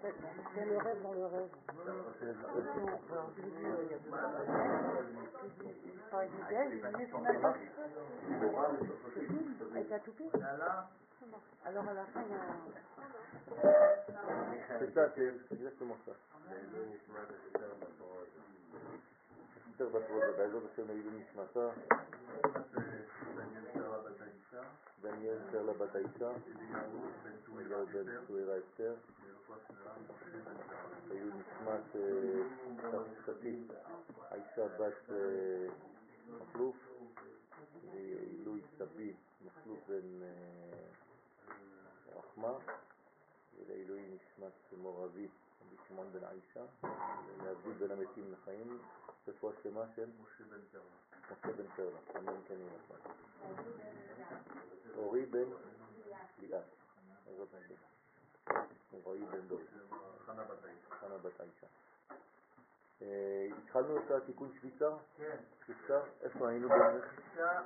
C'est le rêve dans le rêve. Alors à la fin. C'est ça, c'est exactement ça. יותר בתורה, בעזרת השם לעילוי נשמתה, דניאל סרלה בת האישה, אליהו בן צוירה אסתר, לעילוי נשמת תפסתי, האישה בת מכלוף, לעילוי סבי מכלוף בן רחמה, ולעילוי נשמת מורבי, רבי שמעון בן עישה, להבדיל בין המתים לחיים, רפואה שלמה של משה בן פרלה. אמן כן יהיה נכון. אורי בן ליאת, בעזרת השם. רועי בן דוד. חנה בת עישה. התחלנו את התיקון שוויצר? כן. שוויצר? איפה היינו בערך? שוויצר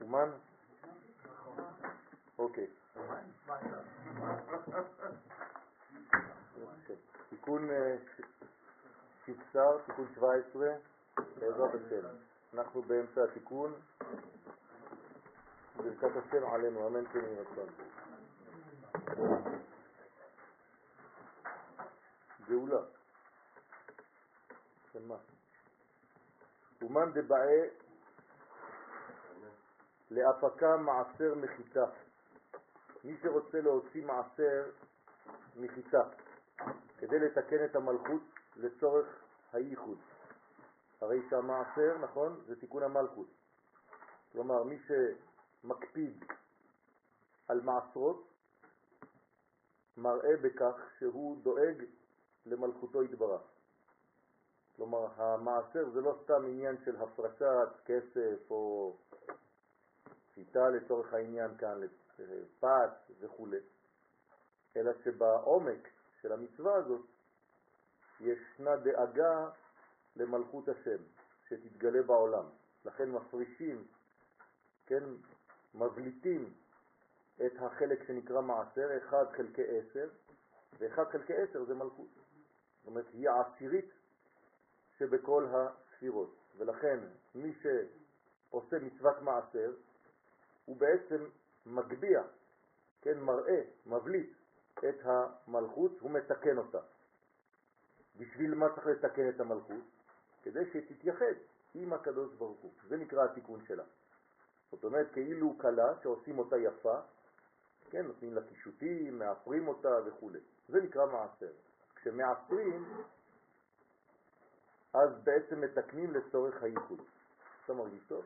אומן? אוקיי. תיקון שוויצר, תיקון 17, בעזרת השם. אנחנו באמצע התיקון, ברכת השם עלינו, אמן כן יהי רצון. גאולה. של מה? אומן דבעי להפקה מעשר מחיצה. מי שרוצה להוציא מעשר מחיצה כדי לתקן את המלכות לצורך הייחוד. הרי שהמעשר, נכון, זה תיקון המלכות. כלומר, מי שמקפיד על מעשרות, מראה בכך שהוא דואג למלכותו יתברך. כלומר, המעשר זה לא סתם עניין של הפרשת כסף או חיטה לצורך העניין כאן, פת וכו', אלא שבעומק של המצווה הזאת ישנה דאגה למלכות השם שתתגלה בעולם. לכן מפרישים, כן, מבליטים את החלק שנקרא מעשר, 1 חלקי 10, ו-1 חלקי 10 זה מלכות. זאת אומרת, היא העשירית שבכל הספירות. ולכן מי שעושה מצוות מעשר, הוא בעצם מגביה, כן, מראה, מבליט את המלכות, הוא מתקן אותה. בשביל מה צריך לתקן את המלכות? כדי שתתייחד עם הקדוש ברוך הוא. זה נקרא התיקון שלה. זאת אומרת, כאילו קלה שעושים אותה יפה, כן, נותנים לה קישוטים, מאפרים אותה וכו'. זה נקרא מעשר. כשמאפרים, אז בעצם מתקנים לצורך הייחוד. אתה מרגיש טוב?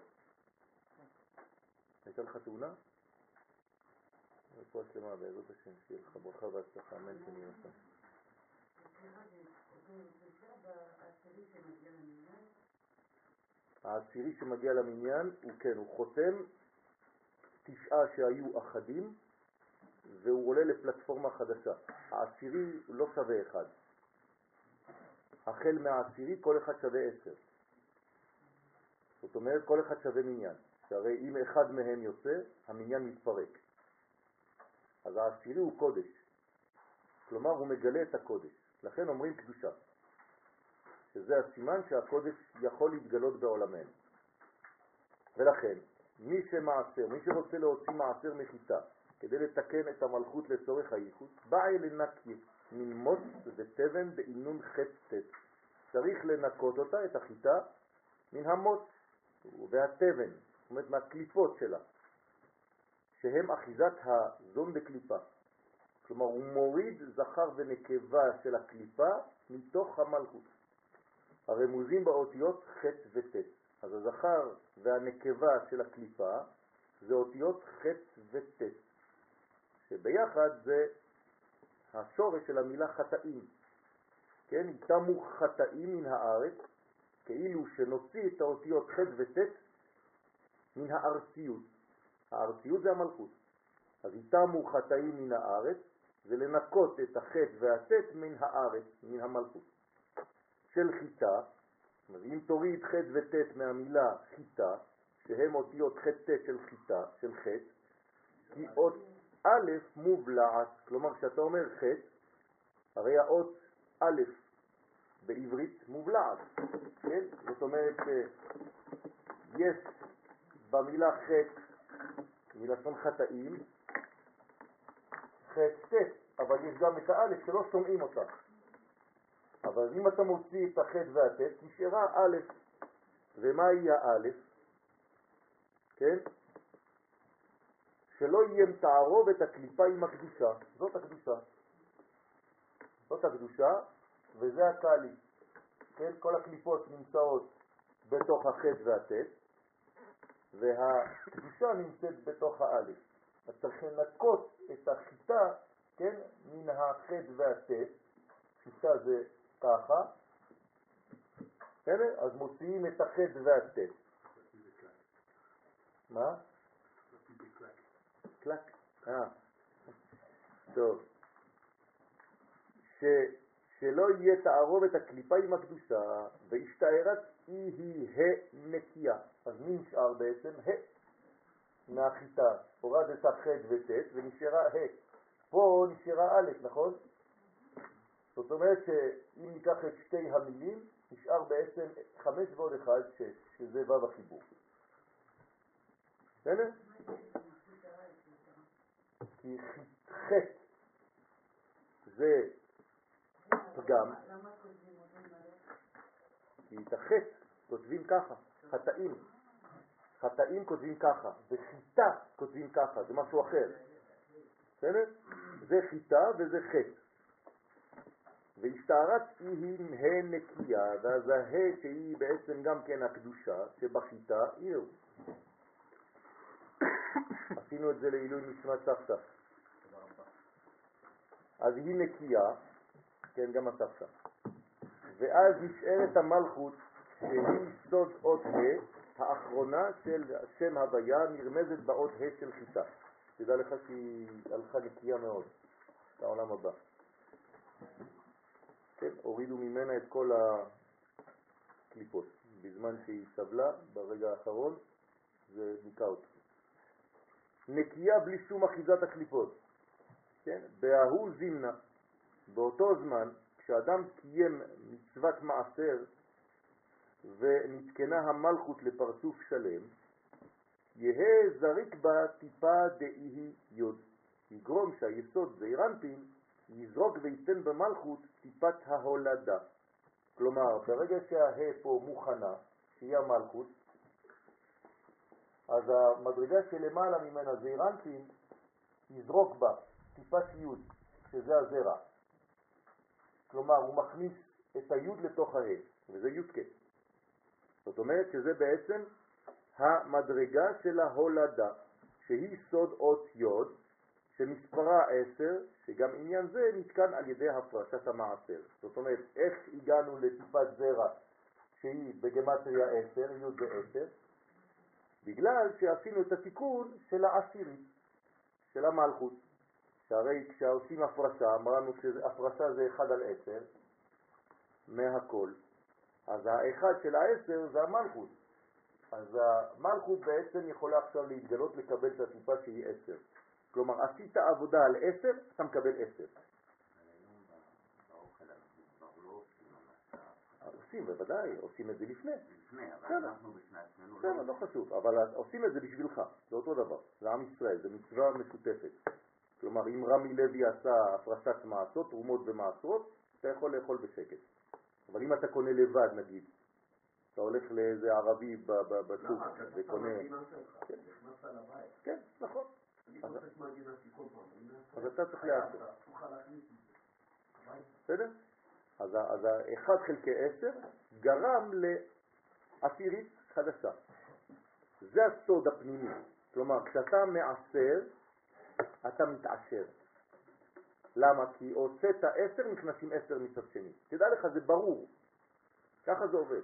הייתה לך תאונה? רפואה שלמה בעזרת השם, שיהיה לך ברכה והצלחה, אמן כן יהיה לך. העשירי שמגיע למניין הוא כן, הוא חותם תשעה שהיו אחדים והוא עולה לפלטפורמה חדשה. העשירי לא שווה אחד. החל מהעשירי כל אחד שווה עשר. זאת אומרת כל אחד שווה מניין. שהרי אם אחד מהם יוצא, המניין מתפרק. אז העשירי הוא קודש. כלומר הוא מגלה את הקודש. לכן אומרים קדושה. שזה הסימן שהקודש יכול להתגלות בעולמנו. ולכן, מי שמעשר, מי שרוצה להוציא מעשר מחיטה כדי לתקן את המלכות לצורך הייחוד, בא אל לנקי מלמוץ ותבן בעינון חטט. צריך לנקות אותה, את החיטה, מן המוץ והתבן, זאת אומרת מהקליפות שלה, שהם אחיזת הזון בקליפה. כלומר, הוא מוריד זכר ונקבה של הקליפה מתוך המלכות. הרמוזים באותיות ח' וט'. אז הזכר והנקבה של הקליפה זה אותיות ח' וט', שביחד זה השורש של המילה חטאים. כן, תמו חטאים מן הארץ, כאילו שנוציא את האותיות ח' וט' מן הארציות. הארציות זה המלכות. אז איתמו חטאים מן הארץ, זה לנקות את החטא והט' מן הארץ, מן המלכות. של חיטה, אם תוריד חטא וט' מהמילה חיטה, שהם אותיות חטא של חיטה, של חטא, כי אות א' מובלעת, כלומר כשאתה אומר חטא, הרי האות א' בעברית מובלעת, כן? זאת אומרת שיש במילה חטא, מלשון חטאים, חטא ט', אבל יש גם את האלף שלא שומעים אותה. אבל אם אתה מוציא את החטא והט', נשארה א', ומהי האלף? כן? שלא יהיה תערובת הקליפה עם הקדושה, זאת הקדושה. זאת הקדושה וזה הקאלי. כן? כל הקליפות נמצאות בתוך החטא והטט, והקדושה נמצאת בתוך האלף. אז צריך לנקות את החיטה, כן, מן החטא והטט, חיטה זה ככה, בסדר? אז מוציאים את החטא והטט. מה? קלק. אה. טוב. ש, שלא יהיה תערובת הקליפה עם הקדושה, והשתערת היא היא הנקייה. אז מי נשאר בעצם? ה. מהחיטה. הורדת ח' וט' ונשארה ה. פה נשארה א', נכון? זאת אומרת שאם ניקח את שתי המילים, נשאר בעצם חמש ועוד אחד, שש, שזה ו' החיבור. בסדר? כי ח' זה פגם, כי את הח' כותבים ככה, חטאים. חטאים כותבים ככה, וחיטה כותבים ככה, זה משהו אחר. בסדר? זה חיטה וזה חטא. והשתערת היא הנקייה, ואז הה שהיא בעצם גם כן הקדושה שבחיטה עיר. עשינו את זה לעילוי נשמת סבתא. אז היא נקייה, כן, גם הסבתא. ואז נשארת המלכות שהיא סוד אות ה' האחרונה של שם הוויה נרמזת באות ה' של חיטה. תדע לך שהיא הלכה נקייה מאוד לעולם הבא. כן, הורידו ממנה את כל הקליפות. בזמן שהיא סבלה, ברגע האחרון, זה ניקה אותה. נקייה בלי שום אחיזת הקליפות. כן? בהוא זימנה, באותו זמן, כשאדם קיים מצוות מעשר ונתקנה המלכות לפרצוף שלם, יהא זריק בה טיפה דאי יוד, יגרום שהיסוד זעירנטין יזרוק וייתן במלכות טיפת ההולדה. כלומר, ברגע שהה פה מוכנה, שהיא המלכות, אז המדרגה שלמעלה ממנה זעירנטין יזרוק בה טיפת יוד, שזה הזרע. כלומר, הוא מכניס את היוד לתוך הה, וזה יודקה. זאת אומרת שזה בעצם המדרגה של ההולדה, שהיא סוד אות יוד, שמספרה עשר, שגם עניין זה נתקן על ידי הפרשת המעשר. זאת אומרת, איך הגענו לטיפת זרע שהיא בגמטריה עשר, י' בעשר? בגלל שעשינו את התיקון של העשירית, של המלכות. שהרי כשעושים הפרשה, אמרנו שהפרשה זה אחד על עשר, מהכל. אז האחד של העשר זה המלכות. אז המלכות בעצם יכולה עכשיו להתגלות לקבל את הטיפה שהיא עשר. כלומר, עשית עבודה על עשר, אתה מקבל עשר. עושים, בוודאי, עושים את זה לפני. לפני, אבל אנחנו בפני עצמנו לא... לא חשוב, אבל עושים את זה בשבילך, זה אותו דבר, זה עם ישראל, זה מצווה משותפת. כלומר, אם רמי לוי עשה הפרשת מעשות, תרומות ומעשרות, אתה יכול לאכול בשקט. אבל אם אתה קונה לבד, נגיד, אתה הולך לאיזה ערבי בסוג וקונה... כן. כן, נכון. אז אתה צריך לעשות. בסדר? אז ה-1 חלקי 10 גרם לעשירית חדשה. זה הסוד הפנימי. כלומר, כשאתה מעשר, אתה מתעשר. למה? כי הוצאת 10, נכנסים 10 מצד שני. תדע לך, זה ברור. ככה זה עובד.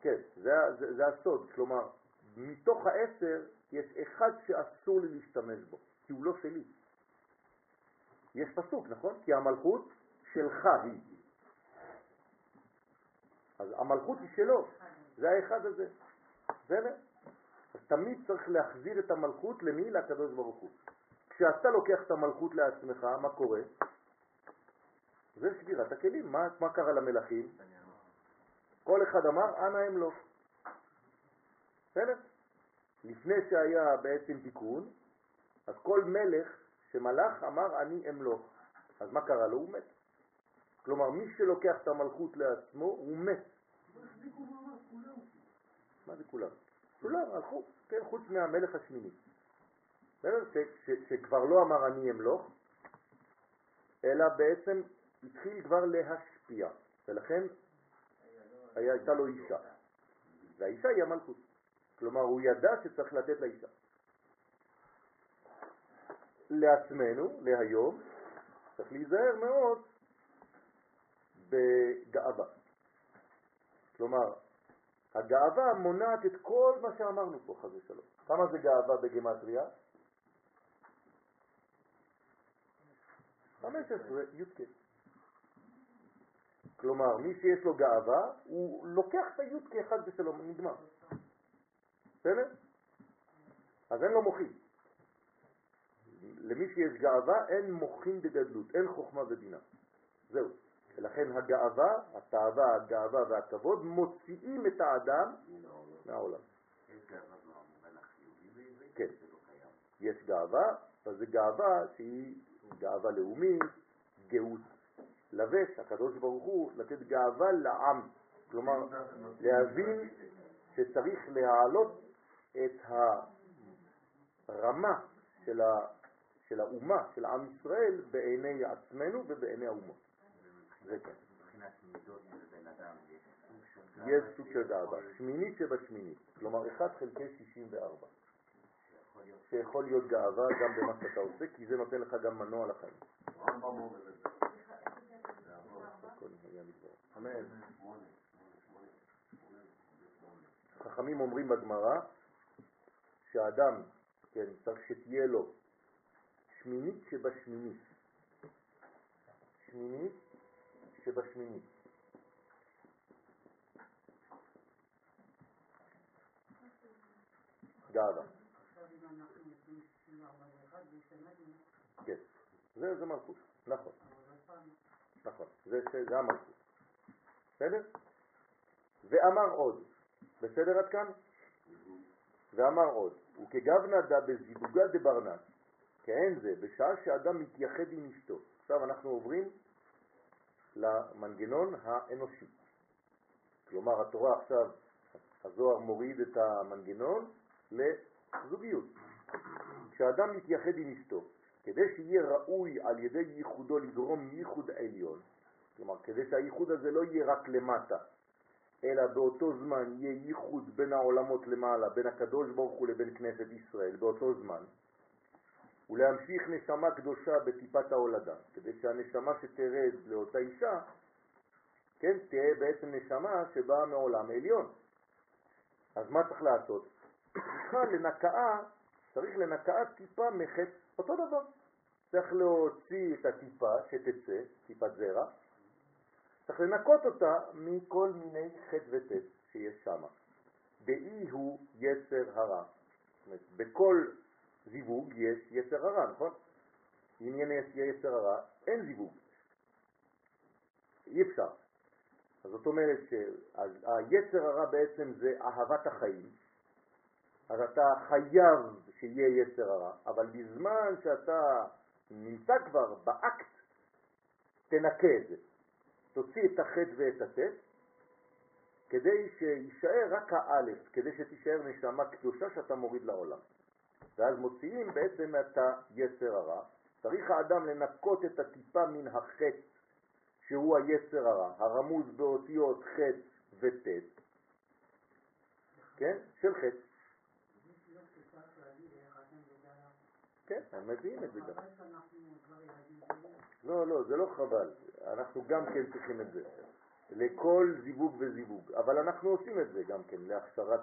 כן, זה, זה, זה הסוד, כלומר, מתוך העשר יש אחד שאסור לי להשתמש בו, כי הוא לא שלי. יש פסוק, נכון? כי המלכות שלך היא. אז המלכות היא שלו, זה האחד הזה. בסדר? אז תמיד צריך להחזיר את המלכות למי? לקדוש ברוך הוא. כשאתה לוקח את המלכות לעצמך, מה קורה? זה שבירת הכלים. מה, מה קרה למלכים? כל אחד אמר, אנא אמלוך. בסדר? לפני שהיה בעצם תיקון, אז כל מלך שמלך אמר, אני אמלוך. אז מה קרה לו? הוא מת. כלומר, מי שלוקח את המלכות לעצמו, הוא מת. מה זה כולם? כולם הלכו, כן, חוץ מהמלך השמיני. שכבר לא אמר אני אמלוך, אלא בעצם התחיל כבר להשפיע, ולכן הייתה לו אישה, והאישה היא המלכות. כלומר, הוא ידע שצריך לתת לאישה. לעצמנו, להיום, צריך להיזהר מאוד בגאווה. כלומר, הגאווה מונעת את כל מה שאמרנו פה, חז ושלום. כמה זה גאווה בגמטריה? 15 י"ק. כלומר, מי שיש לו גאווה, הוא לוקח את הי"ק אחד ושלום, נגמר. בסדר? אז אין לו מוחים. למי שיש גאווה אין מוחים בגדלות, אין חוכמה ובינה. זהו. ולכן הגאווה, התאווה, הגאווה והכבוד מוציאים את האדם מהעולם. כן, יש גאווה, אבל זה גאווה שהיא גאווה לאומית, גאות לבש, הקדוש ברוך הוא, לתת גאווה לעם. כלומר, להבין שצריך להעלות את הרמה של, ה, של האומה, של עם ישראל, בעיני עצמנו ובעיני האומות. זה כן. יש סוג של גאווה, שמינית שבשמינית, כלומר 1 חלקי 64, שיכול להיות גאווה גם במה שאתה עושה, כי זה נותן לך גם מנוע לחיים. חכמים אומרים בגמרא שהאדם, כן, צריך שתהיה לו שמינית שבשמינית. שמינית שבשמינית. גאווה. כן, זה, מלכות, נכון. נכון, זה, המלכות. בסדר? ואמר עוד, בסדר עד כאן? ואמר עוד, וכגבנה דה בזיבוגה דברנס, כאין זה, בשעה שאדם מתייחד עם אשתו. עכשיו אנחנו עוברים למנגנון האנושי. כלומר, התורה עכשיו, הזוהר מוריד את המנגנון לזוגיות. כשאדם מתייחד עם אשתו, כדי שיהיה ראוי על ידי ייחודו לגרום ייחוד עליון, כלומר, כדי שהייחוד הזה לא יהיה רק למטה, אלא באותו זמן יהיה ייחוד בין העולמות למעלה, בין הקדוש ברוך הוא לבין כנסת ישראל, באותו זמן, ולהמשיך נשמה קדושה בטיפת ההולדה, כדי שהנשמה שתרד לאותה אישה, כן, תהיה בעצם נשמה שבאה מעולם עליון. אז מה צריך לעשות? בכלל לנקעה, צריך לנקעה טיפה מחץ, אותו דבר. צריך להוציא את הטיפה שתצא, טיפת זרע, צריך לנקות אותה מכל מיני חטא וטט שיש שם. באי הוא יצר הרע. זאת אומרת, בכל זיווג יש יצר הרע, נכון? אם יש יצר הרע, אין זיווג. אי אפשר. אז זאת אומרת שהיצר הרע בעצם זה אהבת החיים, אז אתה חייב שיהיה יצר הרע, אבל בזמן שאתה נמצא כבר באקט, תנקה את זה. תוציא את החטא ואת הטט, כדי שישאר רק האלף, כדי שתישאר נשמה קדושה שאתה מוריד לעולם. ואז מוציאים בעצם את היצר הרע. צריך האדם לנקות את הטיפה מן החטא, שהוא היצר הרע, הרמוז באותיות חטא וטט, כן? של חטא. כן, הם מביאים את זה גם. לא, לא, זה לא חבל. אנחנו גם כן צריכים את זה. לכל זיווג וזיווג. אבל אנחנו עושים את זה גם כן, להכשרת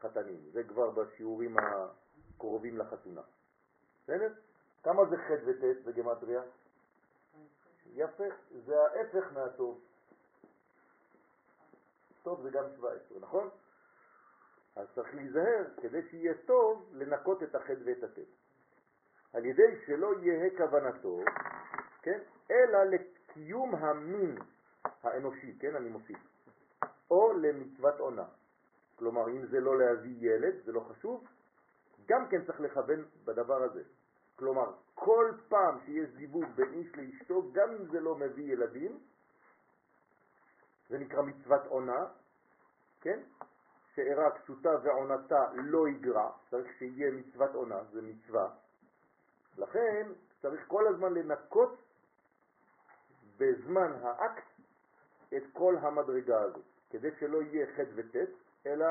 חתנים. זה כבר בשיעורים הקרובים לחתונה. בסדר? כמה זה ח' וט' בגמטריה? יפה, זה ההפך מהטוב. טוב זה גם 17, נכון? אז צריך להיזהר כדי שיהיה טוב לנקות את החטא ואת הטבע. על ידי שלא יהיה כוונתו, כן, אלא לקיום המין האנושי, כן, אני מוסיף, או למצוות עונה. כלומר, אם זה לא להביא ילד, זה לא חשוב, גם כן צריך לכוון בדבר הזה. כלומר, כל פעם שיש זיווג בין איש לאשתו, גם אם זה לא מביא ילדים, זה נקרא מצוות עונה, כן? שאירה כסותה ועונתה לא יגרע, צריך שיהיה מצוות עונה, זה מצווה. לכן צריך כל הזמן לנקות בזמן האקט את כל המדרגה הזאת, כדי שלא יהיה חטא וטט, אלא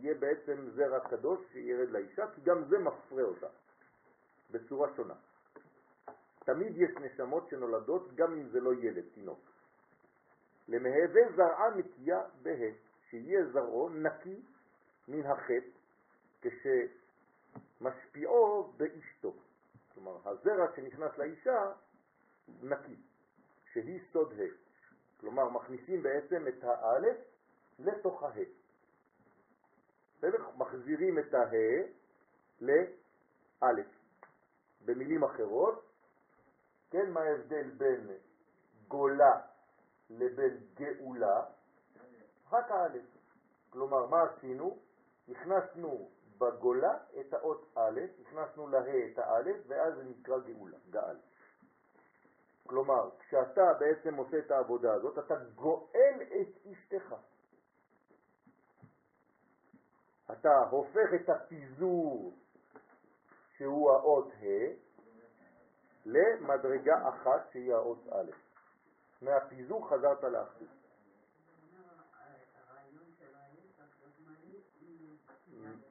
יהיה בעצם זרע קדוש שירד לאישה, כי גם זה מפרה אותה בצורה שונה. תמיד יש נשמות שנולדות גם אם זה לא ילד, תינוק. למהווה זרעה נקייה בה, שיהיה זרעו נקי מן החטא כשמשפיעו באשתו. כלומר, הזרע שנכנס לאישה נקי, שהיא סוד ה'. כלומר, מכניסים בעצם את האלף לתוך הה. בסדר? מחזירים את הה לאלף. במילים אחרות, כן, מה ההבדל בין גולה לבין גאולה? רק האלף. כלומר, מה עשינו? הכנסנו בגולה את האות א', הכנסנו לה את האלף, ואז זה נקרא גאולה, גאל. כלומר, כשאתה בעצם עושה את העבודה הזאת, אתה גואל את אשתך. אתה הופך את הפיזור שהוא האות ה' למדרגה אחת שהיא האות א'. מהפיזור חזרת לאחדות.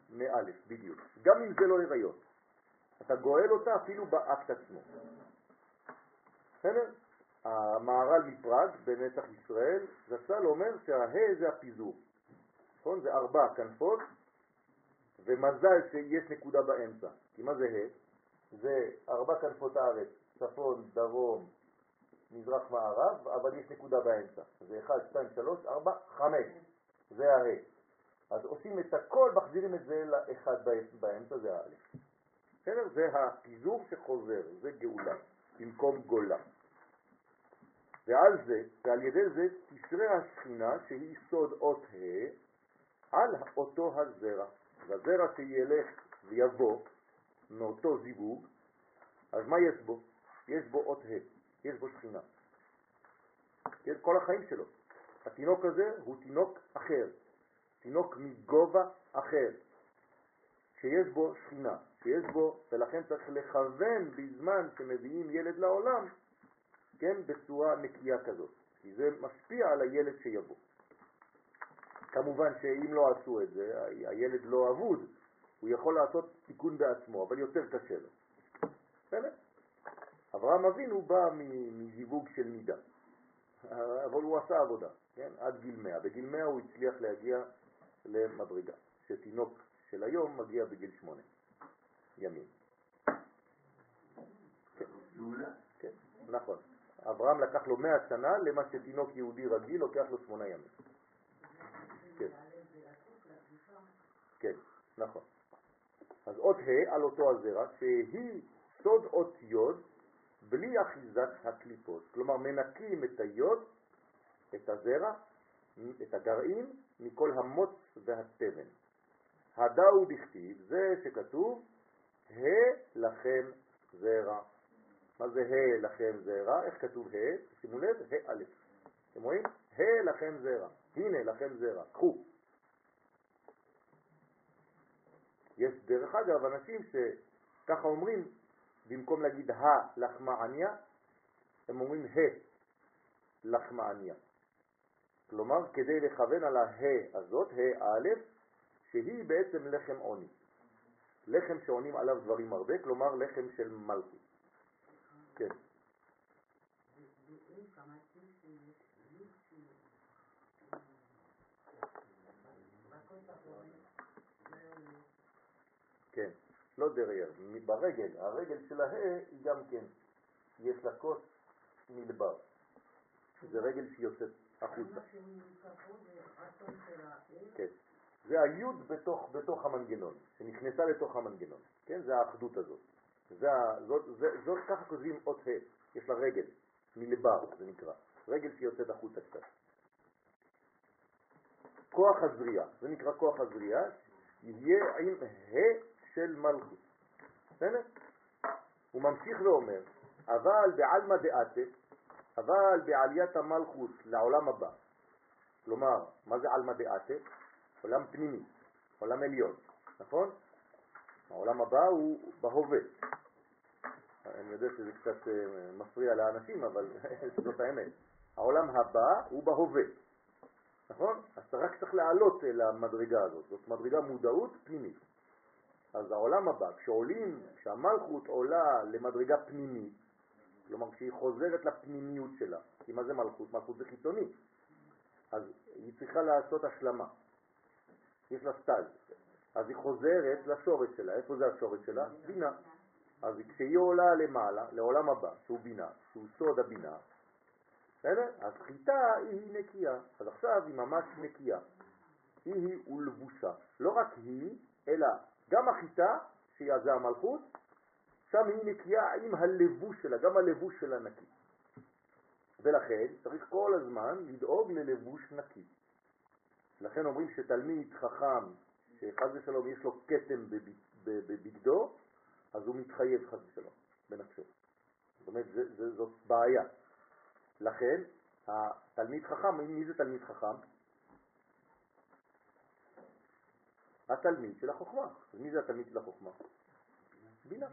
מאלף, בדיוק. גם אם זה לא הריון. אתה גואל אותה אפילו באקט עצמו. בסדר? המערל מפראג בנצח ישראל, זצ"ל אומר שהה זה הפיזור. נכון? זה ארבע כנפות, ומזל שיש נקודה באמצע. כי מה זה ה'? זה ארבע כנפות הארץ, צפון, דרום, מזרח, מערב, אבל יש נקודה באמצע. זה 1, 2, 3, 4, 5. זה הה. אז עושים את הכל, מחזירים את זה לאחד באמצע, זה האלף. בסדר? זה הפיזור שחוזר, זה גאולה, במקום גולה. ועל זה, ועל ידי זה תשרה השכינה שהיא סוד אות ה' על אותו הזרע. והזרע שילך ויבוא מאותו זיווג, אז מה יש בו? יש בו אות ה', יש בו שכינה. כן, כל החיים שלו. התינוק הזה הוא תינוק אחר, תינוק מגובה אחר, שיש בו שכינה, שיש בו, ולכן צריך לכוון בזמן שמביאים ילד לעולם, כן, בצורה נקייה כזאת, כי זה משפיע על הילד שיבוא. כמובן שאם לא עשו את זה, הילד לא אבוד, הוא יכול לעשות תיקון בעצמו, אבל יותר קשה לו. בסדר? אברהם אבינו בא מזיווג של מידה, אבל הוא עשה עבודה, כן? עד גיל 100. בגיל 100 הוא הצליח להגיע למדרגה, שתינוק של היום מגיע בגיל 8 ימים. כן, כן, נכון. אברהם לקח לו 100 שנה למה שתינוק יהודי רגיל לוקח לו 8 ימים. כן. כן, נכון. אז אות ה' על אותו הזרע, שהיא סוד אות יוד בלי אחיזת הקליפות. כלומר, מנקים את היוד, את הזרע, את הגרעין, מכל המוץ והתבן. הדאו דכתיב, זה שכתוב, ה' לכם זרע. מה זה ה' לכם זרע? איך כתוב ה'? שימו לב, ה' א'. אתם רואים? ה' לכם זרע. הנה לכם זרע. קחו. יש דרך אגב אנשים שככה אומרים, במקום להגיד ה לחמעניה, הם אומרים ה לחמעניה. כלומר, כדי לכוון על הה הזאת, ה' א', שהיא בעצם לחם עוני. לחם שעונים עליו דברים הרבה, כלומר לחם של מלכות. כן. לא דרייר, ברגל, הרגל של הה היא גם כן, יש לה כוס מלבר, זה רגל שיוצאת החוצה. כן, זה היוד בתוך, בתוך המנגנון, שנכנסה לתוך המנגנון, כן? זה האחדות הזאת. זה, זאת, זה, זאת ככה כותבים אות ה', יש לה רגל, מלבר זה נקרא, רגל שיוצאת החוצה קצת. כוח הזריעה, זה נקרא כוח הזריעה, יהיה עם ה' של מלכות. בסדר? הוא ממשיך ואומר, אבל בעלמא דעתה, אבל בעליית המלכות לעולם הבא, כלומר, מה זה עלמא דעתה? עולם פנימי, עולם עליון, נכון? העולם הבא הוא בהווה. אני יודע שזה קצת אה, מפריע לאנשים, אבל זאת האמת. העולם הבא הוא בהווה, נכון? אז אתה רק צריך לעלות אל המדרגה הזאת, זאת מדרגה מודעות פנימית. אז העולם הבא, כשעולים, כשהמלכות עולה למדרגה פנימית, כלומר כשהיא חוזרת לפנימיות שלה, כי מה זה מלכות? מלכות זה חיצוני, אז היא צריכה לעשות השלמה, יש לה סטאז', אז היא חוזרת לשורש שלה, איפה זה השורש שלה? בינה. אז כשהיא עולה למעלה, לעולם הבא, שהוא בינה, שהוא סוד הבינה, בסדר? אז חיטה היא נקייה, אז עכשיו היא ממש נקייה. היא היא ולבושה. לא רק היא, אלא גם החיטה, שהיא זה המלכות, שם היא נקייה עם הלבוש שלה, גם הלבוש שלה נקי. ולכן צריך כל הזמן לדאוג ללבוש נקי. לכן אומרים שתלמיד חכם, שחז ושלום יש לו קטם בבגדו, אז הוא מתחייב חז ושלום בנפשו. זאת אומרת, זאת בעיה. לכן, התלמיד חכם, מי זה תלמיד חכם? התלמיד של החוכמה. אז מי זה התלמיד של החוכמה? בינה.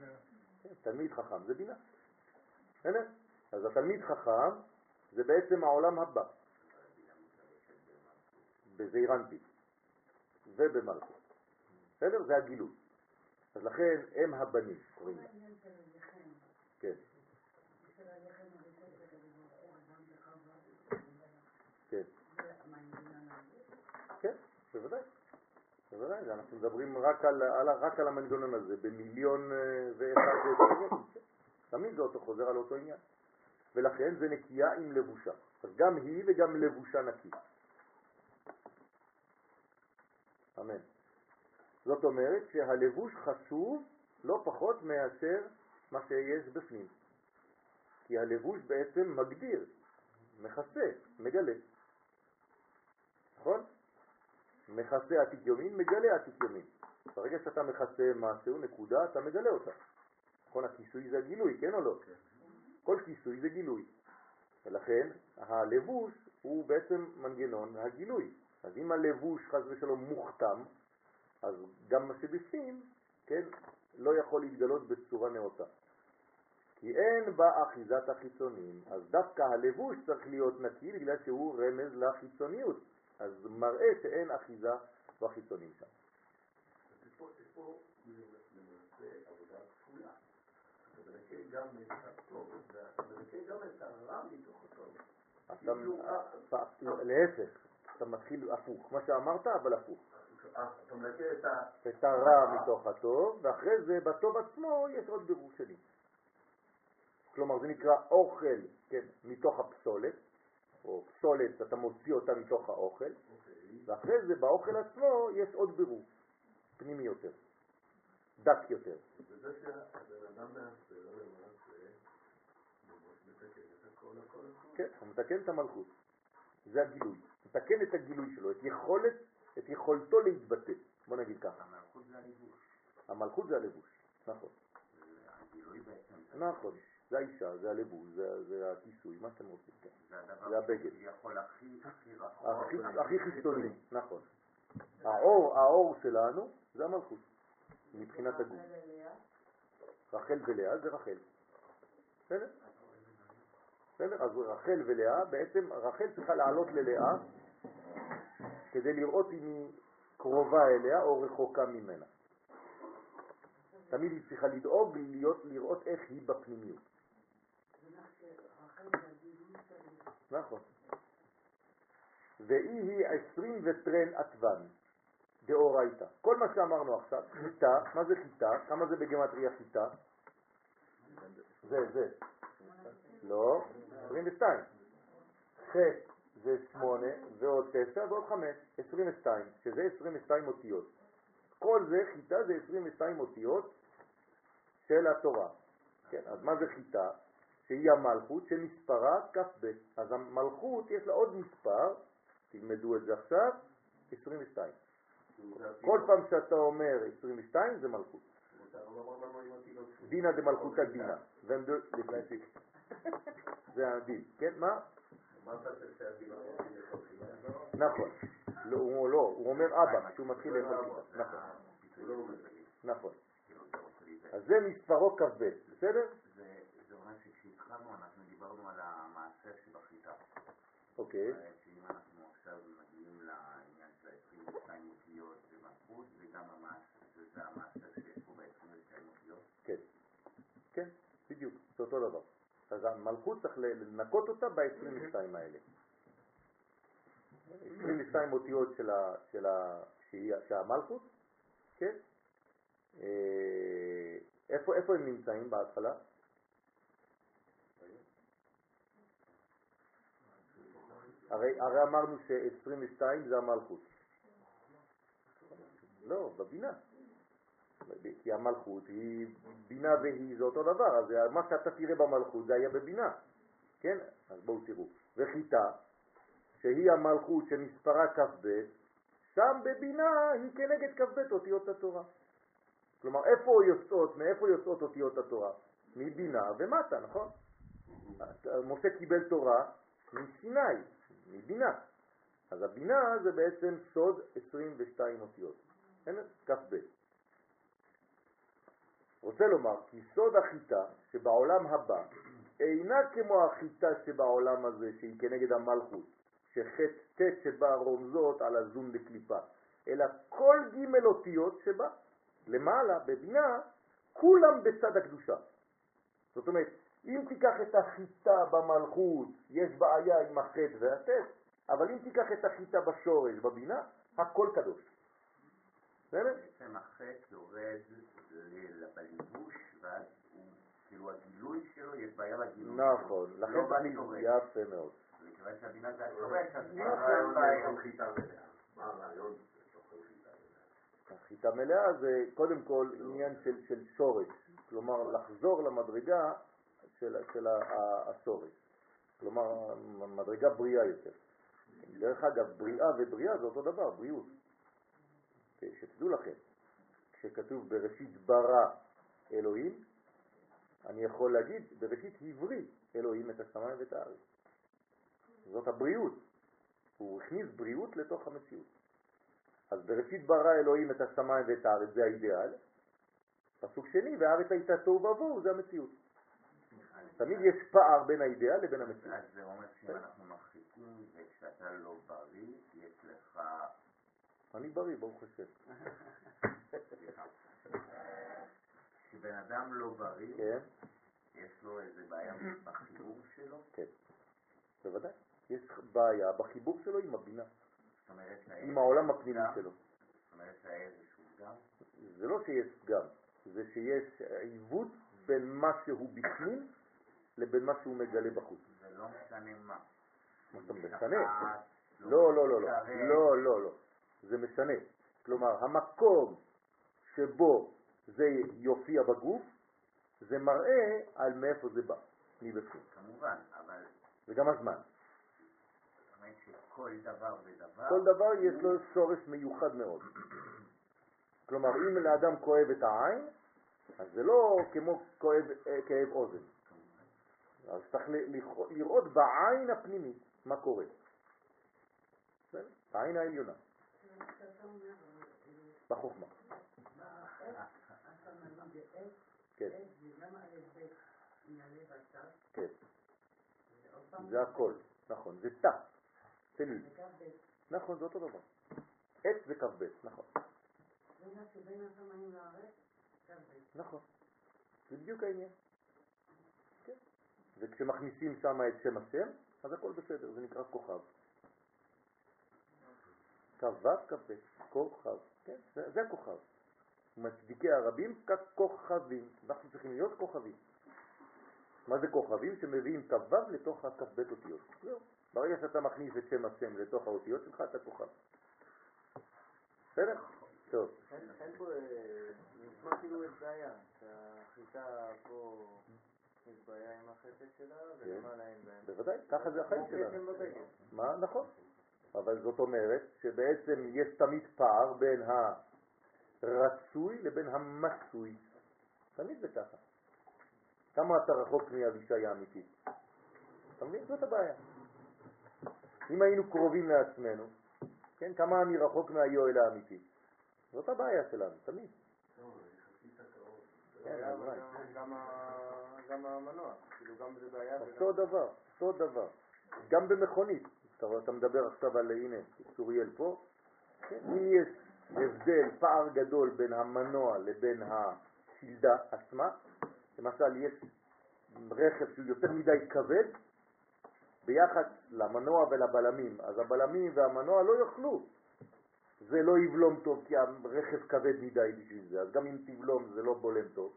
כן, תלמיד חכם זה בינה. בסדר? אז התלמיד חכם זה בעצם העולם הבא. בזעירנטי ובמלכות. בסדר? זה הגילוי. אז לכן הם הבנים, קוראים לה. כן. כן. כן, בוודאי. בוודאי, אנחנו מדברים רק על, על, רק על המנגנון הזה, במיליון אה, ואחד דברים. תמיד זה אותו חוזר על אותו עניין. ולכן זה נקייה עם לבושה. אז גם היא וגם לבושה נקי. אמן. זאת אומרת שהלבוש חשוב לא פחות מאשר מה שיש בפנים. כי הלבוש בעצם מגדיר, מכסה, מגלה. נכון? מכסה עתיק יומין, מגלה עתיק יומין. ברגע שאתה מכסה משהו, נקודה, אתה מגלה אותה. נכון? הכיסוי זה הגילוי, כן או לא? כן. כל כיסוי זה גילוי. ולכן הלבוש הוא בעצם מנגנון הגילוי. אז אם הלבוש חס ושלום מוכתם, אז גם מה שבפנים, כן, לא יכול להתגלות בצורה נאותה. כי אין בה אחיזת החיצונים, אז דווקא הלבוש צריך להיות נקי בגלל שהוא רמז לחיצוניות, אז מראה שאין אחיזה בחיצונים שם. פה למעשה עבודה כפולה. אתה מנקה גם את הטוב, ואתה מנקה גם את הרע מתוך הטוב. להפך, אתה מתחיל הפוך. מה שאמרת, אבל הפוך. אה, אתה מנקה את הרע מתוך הטוב, ואחרי זה בטוב עצמו יש עוד בירור שני. כלומר, זה נקרא אוכל, כן, מתוך הפסולת, או פסולת, אתה מוציא אותה מתוך האוכל, אוקיי. ואחרי זה באוכל עצמו יש עוד בירור, פנימי יותר, דק יותר. וזה שהבן אדם למעשה, הכל, הכל, הכל. כן, הוא מתקן את המלכות. זה הגילוי. מתקן את הגילוי שלו, את יכולת, את יכולתו להתבטא. בוא נגיד ככה. המלכות זה הלבוש. המלכות זה הלבוש, נכון. הגילוי בעצם. נכון. זה האישה, זה הלבוש, זה, זה הכיסוי, מה שאתם רוצים. כן. זה הבגד. שיכול הכי הכי הכי חיצוני, נכון. האור, האור שלנו זה המלכות, מבחינת הגוף. רחל ולאה זה רחל. בסדר? בסדר? אז רחל ולאה, בעצם רחל צריכה לעלות ללאה כדי לראות אם היא קרובה אליה או רחוקה ממנה. תמיד היא צריכה לדאוג להיות, לראות איך היא בפנימיות. נכון. ואי היא עשרים וטרן עטבן, דאורייתא. כל מה שאמרנו עכשיו, חיטה, מה זה חיטה? כמה זה בגמטריה חיטה? זה, זה. לא, 22. ח' זה 8 ועוד 9 ועוד 5, 22, שזה 22 אותיות. כל זה, חיטה זה 22 אותיות של התורה. כן, אז מה זה חיטה? שהיא המלכות שמספרה כ"ב. אז המלכות יש לה עוד מספר, תלמדו את זה עכשיו, 22. כל פעם שאתה אומר 22 זה מלכות. דינא דמלכותא דינא. זה הדין, כן? מה? נכון. לא, הוא לא, אומר אבא, כשהוא מתחיל לאכול חיטה. נכון. נכון. אז זה מספרו כ"ב, בסדר? זה אומר שכשהתחלנו אנחנו דיברנו על המעשר שבחיטה. אוקיי. שאם אנחנו עכשיו מגיעים לעניין של ה-22 אותיות במלכות, זה גם המעשר שיש פה ב-22 אותיות. כן, כן, בדיוק, זה אותו דבר. אז המלכות צריך לנקות אותה ב-22 האלה. 22 אותיות של, ה, של, ה, שהיא, של המלכות, כן? אה, איפה, איפה הם נמצאים בהתחלה? הרי, הרי אמרנו ש-22 זה המלכות. לא, בבינה. כי המלכות היא בינה והיא זה אותו דבר, אז מה שאתה תראה במלכות זה היה בבינה, כן? אז בואו תראו. וחיטה, שהיא המלכות שמספרה כ"ב, שם בבינה היא כנגד כ"ב אותיות התורה. כלומר, איפה יוצאות, מאיפה יוצאות אותיות התורה? מבינה ומטה, נכון? משה קיבל תורה מסיני, מבינה. אז הבינה זה בעצם סוד 22 אותיות, כ"ב. רוצה לומר כי סוד החיטה שבעולם הבא אינה כמו החיטה שבעולם הזה שהיא כנגד המלכות, שחטא ט' שבה רומזות על הזום בקליפה, אלא כל ג' אותיות שבה למעלה, בבינה, כולם בצד הקדושה. זאת אומרת, אם תיקח את החיטה במלכות, יש בעיה עם החטא והטט, אבל אם תיקח את החיטה בשורש, בבינה, הכל קדוש. בסדר? בעצם החטא יורד בליבוש, ואז הוא, כאילו הגילוי שלו, יש בעיה בגילוי שלו. נכון, לכן לא אני, יפה מאוד. מכיוון שהבינה זה השורש, אז מה הרעיון? החיטה מלאה זה קודם כל עניין של, של שורש, כלומר לחזור למדרגה של, של השורש, כלומר מדרגה בריאה יותר. דרך אגב, בריאה ובריאה זה אותו דבר, בריאות. שתדעו לכם, כשכתוב בראשית ברא אלוהים, אני יכול להגיד בראשית הבריא אלוהים את השמיים ואת הארץ. זאת הבריאות. הוא הכניס בריאות לתוך המציאות. אז בראשית ברא אלוהים את השמיים ואת הארץ, זה האידאל. פסוק שני, והארץ הייתה תוהו ובוהו, זה המציאות. תמיד יש פער בין האידאל לבין המציאות. אז זה אומר שאם אנחנו מרחיקים וכשאתה לא בריא, יש לך... אני בריא, ברוך השם. כשבן אדם לא בריא, כן, יש לו איזה בעיה בחיבור שלו? כן, בוודאי. יש בעיה בחיבור שלו עם הבינה, זאת אומרת עם העולם הפנימי? שלו. זאת אומרת שהיה איזשהו פגם? זה לא שיש פגם, זה שיש עיוות בין מה שהוא בפנים לבין מה שהוא מגלה בחוץ. זה לא משנה מה. מה אתה משנה? לא, לא, לא, לא, מתקרב. לא, לא, לא, זה משנה. כלומר, המקום שבו זה יופיע בגוף, זה מראה על מאיפה זה בא, מבפנים. כמובן, אבל וגם הזמן. אומרת שכל דבר ודבר... כל דבר יש לו שורש מיוחד מאוד. כלומר, אם לאדם כואב את העין, אז זה לא כמו כואב, אה, כאב אוזן. אז צריך לראות בעין הפנימית מה קורה. העין העליונה, בחוכמה. כן, כן, זה הכל, נכון, זה תא, תמיד. נכון, זה אותו דבר. עץ זה כ"ב, נכון. נכון, זה בדיוק העניין. וכשמכניסים שם את שם השם, אז הכל בסדר, זה נקרא כוכב. כ"ו כ"ב, כוכב, כן, זה, זה הכוכב. מצדיקי הרבים ככוכבים, אנחנו צריכים להיות כוכבים. מה זה כוכבים? שמביאים כ"ו לתוך הכ"ב אותיות. זהו, ברגע שאתה מכניס את שם השם לתוך האותיות שלך, אתה כוכב. בסדר? טוב. אין פה, אה, נשמע כאילו בעיה, שהחיטה פה יש בעיה עם החטא שלה, ולמעלה אין בעיה. בוודאי, ככה זה החיים שלנו. מה? נכון. אבל זאת אומרת שבעצם יש תמיד פער בין הרצוי לבין המצוי. תמיד זה ככה. כמה אתה רחוק מאבישי האמיתי? אתה מבין? זאת הבעיה. אם היינו קרובים לעצמנו, כן, כמה אני רחוק מהיואל האמיתי? זאת הבעיה שלנו, תמיד. כן, בעיה, אז מה? וגם- גם ה- גם המנוע, כאילו גם זה בעיה. אותו דבר, אותו דבר. גם במכונית, אתה, מדבר עכשיו על, הנה, צוריאל פה, כן? אם יש הבדל, פער גדול בין המנוע לבין השלדה עצמה, למשל יש רכב שהוא יותר מדי כבד, ביחס למנוע ולבלמים, אז הבלמים והמנוע לא יוכלו. זה לא יבלום טוב כי הרכב כבד מדי בשביל זה, אז גם אם תבלום זה לא בולם טוב.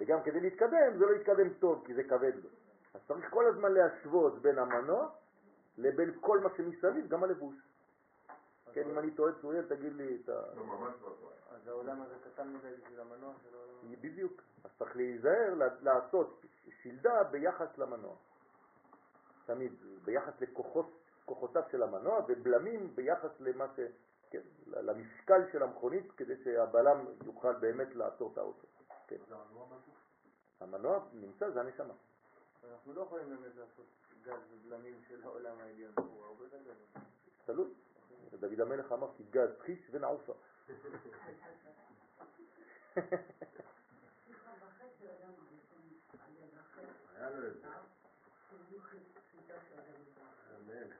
וגם כדי להתקדם זה לא יתקדם טוב כי זה כבד לו. אז צריך כל הזמן להשוות בין המנוע לבין כל מה שמסביב, גם הלבוש. כן, אם אני טועה צוריאל, תגיד לי את ה... לא, ממש לא טועה. אז העולם הזה קטן מדי בשביל המנוע של העולם הזה. בדיוק. אז צריך להיזהר לה- לעשות שלדה ביחס למנוע. תמיד, ביחס לכוחותיו של המנוע, ובלמים ביחס למה ש... כן, למשקל של המכונית, כדי שהבלם יוכל באמת לעצור את האוטו. כן. המנוע נמצא, זה הנשמה. אנחנו לא יכולים באמת לעשות גז ובלמים של העולם העליון, הוא הרבה יותר גדול. תלוי. דוד המלך אמר כי גז חיש ונעופה. היה לו את זה. אמן.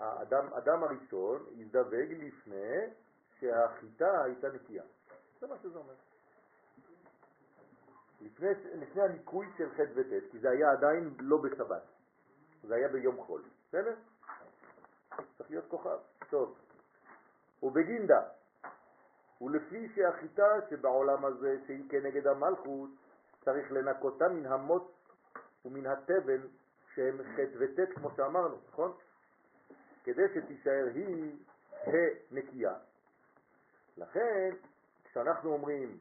האדם אדם הראשון הזדווג לפני שהחיטה הייתה נקייה. זה מה שזה אומר. לפני, לפני הניקוי של ח' וט', כי זה היה עדיין לא בשבת, זה היה ביום חול, בסדר? צריך להיות כוכב. טוב. ובגינדה, ולפי שהחיטה שבעולם הזה, שהיא כנגד המלכות, צריך לנקותה מן המוץ ומן התבן שהם ח' וט', כמו שאמרנו, נכון? כדי שתישאר היא הנקייה. לכן, כשאנחנו אומרים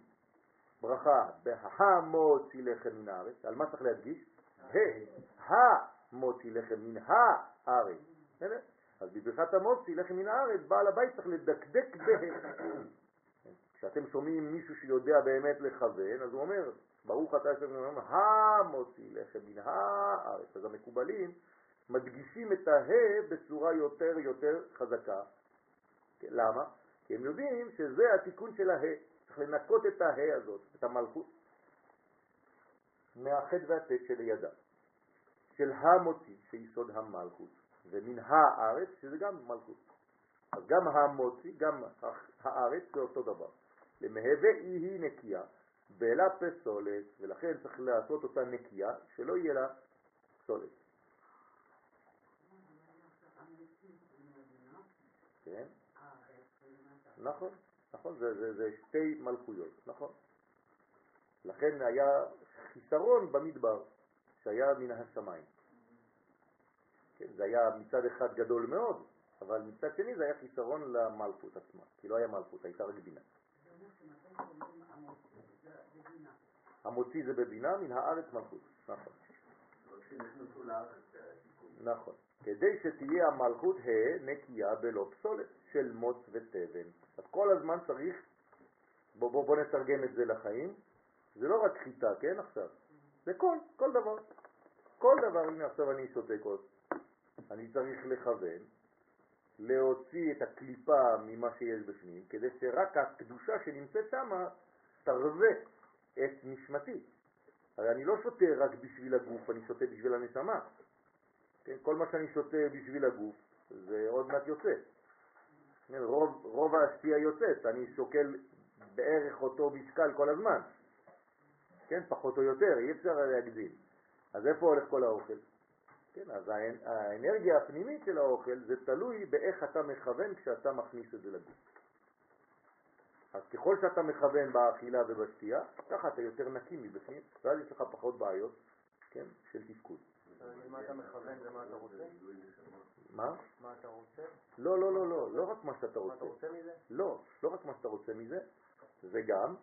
ברכה בהמוציא לחם מן הארץ, על מה צריך להדגיש? המוציא לחם מן הארץ. אז בברכת המוציא לחם מן הארץ, בעל הבית צריך לדקדק בהם. כשאתם שומעים מישהו שיודע באמת לכוון, אז הוא אומר, ברוך אתה השם המוציא לחם מן הארץ. אז המקובלים מדגישים את הה בצורה יותר יותר חזקה. למה? כי הם יודעים שזה התיקון של הה. צריך לנקות את הה הזאת, את המלכות, מהחטא והטט שלידה, של המוציא, שיסוד המלכות, ומן הארץ, שזה גם מלכות. אז גם המוציא, גם הארץ, זה אותו דבר. למהווה היא נקייה, בלה פסולת, ולכן צריך לעשות אותה נקייה, שלא יהיה לה פסולת. כן? נכון, נכון, זה, זה, זה שתי מלכויות, נכון. לכן היה חיסרון במדבר, שהיה מן השמיים. כן, זה היה מצד אחד גדול מאוד, אבל מצד שני זה היה חיסרון למלכות עצמה, כי לא היה מלכות, הייתה רק בינה. המוציא זה בבינה, מן הארץ מלכות, נכון. נכון. כדי שתהיה המלכות ה' נקייה בלא פסולת של מוץ ותבן. אז כל הזמן צריך, בוא, בוא, בוא נתרגם את זה לחיים, זה לא רק חיטה, כן עכשיו? זה כל, כל דבר. כל דבר, הנה עכשיו אני שותה כוס, אני צריך לכוון, להוציא את הקליפה ממה שיש בפנים, כדי שרק הקדושה שנמצאת שם תרווה את נשמתי. הרי אני לא שותה רק בשביל הגוף, אני שותה בשביל הנשמה. כל מה שאני שותה בשביל הגוף, זה עוד מעט יוצא. רוב, רוב השתייה יוצאת, אני שוקל בערך אותו משקל כל הזמן. כן, פחות או יותר, אי אפשר להגזים. אז איפה הולך כל האוכל? כן, אז האנ- האנרגיה הפנימית של האוכל זה תלוי באיך אתה מכוון כשאתה מכניס את זה לגוף. אז ככל שאתה מכוון באכילה ובשתייה, ככה אתה יותר נקי מבפנים, ואז יש לך פחות בעיות, כן, של תפקוד. מה אתה מכוון ומה אתה רוצה? מה? מה אתה רוצה? לא, לא, לא, לא, לא רק מה שאתה מה רוצה. אתה רוצה מזה? לא, לא רק מה שאתה רוצה מזה, זה גם,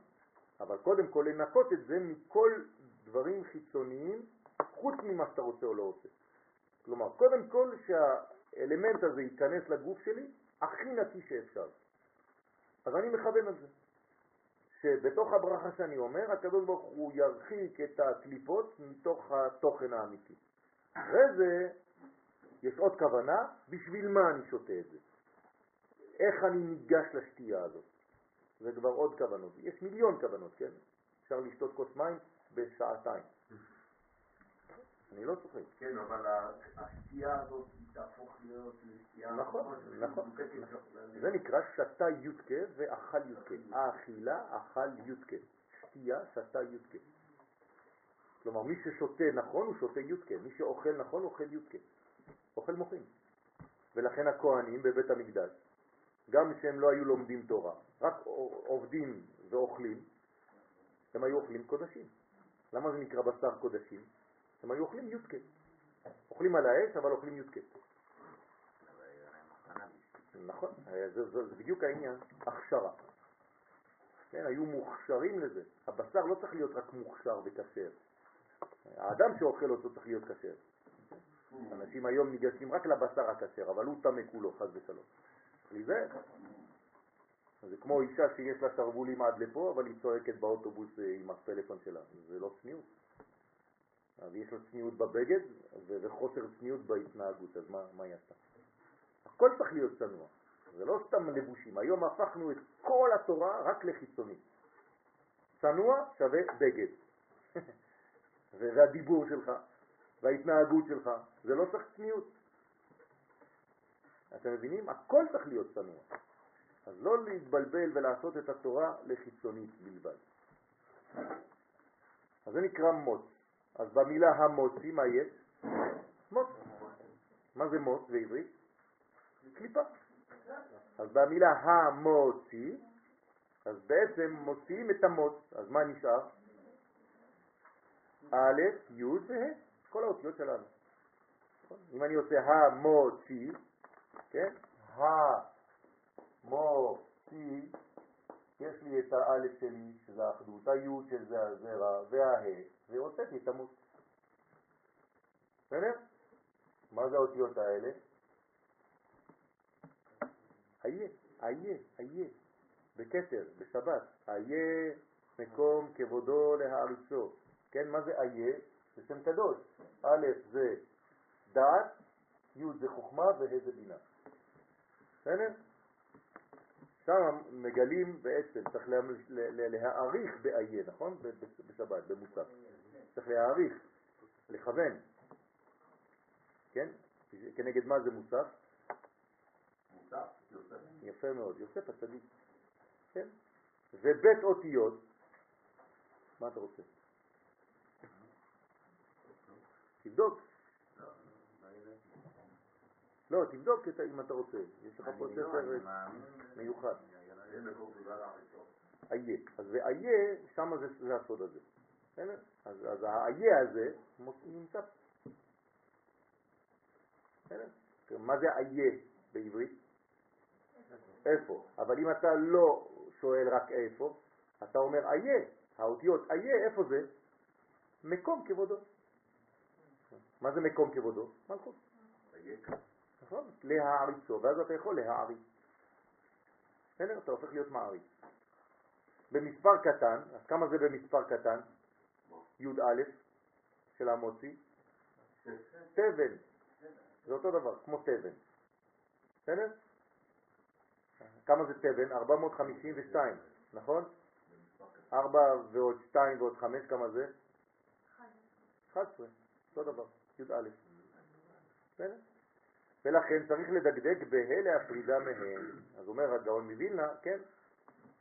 אבל קודם כל לנקות את זה מכל דברים חיצוניים, חוץ ממה שאתה רוצה או לא רוצה. כלומר, קודם כל שהאלמנט הזה ייכנס לגוף שלי הכי נקי שאפשר. אז אני מכוון על זה. שבתוך הברכה שאני אומר, הקדוש ברוך הוא ירחיק את הקליפות מתוך התוכן האמיתי. אחרי זה יש עוד כוונה, בשביל מה אני שותה את זה? איך אני ניגש לשתייה הזאת? זה כבר עוד כוונות. יש מיליון כוונות, כן? אפשר לשתות כוס מים בשעתיים. אני לא צוחק. כן, אבל השתייה הזאת תהפוך להיות לשתייה... נכון, נכון. זה נקרא שתה יודקה ואכל יודקה. האכילה, אכל יודקה. שתייה, שתה יודקה. כלומר, מי ששותה נכון הוא שותה יודקה, מי שאוכל נכון אוכל יודקה. אוכל מוחין. ולכן הכהנים בבית המקדש, גם שהם לא היו לומדים תורה, רק עובדים ואוכלים, הם היו אוכלים קודשים. למה זה נקרא בשר קודשים? הם היו אוכלים יודקה. אוכלים על האש, אבל אוכלים יודקה. נכון, אה, זה, זה, זה בדיוק העניין, הכשרה. כן, היו מוכשרים לזה. הבשר לא צריך להיות רק מוכשר וכשר. האדם שאוכל אותו צריך להיות כשר. אנשים היום ניגשים רק לבשר הכשר, אבל הוא טמא כולו, חס ושלום. להיזהר. זה כמו אישה שיש לה שרוולים עד לפה, אבל היא צועקת באוטובוס אה, עם הפלאפון שלה. זה לא צניעות. אז יש לה צניעות בבגד וחוסר צניעות בהתנהגות, אז מה, מה היא עשתה? הכל צריך להיות צנוע. זה לא סתם לבושים. היום הפכנו את כל התורה רק לחיצוני. צנוע שווה בגד. וזה הדיבור שלך, וההתנהגות שלך. זה לא צריך צניעות. אתם מבינים? הכל צריך להיות צנוע. אז לא להתבלבל ולעשות את התורה לחיצונית בלבד. אז זה נקרא מוץ. אז במילה המוצי, מה יש? מוץ. מה זה מוץ בעברית? קליפה. אז במילה המוציא, אז בעצם מוציאים את המוץ, אז מה נשאר? א', י' וה', כל האותיות שלנו. אם אני עושה המוציא, כן? המוציא, יש לי את האלף שלי, שזה האחדות, היוד של זה הזרע, והה, והוצאתי את המוץ. בסדר? מה זה האותיות האלה? איה, איה, איה, בכתר, בשבת, איה מקום כבודו להעריצו. כן, מה זה איה? זה שם קדוש. א' זה דעת, י' זה חוכמה וה' זה בינה. בסדר? שם מגלים בעצם, צריך לה, לה, להעריך באיה, נכון? בשבת, במוסף. צריך להעריך, לכוון. כן? כנגד מה זה מוסף? מוסף, יוסף. יפה מאוד, יוסף הצדיק. כן? ובית אותיות, מה אתה רוצה? תבדוק. לא, תבדוק את, אם אתה רוצה. יש לך פה לא, ספר מאמין. מיוחד. איה. אז ואיה, שם זה, הסוד הזה. אז, אז האיה הזה נמצא. בסדר? מה זה איה בעברית? איפה? אבל אם אתה לא שואל רק איפה, אתה אומר איה. האותיות איה, איפה זה? מקום כבודו. מה זה מקום כבודו? מלכות. נכון? להעריצו, ואז אתה יכול להעריץ. בסדר? אתה הופך להיות מעריץ. במספר קטן, אז כמה זה במספר קטן? י"א של המוציא? תבן. זה אותו דבר, כמו תבן. בסדר? כמה זה תבן? 452, נכון? 4 ועוד 2 ועוד 5, כמה זה? 11, אותו דבר, י"א. ולכן צריך לדקדק בה' להפרידה מהם. אז אומר הגאון מווילנה, כן,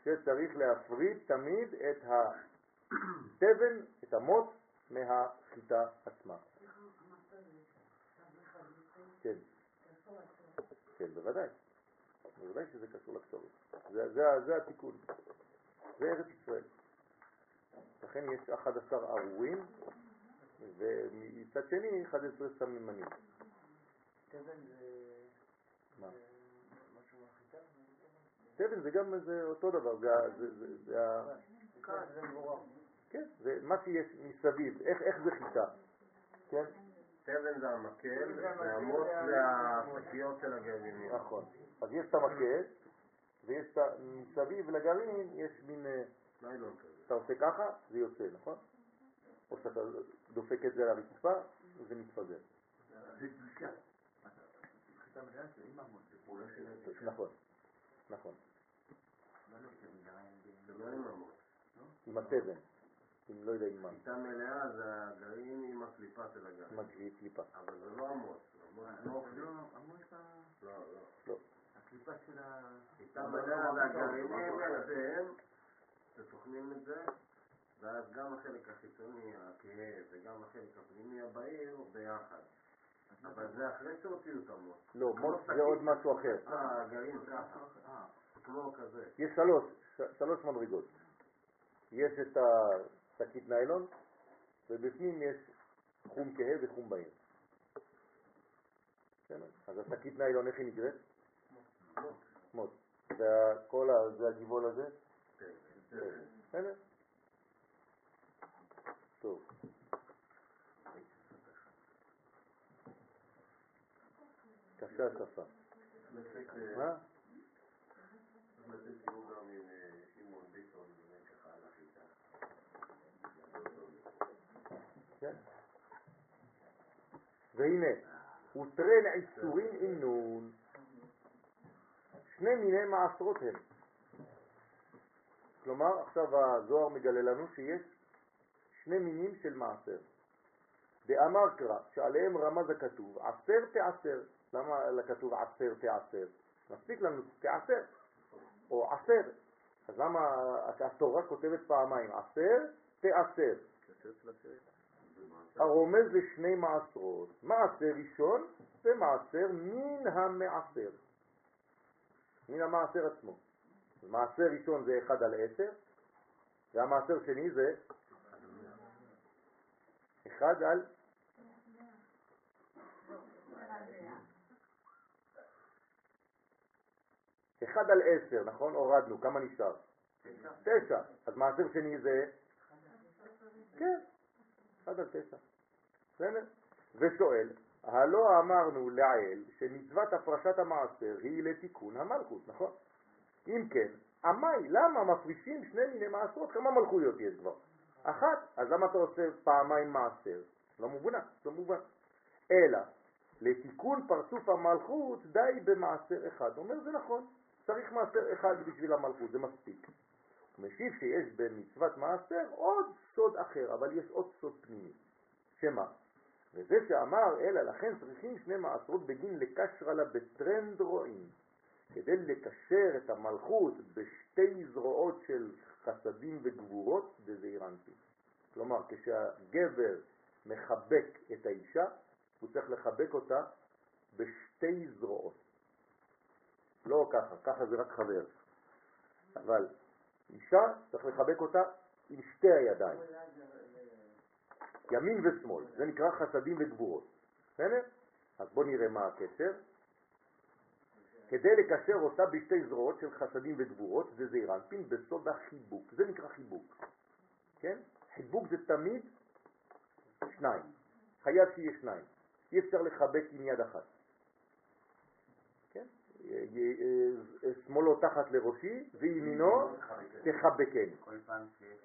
שצריך להפריד תמיד את התבן, את המוץ, מהחיטה עצמה. כן, כן, בוודאי. בוודאי שזה קשור זה, זה התיקון. זה ארץ ישראל. לכן יש 11 ארורים, ומצד שני 11 סממנים. תבן זה... מה? זה משהו מהחיטה? תבן זה גם זה אותו דבר, זה, ה- זה, זה, זה, ה- זה מבורר. כן, זה מה שיש מסביב, איך, איך זה חיטה, כן? תבן זה המקל, תבן זה. השקיות של הגרעינים. נכון. אז יש את המקל, ויש. מסביב לגרעין יש מין, אה, ניילון כזה. אתה עושה ככה, זה יוצא, נכון? או שאתה דופק את זה על הרצפה, מתפזר. זה קדושה. זה עם זה של הקדושה. נכון, נכון. לא לא, זה זה לא עם. עם התבן, עם לא יודע עם מה, חיטה מלאה זה הגרעין עם הקליפה של הגרעין. מגריד קליפה. אבל זה לא המוץ. המוץ לא. לא, המוץ ה... לא, לא. הקליפה של ה... חיטה מלאה זה הגרעינים שלהם, שטוחנים את זה, ואז גם החלק החיצוני, הכהה, וגם החלק הפנימי הבהיר ביחד. אבל זה אחרי שהוציאו את המוץ. לא, מוץ זה עוד משהו אחר. אה, הגרעין ככה. אה, כמו כזה. יש שלוש, שלוש מדרגות. יש את השקית ניילון, ובפנים יש חום כהה וחום בהיר. בסדר? אז השקית ניילון, איך היא נקראת? וכל ה... זה הגבעול הזה? כן. בסדר? טוב. קשה השפה. מה? צריך לתת שיעור גם עם אה, שמעון ביטון, באמת ככה על החיטה. כן. והנה, ותרן עיצורים עם נון. שני מיני מעשרות הם. כלומר, עכשיו הזוהר מגלה לנו שיש שני מינים של מעשר. דאמר קרא, שעליהם רמז הכתוב, עשר תעשר. למה כתוב עשר תעשר? מספיק לנו תעשר, או עשר. אז למה התורה כותבת פעמיים, עשר תעשר? הרומז לשני מעשרות, מעשר ראשון ומעשר מן המעשר. מן המעשר עצמו. מעשר ראשון זה 1 על 10, והמעשר שני זה 1 על אחד על עשר, נכון? הורדנו, כמה נשאר? תשע. אז מעשר שני זה? כן, אחד על תשע. בסדר? ושואל, הלא אמרנו לעיל שמצוות הפרשת המעשר היא לתיקון המלכות, נכון? אם כן, עמי, למה מפרישים שני מיני מעשרות? כמה מלכויות יש כבר? אחת, אז למה אתה עושה פעמיים מעשר? לא מובן, לא מובן. אלא, לתיקון פרצוף המלכות די במעשר אחד. אומר, זה נכון, צריך מעשר אחד בשביל המלכות, זה מספיק. הוא משיב שיש במצוות מעשר עוד סוד אחר, אבל יש עוד סוד פנימי. שמה? וזה שאמר, אלא לכן צריכים שני מעשרות בגין לקשרה לה בטרנד רואים, כדי לקשר את המלכות בשתי זרועות של חסדים וגבורות דזעירנטי. כלומר, כשהגבר מחבק את האישה, הוא צריך לחבק אותה בשתי זרועות. לא ככה, ככה זה רק חבר. אבל אישה צריך לחבק אותה עם שתי הידיים, ימין ושמאל, זה נקרא חסדים וגבורות. בסדר? אז בואו נראה מה הקשר. כדי לקשר אותה בשתי זרועות של חסדים וגבורות, זה זעיר אנפין בסוד החיבוק, זה נקרא חיבוק. כן? חיבוק זה תמיד שניים, חייב שיהיה שניים, אי אפשר לחבק עם יד אחת. כן? שמאלו תחת לראשי וימינו תחבקני. כל פעם שיש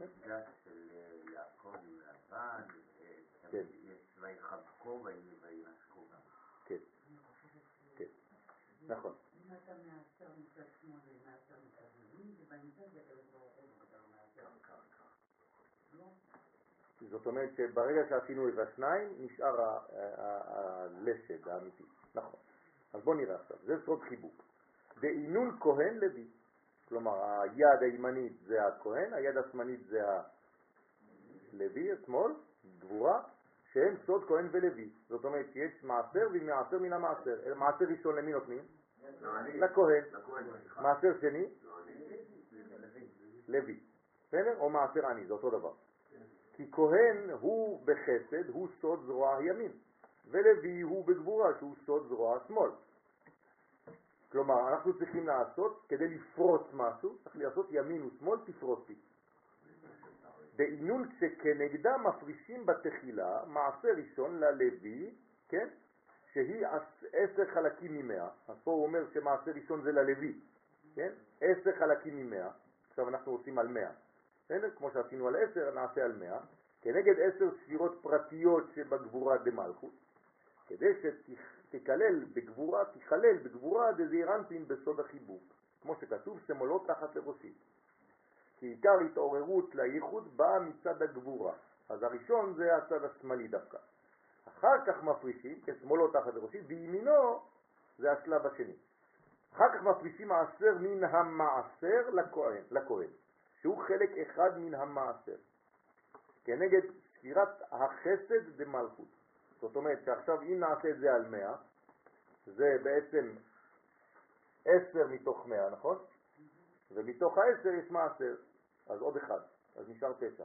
מפגש של אה, יעקב עם לבן, אה, כן. יש ויחבקו וינשקו גם. כן, כן, נכון. אם אתה מאשר מצד שמאל ומאשר מצד ימין, ובאמצע זה הקדוש ברוך הוא אתה לא מאשר. לא? זאת אומרת שברגע שעשינו את השניים, נשאר ה- ה- הלשד האמיתי. נכון. אז בואו נראה עכשיו, זה סוד חיבוק. דאינון כהן לוי. כלומר, היד הימנית זה הכהן, היד השמאלית זה הלוי, השמאל, גבורה, שהם סוד כהן ולוי. זאת אומרת שיש מעשר ומעשר מן המעשר. מעשר ראשון למי נותנים? לא. לכהן. מעשר שני, לא. לוי. בסדר? או מעשר עני, זה אותו דבר. כי כהן הוא בחסד, הוא סוד זרוע הימין, ולוי הוא בגבורה, שהוא סוד זרוע השמאל. כלומר, אנחנו צריכים לעשות, כדי לפרוץ משהו, צריך לעשות ימין ושמאל תפרוצי. בעינון שכנגדה מפרישים בתחילה מעשה ראשון ללוי, כן? שהיא עש- עשר חלקים ממאה. אז פה הוא אומר שמעשה ראשון זה ללוי, כן? עשר חלקים ממאה. עכשיו אנחנו עושים על מאה. בסדר? כמו שעשינו על עשר, נעשה על מאה. כנגד עשר ספירות פרטיות שבגבורה דמלכות, כדי שתיכלל בגבורה, תיכלל בגבורה דזעירנטין בסוד החיבוק, כמו שכתוב, שמאלות תחת לראשי. כי עיקר התעוררות לייחוד באה מצד הגבורה. אז הראשון זה הצד השמאלי דווקא. אחר כך מפרישים, כשמאלו תחת לראשי, וימינו זה השלב השני. אחר כך מפרישים מעשר מן המעשר לכהן, לכהן, שהוא חלק אחד מן המעשר, כנגד ספירת החסד דמלכות. זאת אומרת שעכשיו אם נעשה את זה על 100, זה בעצם 10 מתוך 100, נכון? ומתוך ה-10 יש מעשר, אז עוד אחד, אז נשאר 9.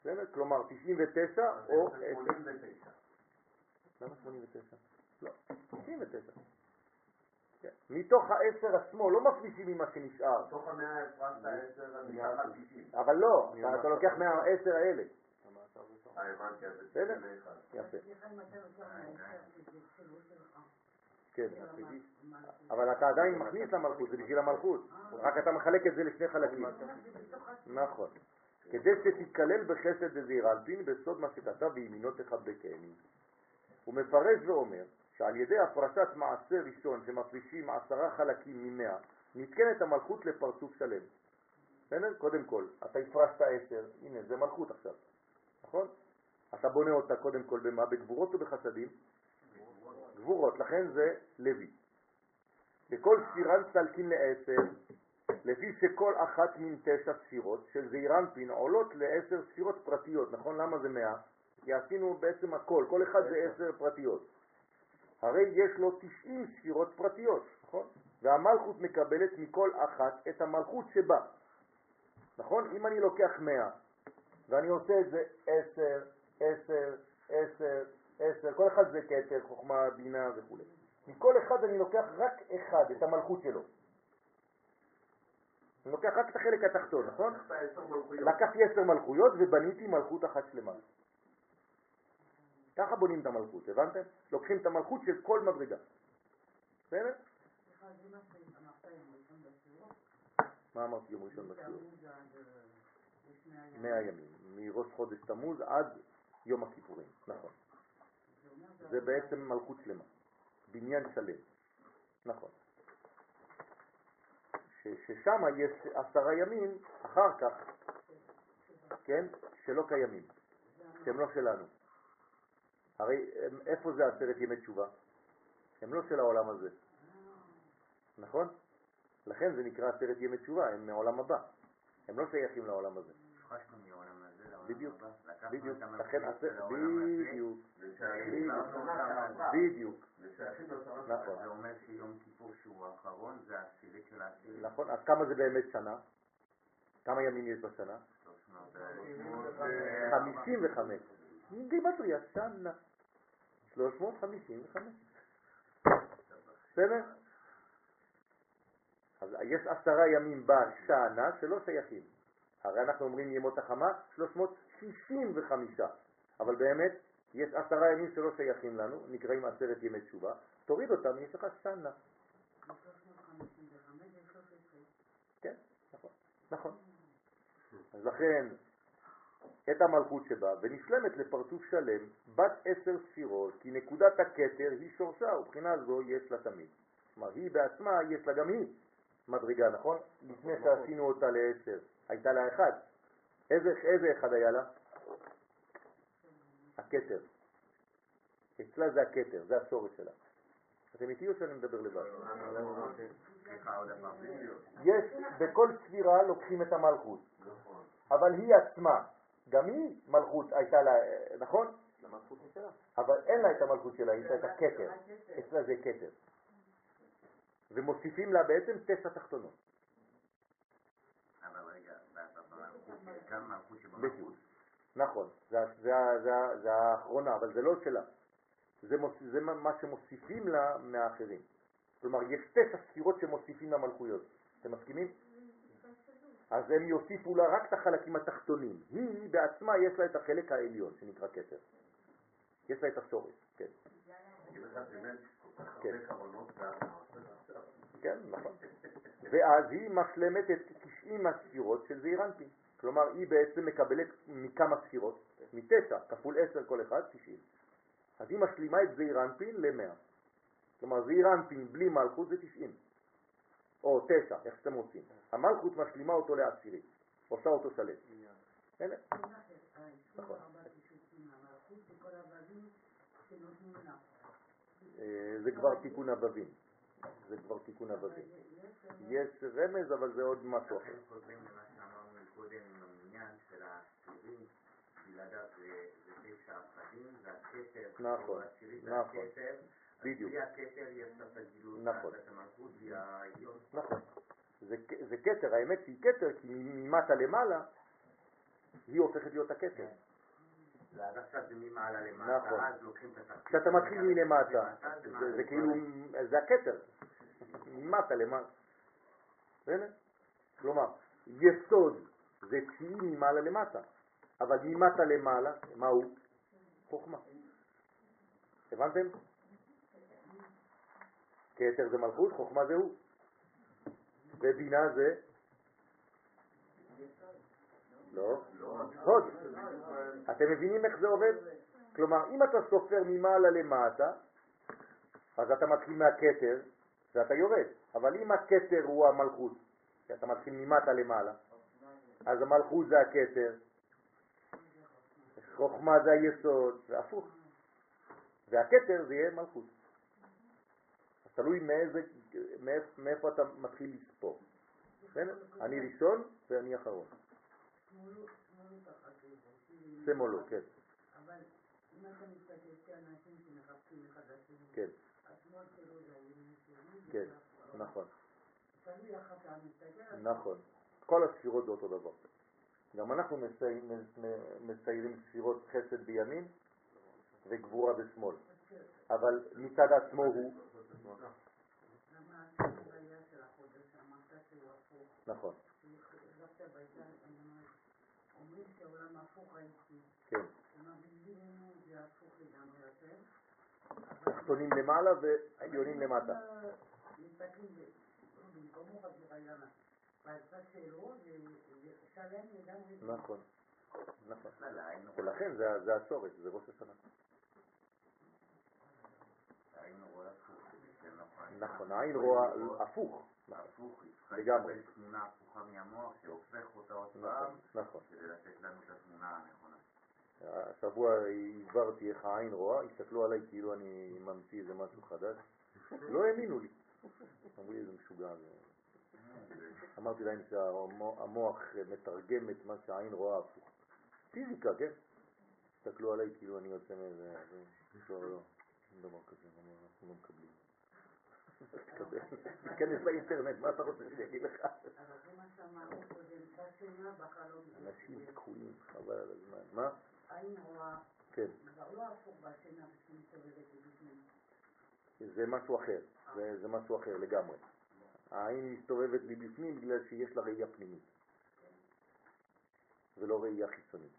בסדר? כלומר 99 או 10. 89. למה 89? לא, 99. כן. מתוך העשר עצמו, לא מפרישים ממה שנשאר. בתוך המאה הפרשת עשר, אני מתחת 90. אבל לא, אתה- אתה לוקח מהעשר האלה. אה, הבנתי, אז זה בסדר? 91. יפה, כן. אבל אתה עדיין מכניס למלכות, זה בשביל המלכות. רק אתה מחלק את זה לשני חלקים. נכון. כדי שתיכלל בחסד דזעיר אנפין בסוד מה שכתב וימינו תחבקני. הוא מפרש ואומר שעל ידי הפרשת מעשה ראשון שמפרישים עשרה חלקים ממאה, נתקנת המלכות לפרצוף שלם. בסדר? קודם כל, אתה הפרשת עשר, הנה זה מלכות עכשיו, נכון? אתה בונה אותה קודם כל במה? בגבורות או בחסדים? גבורות, לכן זה לוי. בכל ספירן צלקין לעשר, לפי שכל אחת מן תשע ספירות של זעירנפין עולות לעשר ספירות פרטיות, נכון? למה זה מאה? כי עשינו בעצם הכל, כל אחד זה עשר פרטיות. הרי יש לו תשעים ספירות פרטיות, נכון? והמלכות מקבלת מכל אחת את המלכות שבה. נכון? אם אני לוקח מאה ואני עושה את זה עשר, עשר, עשר, עשר, כל אחד זה כתר, חוכמה, בינה וכו'. מכל אחד אני לוקח רק אחד, את המלכות שלו. אני לוקח רק את החלק התחתון, נכון? לקחתי עשר מלכויות ובניתי מלכות אחת שלמה. ככה בונים את המלכות, הבנתם? לוקחים את המלכות של כל מדרגה. בסדר? מה אמרתי יום ראשון בשיעור? אה. מאה ימים, מראש חודש תמוז עד יום הכיפורים, נכון. זה בעצם מלכות שלמה, בניין שלם, נכון. ששם יש עשרה ימים אחר כך, כן, שלא קיימים, שהם לא שלנו. הרי איפה זה עשרת ימי תשובה? הם לא של העולם הזה, נכון? לכן זה נקרא עשרת ימי תשובה, הם מהעולם הבא, הם לא שייכים לעולם הזה. הפרשנו מעולם הזה לעולם בדיוק, בדיוק, לכן הזה, בדיוק. בדיוק, לשנה נכון. זה אומר שיום כיפור שהוא האחרון זה העשירית של העשירית. נכון, אז כמה זה באמת שנה? כמה ימים יש בשנה? 300, אה, 55. גימטריה, שנה. 355. בסדר? אז יש עשרה ימים בשנה שלא שייכים. הרי אנחנו אומרים ימות החמה 365, אבל באמת יש עשרה ימים שלא שייכים לנו, נקראים עשרת ימי תשובה, תוריד אותם, יש לך שנה. 355 זה 13. כן, נכון. נכון. אז לכן, את המלכות שבה, ונשלמת לפרצוף שלם, בת עשר ספירות, כי נקודת הכתר היא שורשה, ובחינה זו יש לה תמיד. כלומר, היא בעצמה, יש לה גם היא מדרגה, נכון? לפני שעשינו אותה לעשר, הייתה לה אחד. איזה, איזה אחד היה לה? הכתר. אצלה זה הכתר, זה השורש שלה. אתם איתי או שאני מדבר לבד? יש, בכל ספירה לוקחים את המלכות, אבל היא עצמה, גם היא מלכות הייתה לה, נכון? אבל אין לה את המלכות שלה, היא את הכתר, אצלה זה כתר. ומוסיפים לה בעצם תשע תחתונות. אבל רגע, במלכות, גם מלכות. שבמלכות. נכון, זה, זה, זה, זה האחרונה, אבל זה לא שלה. זה, מוס, זה מה שמוסיפים לה מהאחרים. כלומר, יש תשע ספירות שמוסיפים למלכויות. אתם מסכימים? אז הם יוסיפו לה רק את החלקים התחתונים. היא בעצמה יש לה את החלק העליון שנקרא כתר. יש לה את השורש, כן. כן. כן, נכון. ואז היא משלמת את 90 הספירות של זעיר אנפין. כלומר, היא בעצם מקבלת מכמה ספירות? מתשע, כפול עשר כל אחד, 90. אז היא משלימה את זעיר אנפין ל-100. כלומר, זעיר אנפין בלי מלכות זה 90. או תשע, איך שאתם רוצים. המלכות משלימה אותו לעשירי, עושה אותו נכון. אה, זה כבר תיקון הבבים. זה כבר תיקון הבבים. יש רמז, אבל זה עוד משהו אחר. לכן חוזרים למה שאמרנו קודם עם המניין של העשירים, בלעדיו זה תשע אחדים, זה הכתר, נכון, נכון. בדיוק. בלי הכתר יש את הגילוי, נכון. נכון. זה, כתר, האמת שהיא כתר, כי ממטה למעלה היא הופכת להיות הכתר. ועד עכשיו זה ממעלה למטה, נכון. אז לוקחים את התחתית. כשאתה מתחיל מלמטה, זה כאילו, זה הכתר, ממטה. בסדר? כלומר, יסוד זה תשיעי ממעלה למטה, אבל ממטה למעלה, מה הוא? חוכמה. הבנתם? כתר זה מלכות, חוכמה זה הוא. ובינה זה? לא. הוד. אתם מבינים איך זה עובד? כלומר, אם אתה סופר ממעלה למטה, אז אתה מתחיל מהכתר ואתה יורד. אבל אם הכתר הוא המלכות, כי אתה מתחיל ממטה למעלה, אז המלכות זה הכתר, חוכמה זה היסוד, והפוך. והכתר זה יהיה מלכות. אז תלוי מאיזה, מאיפה, מאיפה אתה מתחיל לספור. אני ראשון ואני אחרון. שמאלו, כן, אבל אם אתה מסתכל שתי אנשים שמחפשים לשני, כן, כן, נכון, נכון. כל הספירות זה אותו דבר. גם אנחנו מצייר- מ- מציירים ספירות חסד בימין וגבורה בשמאל. אבל מצד עצמו הוא, נכון, כן. תחתונים למעלה ועליונים למטה. חיינה, שלו לגמרי, נכון, נכון. לא, היינו ולכן זה, זה השורש, זה ראש השנה. לא יכולים- נכון, העין רואה הפוך. נכון, הפוך, היא צריכה לגמרי. לקבל תמונה הפוכה מהמוח שהופך אותה עוד פעם, נכון, נכון. כדי לתת לנו את התמונה הנכונה. השבוע הסברתי איך העין רואה, הסתכלו עליי כאילו אני ממציא איזה משהו חדש. לא האמינו לי. אמרו לי איזה משוגע זה. אמרתי להם שהמוח מתרגם את מה שהעין רואה הפוך. פיזיקה, כן? הסתכלו עליי כאילו אני יוצא מאיזה... לא, לא, אין דבר כזה, אנחנו לא מקבלים. תיכנס לאינטרנט, מה אתה רוצה שאני אגיד לך? אבל זה מה שאמרנו קודם, בשינה בחלום, אנשים תקועים, חבל על הזמן. מה? עין רואה, כן. כבר לא הפוך בשינה זה משהו אחר, זה משהו אחר לגמרי. העין מסתובבת לי בפנים בגלל שיש לה ראייה פנימית, ולא ראייה חיצונית.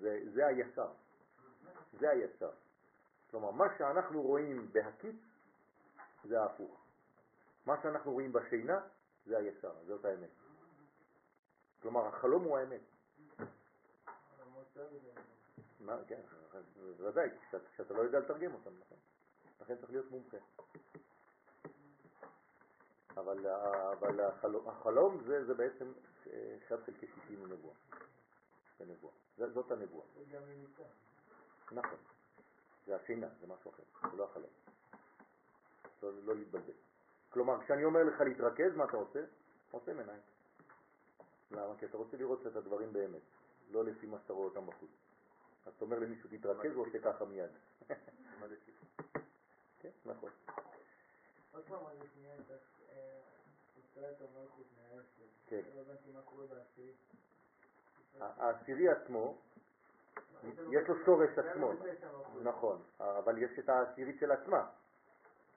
זה זה, הישר, זה הישר. כלומר, מה שאנחנו רואים בהקיץ זה ההפוך. מה שאנחנו רואים בשינה זה הישר, זאת האמת. כלומר, החלום הוא האמת. מה, כן, בוודאי, כשאתה לא יודע לתרגם אותם, נכון? לכן צריך להיות מומחה. אבל, אבל החלום, החלום זה, זה בעצם אה, 1 חלקי 60 מנבואה. זה נבואה. זאת הנבואה. נכון. זה השינה, זה משהו אחר, זה לא החלום. לא, לא להתבלבל. כלומר, כשאני אומר לך להתרכז, מה אתה עושה? עושה עיניים. למה? כי אתה רוצה לראות את הדברים באמת, לא לפי מה שאתה רואה אותם בחוץ. אז אתה אומר למישהו תתרכז, הוא עושה ככה מיד. כן, נכון. פעם רגע שנייה את הוצאת המלכות מהעשר. כן. לא הבנתי מה קורה בעשירי. העשירי עצמו, יש לו שורש עצמו, מלכות. נכון, אבל יש את העשירית של עצמה,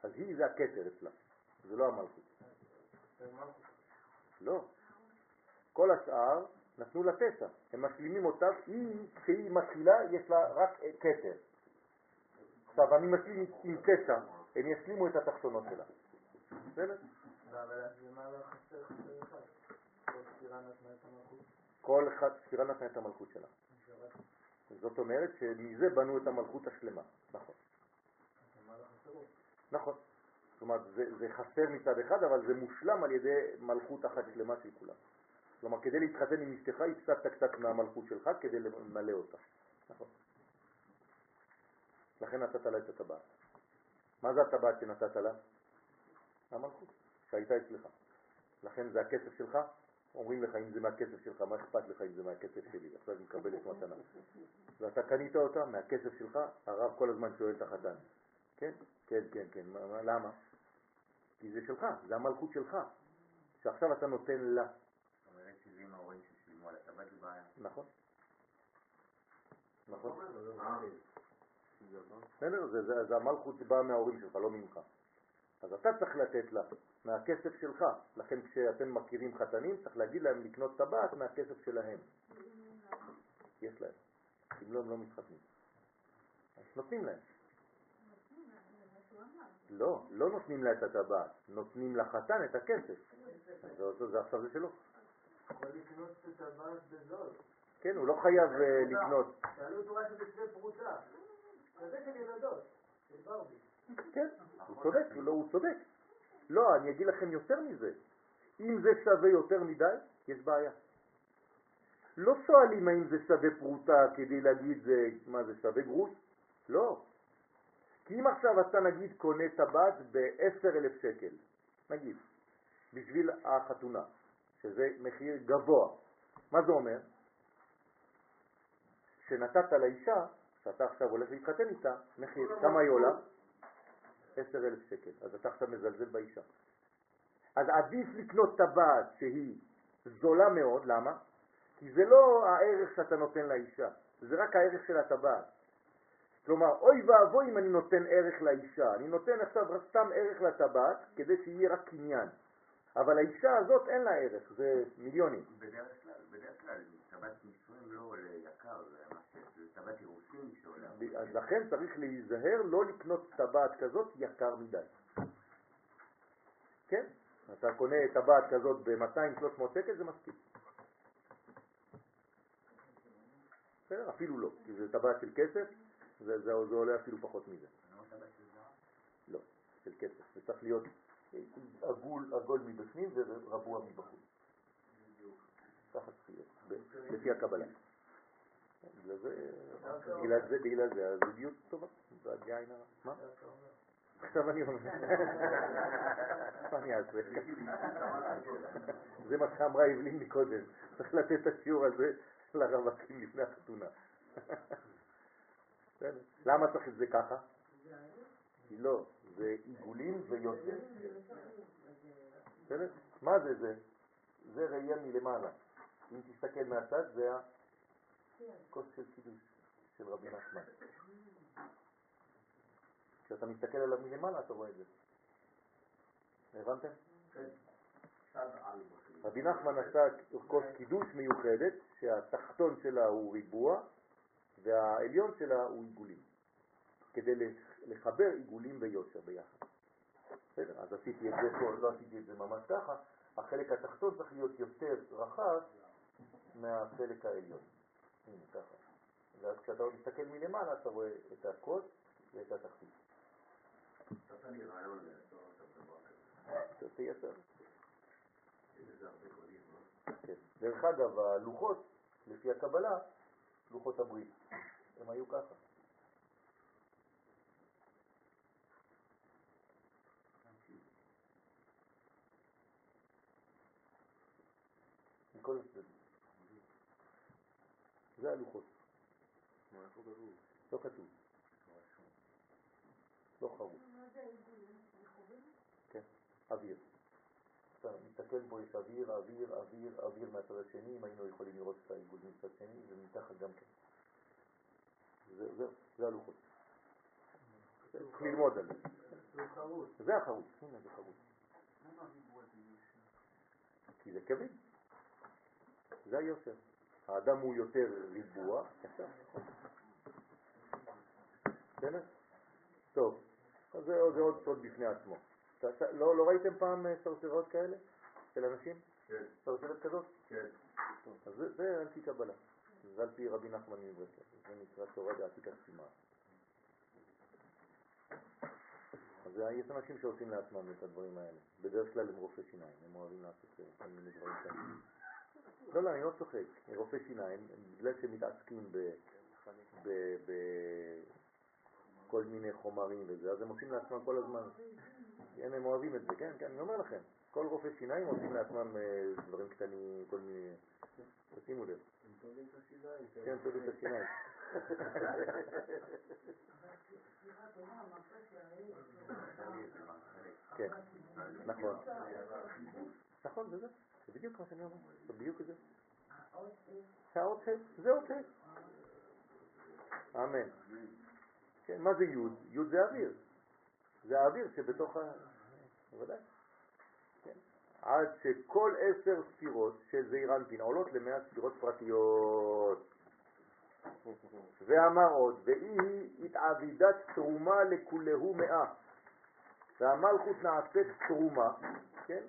אז היא זה הכתר אצלה, זה לא המלכות. לא. כל השאר נתנו לה תשע, הם משלימים אותה, היא, כשהיא מתחילה, יש לה רק כתר. עכשיו, אני משלים עם תשע, הם ישלימו את התחתונות שלה. בסדר? כל ספירה נתנה את המלכות. שלה. זאת אומרת שמזה בנו את המלכות השלמה. נכון. נכון. זאת אומרת, זה, זה חסר מצד אחד, אבל זה מושלם על ידי מלכות אחת שלמה של כולם. כלומר, כדי להתחתן עם אשתך, הפסדת קצת מהמלכות שלך כדי למלא אותה. נכון. לכן נתת לה את הטבעת. מה זה הטבעת שנתת לה? המלכות, שהייתה אצלך. לכן זה הכסף שלך, אומרים לך אם זה מהכסף שלך, מה אכפת לך אם זה מהכסף שלי? עכשיו היא מקבלת מתנה. ואתה קנית אותה מהכסף שלך, הרב כל הזמן שואל את החתן. כן, כן, כן, כן, מה, מה, למה? כי זה שלך, זה המלכות שלך, שעכשיו אתה נותן לה. זאת אומרת שזה עם ההורים ששילמו על הטבעת זה בעיה. נכון. נכון. בסדר, זה, זה, זה המלכות שבאה מההורים שלך, לא ממך. אז אתה צריך לתת לה מהכסף שלך. לכן כשאתם מכירים חתנים, צריך להגיד להם לקנות טבעת מהכסף שלהם. יש להם. אם לא, הם לא מתחתנים. אז נותנים להם. לא, לא נותנים לה את הטבעת, נותנים לחתן את הכסף. זה, עכשיו זה שלו. יכול לקנות את הטבעת בזול. כן, הוא לא חייב אה, לקנות. שאלו אותו רק פרוצה. כן, הוא צודק, לא, הוא צודק. לא, אני אגיד לכם יותר מזה. אם זה שווה יותר מדי, יש בעיה. לא שואלים האם זה שווה פרוטה כדי להגיד זה, מה זה שווה גרוש? לא. כי אם עכשיו אתה נגיד קונה טבעת ב-10 אלף שקל, נגיד, בשביל החתונה, שזה מחיר גבוה, מה זה אומר? שנתת לאישה, שאתה עכשיו הולך להתחתן איתה, מחיר, כמה היא עולה? 10 אלף שקל. אז אתה עכשיו מזלזל באישה. אז עדיף לקנות טבעת שהיא זולה מאוד, למה? כי זה לא הערך שאתה נותן לאישה, זה רק הערך של הטבעת. כלומר, אוי ואבוי אם אני נותן ערך לאישה, אני נותן עכשיו סתם ערך לטבעת כדי שיהיה רק קניין. אבל האישה הזאת אין לה ערך, זה מיליונים. בדרך כלל, בדרך כלל, טבעת נישואים לא עולה יקר, טבעת אירוסין שעולה. אז לכן צריך להיזהר לא לקנות טבעת כזאת יקר מדי. כן? אתה קונה טבעת כזאת ב-200-300 שקל זה מספיק. בסדר, אפילו לא, כי זה טבעת של כסף, זה, זה, זה עולה אפילו פחות מזה. לא של? לא, של כסף. זה צריך להיות עגול, עגול מבפנים ורבוע מבחוץ. ככה צריך להיות, לפי הקבלה. בגלל זה, בגלל זה, הזוגיות טובה, זה הגיעה עין הרע. מה? עכשיו אני אומר, מה אני אעשה? זה מה שאמרה אבלין מקודם, צריך לתת את השיעור הזה לרווקים לפני החתונה. למה צריך את זה ככה? לא, זה עיגולים ויוצא. מה זה זה? זה ראייה מלמעלה. אם תסתכל מהצד זה הכוס של קידוש של רבי נחמן. כשאתה מסתכל עליו מלמעלה אתה רואה את זה. הבנתם? על רבי נחמן עשה כוס קידוש מיוחדת שהתחתון שלה הוא ריבוע והעליון שלה הוא עיגולים. כדי לחבר עיגולים ויושר ביחד. בסדר, אז עשיתי את זה פה, לא עשיתי את זה ממש ככה, החלק התחתון צריך להיות יותר רחב מהחלק העליון. הנה, ככה. ואז כשאתה מסתכל מלמעלה אתה רואה את הכוס ואת התחתית. נתת לי רעיון לאסור עכשיו דבר כזה. אתה תייצר. לא? כן. דרך אגב, הלוחות, לפי הקבלה, לוחות הברית, הם היו ככה. מכל הצדדים. זה הלוחות. לא כתוב. לא חרוץ. כן. כן, פה יש אוויר, אוויר, אוויר, אוויר מהצד השני, אם היינו יכולים לראות את העיגול מצד שני, ומתחת גם כן. זה, זה, זה הלוחות. צריך ללמוד על זה. זה חרוץ. זה החרוץ, הנה זה חרוץ. כי זה קווים. זה היושר. האדם הוא יותר ריבוע. בסדר? טוב, אז זה, עוד סוד בפני עצמו. לא, לא ראיתם פעם אה, סרסרות כאלה? של אנשים? כן, סרסרת כזאת? כן. אז זה, זה על פי קבלה. זה על פי רבי נחמן מברסלב. זה נקרא תורה דעתיקת סימן. אז יש אנשים שעושים לעצמם את הדברים האלה. בדרך כלל הם רופאי שיניים, הם אוהבים לעשות אה, כל מיני דברים כאלה. לא, לא, אני לא צוחק. רופאי שיניים, בגלל שהם מתעסקים ב... ב... ב... כל מיני חומרים וזה, אז הם עושים לעצמם כל הזמן. כן, הם אוהבים את זה, כן, כן, אני אומר לכם. כל רופאי שיניים עושים לעצמם אה, דברים קטנים, כל מיני... תשימו לב. הם טובים את השיניים. כן, טובים את השיניים. כן, נכון. נכון, זה זה. זה בדיוק מה שאני אומר. זה בדיוק זה. האות ה', זה אות ה'. אמן. כן, מה זה י'? י' זה אוויר. זה האוויר שבתוך ה... בוודאי. כן. עד שכל עשר ספירות של זעיר אנפין עולות למאה ספירות פרטיות. ואמר עוד, והיא התעבידת תרומה לכולהו מאה. והמלכות נעשית תרומה, כן?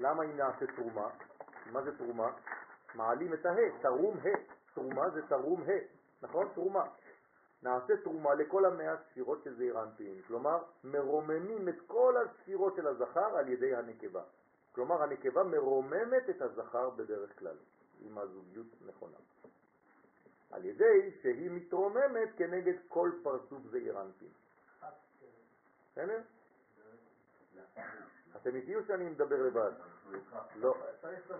למה היא נעשית תרומה? מה זה תרומה? מעלים את הה, תרום ה', תרומה זה תרום ה', נכון? תרומה. נעשה תרומה לכל המאה ספירות של זעיר אנפין, כלומר מרוממים את כל הספירות של הזכר על ידי הנקבה. כלומר הנקבה מרוממת את הזכר בדרך כלל, עם הזוגיות נכונה. על ידי שהיא מתרוממת כנגד כל פרצוף זעיר אנפין. בסדר? אתם איתי או שאני מדבר לבד? לא,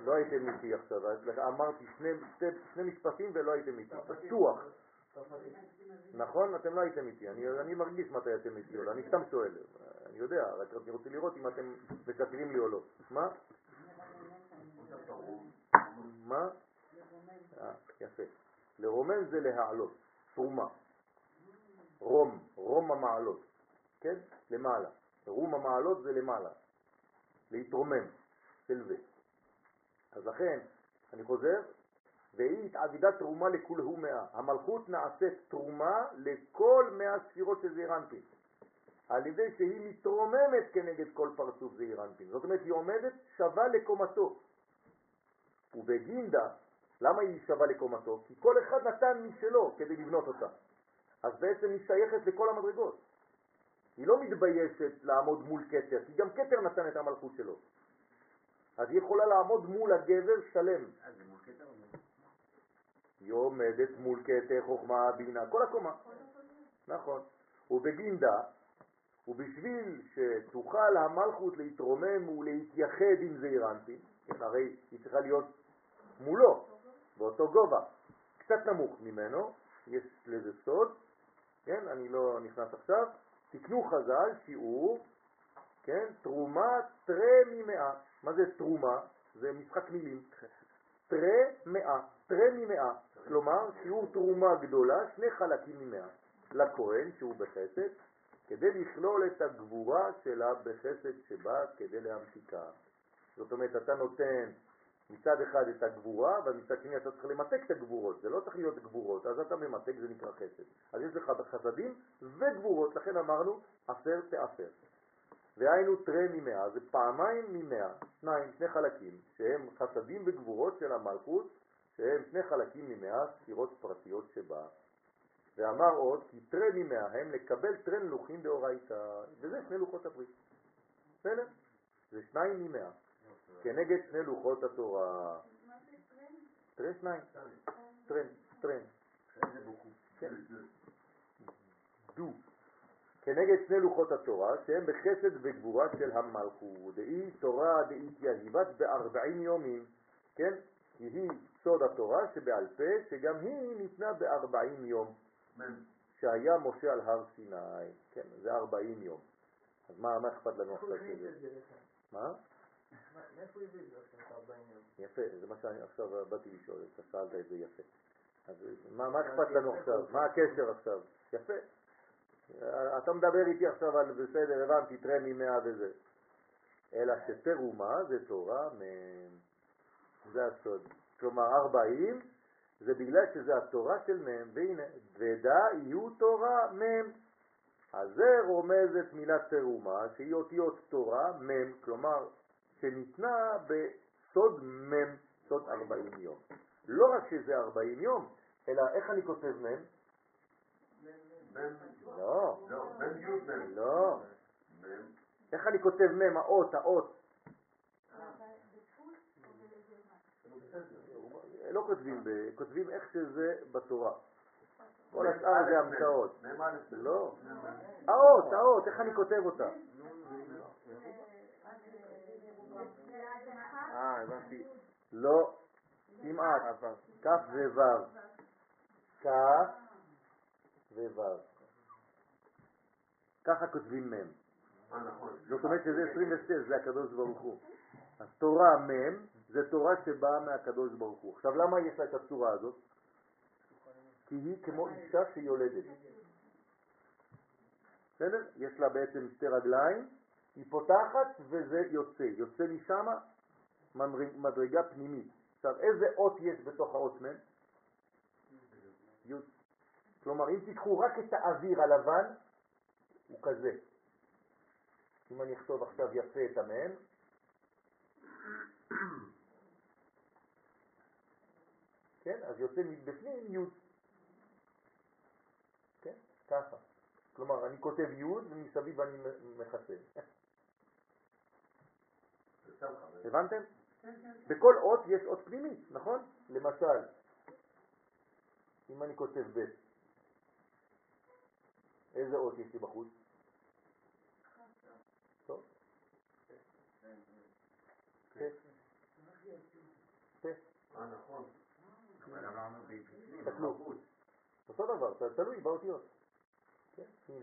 לא הייתם איתי עכשיו, אמרתי שני, משפטים ולא הייתם איתי, בטוח. נכון? אתם לא הייתם איתי, אני, מרגיש מתי אתם איתי, אני סתם שואל, אני יודע, רק אני רוצה לראות אם אתם משקרים לי או לא. מה? מה? אה, יפה. לרומם זה להעלות, תרומה. רום, רום המעלות, כן? למעלה. רום המעלות זה למעלה. להתרומם, של זה. אז לכן, אני חוזר, והיא התעבידת תרומה לכולהו מאה. המלכות נעשית תרומה לכל מאה ספירות של זעיר אנפין, על ידי שהיא מתרוממת כנגד כל פרצוף זעיר אנפין. זאת אומרת, היא עומדת שווה לקומתו. ובגינדה, למה היא שווה לקומתו? כי כל אחד נתן משלו כדי לבנות אותה. אז בעצם היא שייכת לכל המדרגות. היא לא מתביישת לעמוד מול כתר, כי גם כתר נתן את המלכות שלו. אז היא יכולה לעמוד מול הגבר שלם. אז זה מול כתר או מול? היא עומדת מול כתר, חוכמה, בינה, כל הקומה. נכון. ובגינדה, ובשביל שתוכל המלכות להתרומם ולהתייחד עם זעיר אנפין, כן, הרי היא צריכה להיות מולו, באותו גובה, קצת נמוך ממנו, יש לזה סוד, כן, אני לא נכנס עכשיו, תקנו חז"ל שיעור, כן, תרומה תרי ממאה. מה זה תרומה? זה משחק מילים. תרי מאה, תרי ממאה. כלומר, שיעור תרומה גדולה, שני חלקים ממאה. לכהן, שהוא בחסד, כדי לכלול את הגבורה שלה בחסד שבא כדי להמתיקה. זאת אומרת, אתה נותן מצד אחד את הגבורה, ומצד שני אתה צריך למתק את הגבורות. זה לא צריך להיות גבורות, אז אתה ממתק, זה נקרא חסד. אז יש לך חסדים וגבורות, לכן אמרנו עשר תעשר. והיינו תרי ממאה, זה פעמיים ממאה, שניים, שני חלקים, שהם חסדים וגבורות של המלכות, שהם שני חלקים ממאה ספירות פרטיות שבה. ואמר עוד, כי תרי ממאה הם לקבל תרי לוחים דאורייתא, וזה שני לוחות הברית. בסדר? זה שניים ממאה. כנגד שני לוחות התורה. טרן שניים. טרן, טרן. כן. דו. כנגד שני לוחות התורה, שהם בחסד וגבורה של המלכות. דאי תורה דאי תיאזיבת בארבעים יומים. כן? היא סוד התורה שבעל פה, שגם היא ניתנה בארבעים יום. שהיה משה על הר סיני. כן, זה ארבעים יום. אז מה, מה אכפת לנו עכשיו מאיפה הביא? את זה הביא יפה, זה מה שאני עכשיו באתי לשאול, אתה שאלת את זה יפה. אז מה, אכפת לנו עכשיו? מה הקשר עכשיו? יפה. אתה מדבר איתי עכשיו על בסדר, הבנתי, תראה ממאה וזה. אלא שתרומה זה תורה מ... זה הסוד. כלומר, ארבעים זה בגלל שזה התורה של מהם, והנה, ודע יהיו תורה מהם. אז זה רומזת מילת תרומה, שהיא אותיות תורה מם, כלומר, שניתנה בסוד מם, סוד ארבעים יום. לא רק שזה ארבעים יום, אלא איך אני כותב מם? לא. לא. לא. איך אני כותב מם, האות, האות? לא כותבים, כותבים איך שזה בתורה. כל השאר זה המצאות. לא. האות, האות, איך אני כותב אותה? הבנתי. לא, כמעט. כף ווו. כף ווו. ככה כותבים מם. אה, נכון. זאת אומרת שזה 26, זה הקדוש ברוך הוא. אז תורה מם זה תורה שבאה מהקדוש ברוך הוא. עכשיו למה יש לה את הצורה הזאת? כי היא כמו אישה שיולדת. בסדר? יש לה בעצם שתי רגליים, היא פותחת וזה יוצא. יוצא משם מדרגה פנימית. עכשיו, איזה אות יש בתוך האות מ'? י'. כלומר, אם תיקחו רק את האוויר הלבן, הוא כזה. אם אני אכתוב עכשיו יפה את המם, כן, אז יוצא מבפנים י'. כן, ככה. כלומר, אני כותב י' ומסביב אני מחסן. הבנתם? בכל אות יש אות פנימית, נכון? למשל, אם אני כותב ב', איזה אות יש לי בחוץ? טוב. אה, נכון. אבל אמרנו בפנים, תסתכלו. אותו דבר, תלוי באותיות.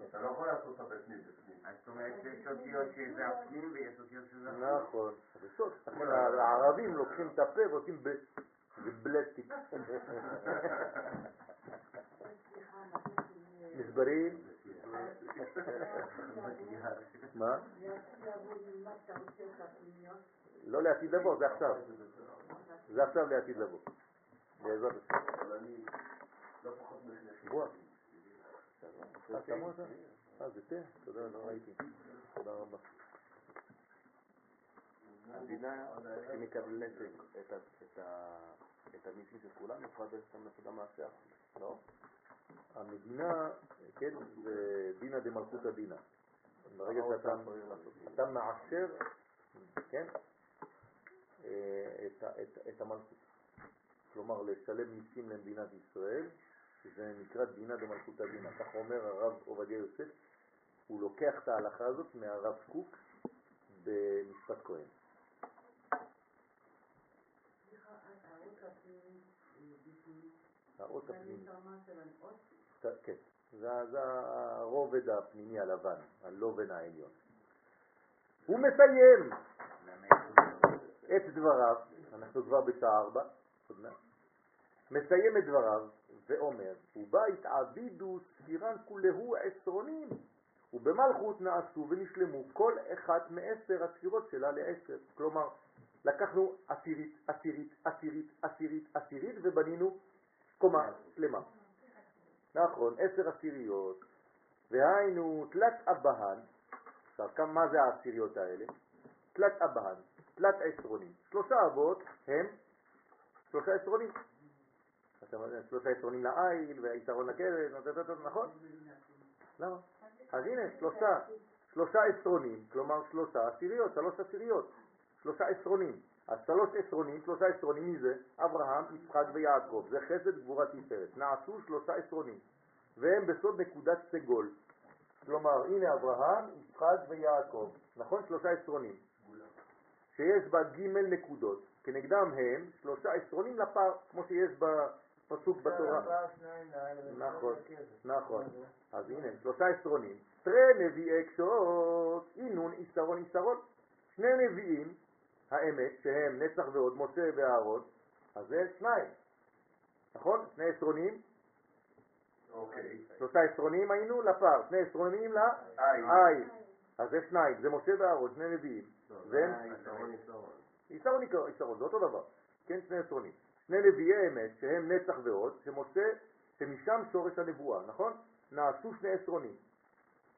אתה לא יכול לעשות את הבפנים בפנים. זאת אומרת שיש אותיות שזה הפנים ויש אותיות שזה החוץ. נכון. לכן הערבים לוקחים את הפה ועושים ב- בבלסטיק. מסברים? מה? לא לעתיד לבוא, זה עכשיו. זה עכשיו לעתיד לבוא. בעזרת השם. אבל אני לא פחות מחנך. בוא. אה? אה, זה תה? תודה, לא ראיתי. תודה רבה. המדינה שמקבלת את המיסים של כולם, יכולה אותם לעשות גם מעשר, לא? המדינה, כן, זה דינא דמלכותא דינא. ברגע שאתה מעשר, כן, אה, את ה- את- את המלכות. כלומר, לשלם מיסים למדינת ישראל, זה נקרא דינא דמלכותא דינא. כך אומר הרב עובדיה יוסף, הוא לוקח את ההלכה הזאת מהרב קוק במשפט כהן. האות הפנימית. ת- כן, זה, זה הרובד הפנימי הלבן, הלובן העליון. הוא מסיים את דבריו, אנחנו כבר בשעה ארבע, עוד מעט, מסיים את דבריו ואומר, ובה התעבידו ספירן כולהו עשרונים, ובמלכות נעשו ונשלמו כל אחת מעשר הספירות שלה לעשר. כלומר, לקחנו עשירית, עשירית, עשירית, עשירית, עשירית, ובנינו קומה שלמה. נכון, עשר עשיריות, והיינו תלת אבהן, עכשיו, מה זה העשיריות האלה? תלת אבהן, תלת עשרונים. שלושה אבות הם שלושה עשרונים. שלושה עשרונים לעיל והיתרון לכלב, נכון? למה? אז הנה, שלושה, שלושה עשרונים, כלומר שלושה עשיריות, שלוש עשיריות, שלושה עשרונים. אז שלוש עשרונים, שלושה עשרונים מי זה? אברהם, יצחק ויעקב. זה חסד גבורת תפארת. נעשו שלושה עשרונים, והם בסוד נקודת סגול. כלומר, הנה אברהם, יצחק ויעקב. נכון? שלושה עשרונים. שיש בה ג' נקודות. כנגדם הם שלושה עשרונים לפר, כמו שיש בפסוק בתורה. נכון, נכון. אז הנה, שלושה עשרונים. תרי נביאי קשות, אינון, עשרון, עשרון. שני נביאים האמת, שהם נצח ועוד, משה ואהרון, אז זה שניים, נכון? שני עשרונים, אוקיי. שלושה עשרונים היינו לפר, שני עשרונים. לאי, אז זה שניים, זה משה ואהרון, שני נביאים, והם יתרון. עיסרון עיקר- עיסרון, זה אותו דבר, כן, שני עשרונים. שני נביאי אמת, שהם נצח ועוד, שמשה, שמשם שורש הנבואה, נכון? נעשו שני עשרונים.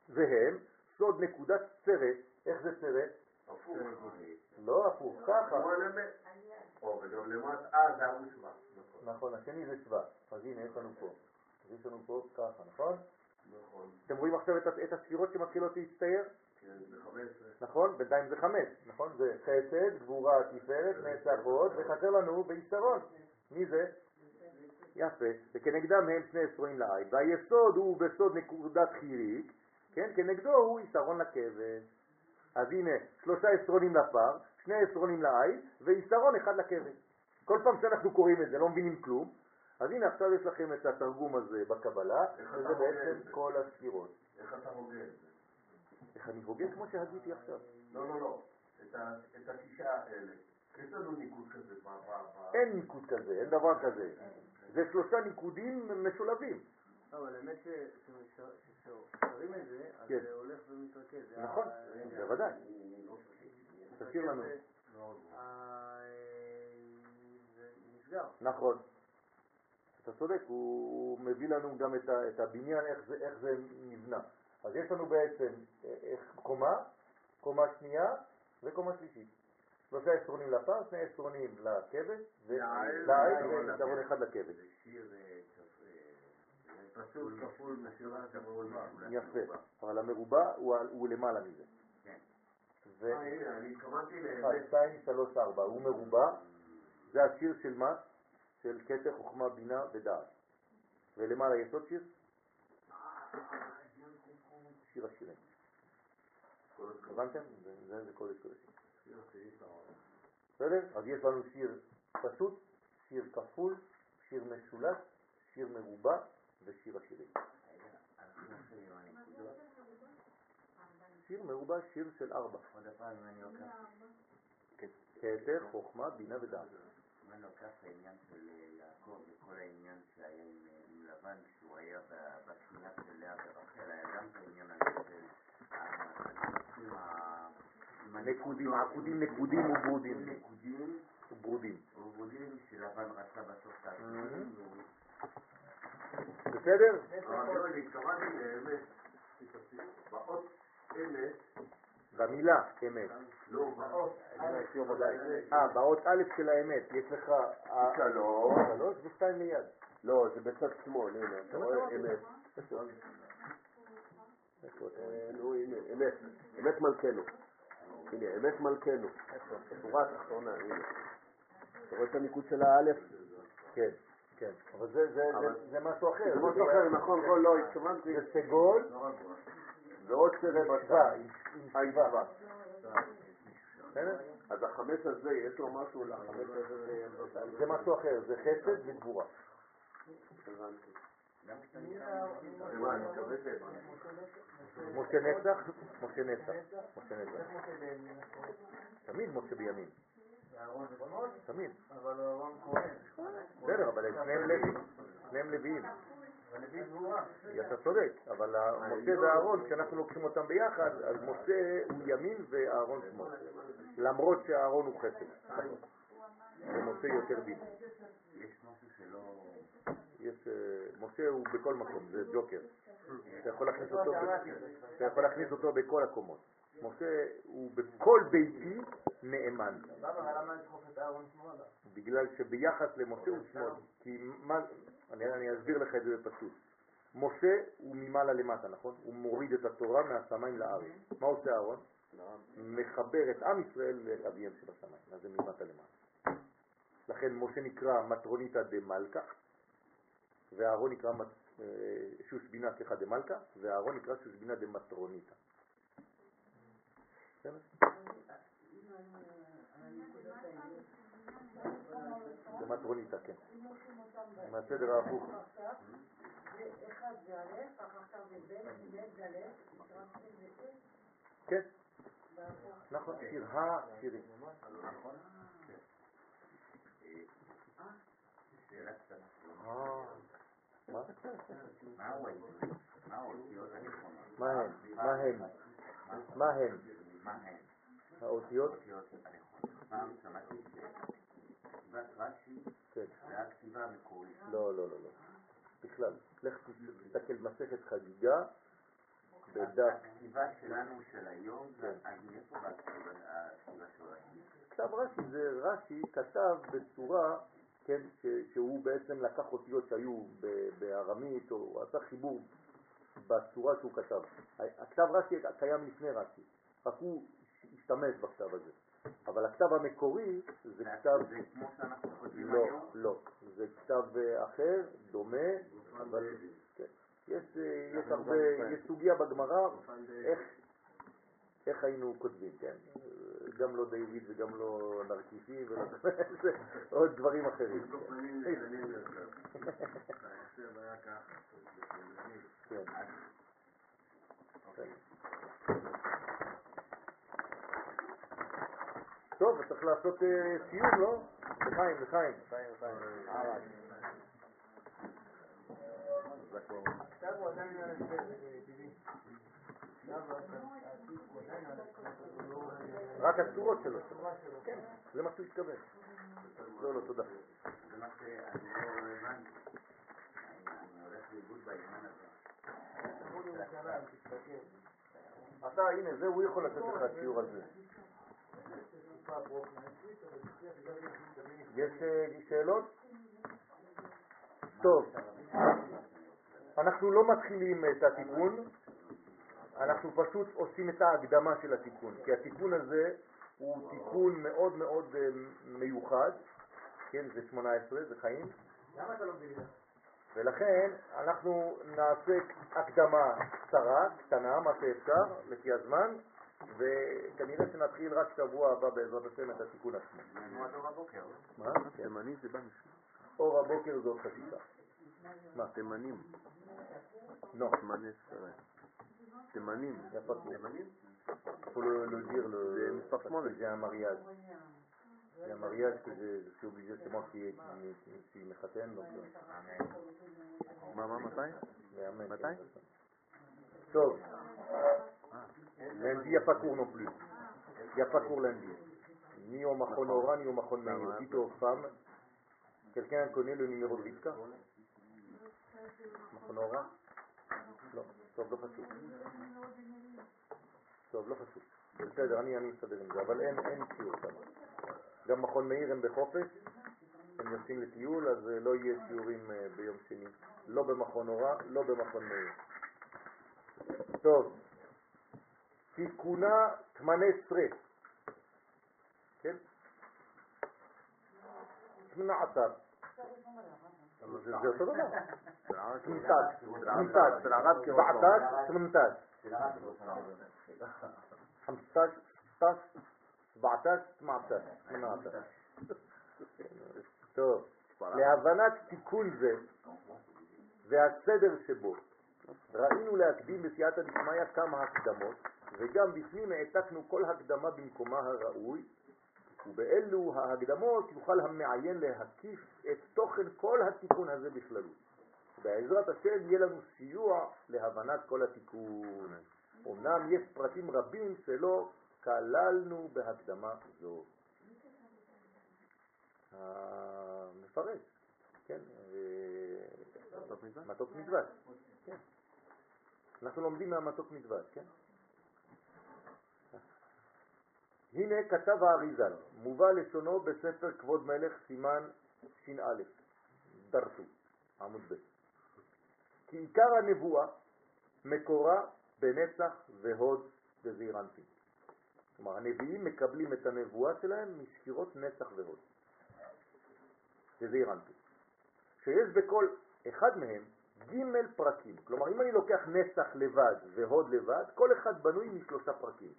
והם סוד נקודת צרה, איך זה צרה? הפוך. לא הפוך, ככה. וגם למטה, אה, זה. נכון. נכון, השני זה שבא. אז הנה, יש לנו פה. יש לנו פה ככה, נכון? נכון. אתם רואים עכשיו את הספירות שמתחילות להצטייר? זה 15. נכון? בינתיים זה חמש, נכון? זה חסד, גבורה, תפארת, נצח עוד, וחסר לנו ביסרון. מי זה? יפה. וכנגדם הם שני עשרונים לעין. והיסוד הוא בסוד נקודת חיריק, כן? כנגדו הוא יסרון לכבש. אז הנה, שלושה עשרונים לפר, שני עשרונים לעין, ויסרון אחד לכבש. כל פעם שאנחנו קוראים את זה, לא מבינים כלום, אז הנה עכשיו יש לכם את התרגום הזה בקבלה, וזה בעצם? כל הספירות. איך אתה הוגה את זה? איך אני הוגה כמו שהגיתי עכשיו. לא, לא, לא. את ה- את השישה האלה. יש לנו ניקוד כזה אין ניקוד כזה, אין דבר כזה. זה שלושה ניקודים משולבים. לא, אבל האמת שכששרים את זה, אז כן. זה הולך ומתרכז. זה נכון, בוודאי. מתרכז תשאיר לנו. ב- ה- זה נסגר. נכון. אתה צודק, הוא מביא לנו גם את, ה, את הבניין, איך זה, איך זה נבנה. אז יש לנו בעצם אה, איך, קומה, קומה שנייה וקומה שלישית. שלושה עשרונים לפר, שני עשרונים לכבש, ולעיל ועיל ויתרון אחד לכבש. זה שיר אה, אה, פסוק כפול מסירה כפול. יפה, אבל המרובע הוא, על- הוא למעלה מזה. כן. אה, אני התכוונתי אחד, לאמת. שתיים, שלוש, ארבע, הוא מרובע, זה השיר של מה? של כתר, חוכמה, בינה ודעת. ולמעלה יש עוד שיר? שיר השירים. הבנתם? זה, קודש קודשים. בסדר? אז יש לנו שיר פשוט, שיר כפול, שיר משולש, שיר מרובע ושיר השירים. שיר מרובע, שיר של ארבע. עוד פעם, אם אני לוקח כתר, חוכמה, בינה ודעת. אם אני לוקח את העניין של אה, יעקב וכל העניין שהיה עם, אה, לבן כשהוא היה ב- בשכונה של לאה ורחל, היה גם את העניין הזה של הנקודים ה- עם נקודים, הנקודות, עקודים, נקודים וברודים. נקודים וברודים. וברודים שלבן רצה בסוף את העקודים. בסדר? לא, במילה אמת. לא, באות. אה, באות א' של האמת, יש לך אה, שלוש. שלוש ושתיים ליד. לא, זה בצד שמאל, הנה, אתה רואה אמת. אה, נו, הנה, אמת. אמת מלכנו. הנה, אמת מלכנו. בשורה התחתונה, הנה. אתה רואה את הניקוד של האלף? כן, כן. אבל זה- משהו אחר. זה משהו אחר, נכון, נכון, לא, התכוונתי. זה סגול, ועוד סרט שווה, בצד. עם עם שווה. בסדר? אז החמש הזה, יש לו משהו לחמש הזה? זה משהו אחר, זה חסד וגבורה. הבנתי. גם כשאתה שהבנתי. משה נצח, משה נצח, משה נצח. תמיד משה בימין, תמיד. אבל אהרון כהן. בסדר, אבל הם שניהם לווים, שניהם לוויים. אתה צודק, אבל משה ואהרון, כשאנחנו לוקחים אותם ביחד, אז משה הוא ימין ואהרון שמאל. למרות שאהרון הוא חסד. ומשה יותר דין. יש משהו שלא... יש, אה, משה הוא בכל מקום, זה ג'וקר. אתה יכול להכניס אותו, אתה יכול להכניס אותו בכל הקומות. משה הוא בכל ביתי נאמן? בגלל שביחס למשה הוא שמאל. כי מה, אני, אסביר לך את זה בפשוט. משה הוא ממעלה למטה, נכון? הוא מוריד את התורה מהשמיים לארץ. מה עושה אהרון? מחבר את עם ישראל לאביהם שבשמיים, אז זה ממטה למטה. לכן משה נקרא מטרוניתא דמלכה, ואהרון נקרא מט- אה, שושבינה סליחה דמלכה, ואהרון נקרא שושבינה דמטרוניתא. בסדר? דמטרוניתא, כן. מהסדר ההפוך. כן. נכון, שיר השירים. אה, שאלה קטנה. מה? מה הם? מה הם? האותיות? האותיות הנכונות. פעם שמעתי שכתיבת רש"י. זה הכתיבה המקורית. לא, לא, לא, לא. בכלל. לך תסתכל מסכת חגיגה בדף הכתיבה שלנו של היום, זה אז מאיפה הכתיבה של רש"י? כתב רש"י זה רש"י כתב בצורה, כן, ש- שהוא בעצם לקח אותיות שהיו בארמית, או עשה חיבור בצורה שהוא כתב. הכתב רש"י קיים לפני רש"י, רק הוא השתמש בכתב הזה. אבל הכתב המקורי זה כתב, זה כמו שאנחנו כותבים לא, היום? לא, זה כתב אה, אחר, דומה, אבל כן. יש, אה, יש הרבה, יש סוגיה בגמרא איך, איך היינו כותבים, כן? גם לא דיוויד וגם לא נרקיסי ולא עוד דברים אחרים. היה ככה. כן. אוקיי. טוב, צריך לעשות אה, סיום, לא? לחיים, לחיים. לחיים, לחיים. הלאה. עכשיו הוא עדיין על רק הצורות שלו. כן, זה מה שהוא התכוון. לא, לא, תודה. זה מה שאני לא הבנתי. אני הולך לאיבוד בעניין הזה. אתה, הנה, זה, הוא יכול לתת לך שיעור על זה. יש אה, שאלות? טוב, אנחנו לא מתחילים את התיקון, אנחנו פשוט עושים את ההקדמה של התיקון, כי התיקון הזה הוא תיקון מאוד מאוד אה, מיוחד, כן, זה 18, זה חיים, למה אתה לא מבין את זה? ולכן אנחנו נעשה הקדמה קצרה, קטנה, מה שאפשר, לפי הזמן, וכנראה שנתחיל רק שבוע הבא בעזרת השם את התיקון עצמו. הבוקר. מה? תימני זה בא. אור הבוקר זאת חשיבה. מה? תימנים, לא. תימני C'est manim. Il n'y a pas de manim. Il faut le, dire, le, franchement, j'ai un mariage. J'ai un mariage que je suis obligé, c'est moi qui, qui, qui suis mechaten. Donc, euh. Maman, matin Matin Sauf. Lundi, il n'y a pas cours non plus. Il n'y a pas cours lundi. Ni au Machonora, ni au Machon Maïo. Hein. Dites aux femmes, quelqu'un connaît le numéro de Rivka Machonora Non. טוב, לא חשוב. טוב, לא חשוב. בסדר, אני אסתדר עם זה, אבל אין אין שיעור שם. גם מכון מאיר הם בחופש, הם יוצאים לטיול, אז אה, לא יהיה שיעורים אה, ביום שני. לא במכון הוראה, לא במכון מאיר. טוב, תיקונה 18. כן? 18. זה זה אותו דבר. 18. 18. 17. 18. של הרב לא שלנו. 15 16 17 18 18 טוב, להבנת תיקון זה והסדר שבו ראינו להקדים בסייעתא דשמיא כמה הקדמות וגם בפנים העתקנו כל הקדמה במקומה הראוי ובאלו ההקדמות יוכל המעיין להקיף את תוכן כל התיקון הזה בכללות. בעזרת השם יהיה לנו סיוע להבנת כל התיקון. אמנם יש פרטים רבים שלא כללנו בהקדמה זו. המפרש, כן, אה, מתוק מדבש, כן. אנחנו לומדים מהמתוק מדבש, כן. הנה כתב האריזל, מובא לשונו בספר כבוד מלך סימן ש"א, דרטו, עמוד ב'. כי עיקר הנבואה מקורה בנצח והוד וזעיר אנפין. כלומר, הנביאים מקבלים את הנבואה שלהם מספירות נצח והוד. וזעיר אנפין. שיש בכל אחד מהם ג' פרקים. כלומר, אם אני לוקח נצח לבד והוד לבד, כל אחד בנוי משלושה פרקים.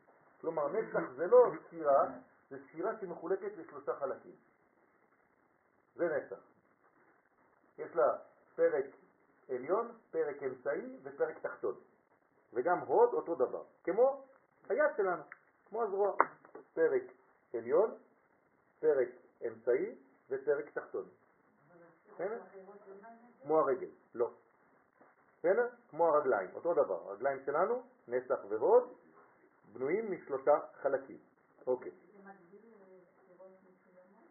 כלומר, נצח זה לא ספירה, זה ספירה שמחולקת לשלושה חלקים. זה נצח. יש לה פרק עליון, פרק אמצעי ופרק תחתון. וגם הוד אותו דבר, כמו היד שלנו, כמו הזרוע. פרק עליון, פרק אמצעי ופרק תחתון. בסדר? כמו הרגל, לא. בסדר? כמו הרגליים, אותו דבר. הרגליים שלנו, נסח והוד, בנויים משלושה חלקים. אוקיי. זה מקביל לספירות מסוימות?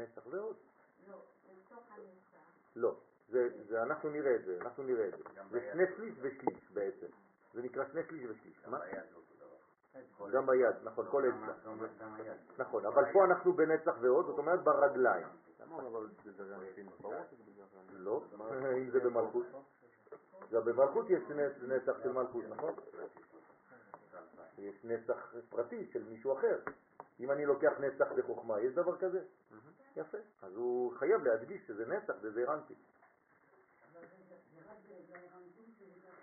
נסח והוד. לא, לתוך הנצח. לא, זה, זה, אנחנו נראה את זה, אנחנו נראה את זה. זה שני שליש ושליש בעצם. זה נקרא שני שליש ושליש. גם? ביד זה אותו דבר. גם ביד, נכון, כל אצבע. נכון, אבל פה אנחנו בנצח ועוד, זאת אומרת ברגליים. זה. לא, אם זה במלכות. גם במלכות יש נצ- נצח של מלכות, נכון? יש נצח פרטי של מישהו אחר. אם אני לוקח נצח בחוכמה, יש דבר כזה? יפה. אז הוא חייב להדגיש שזה נצח וזה רנטי.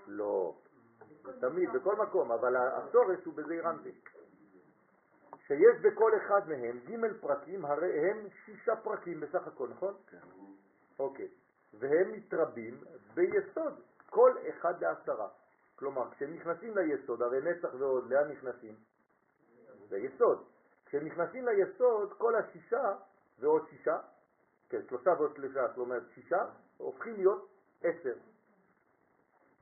לא, זה תמיד, בכל מקום, אבל השורש הוא בזעיר אנפין. שיש בכל אחד מהם ג' פרקים, הרי הם שישה פרקים בסך הכל, נכון? כן. אוקיי. והם מתרבים ביסוד, כל אחד לעשרה. כלומר, כשהם נכנסים ליסוד, הרי נצח ועוד, לאן נכנסים? ליסוד. כשהם נכנסים ליסוד, כל השישה ועוד שישה, כן, שלושה ועוד שלושה, זאת אומרת שישה, הופכים להיות עשר.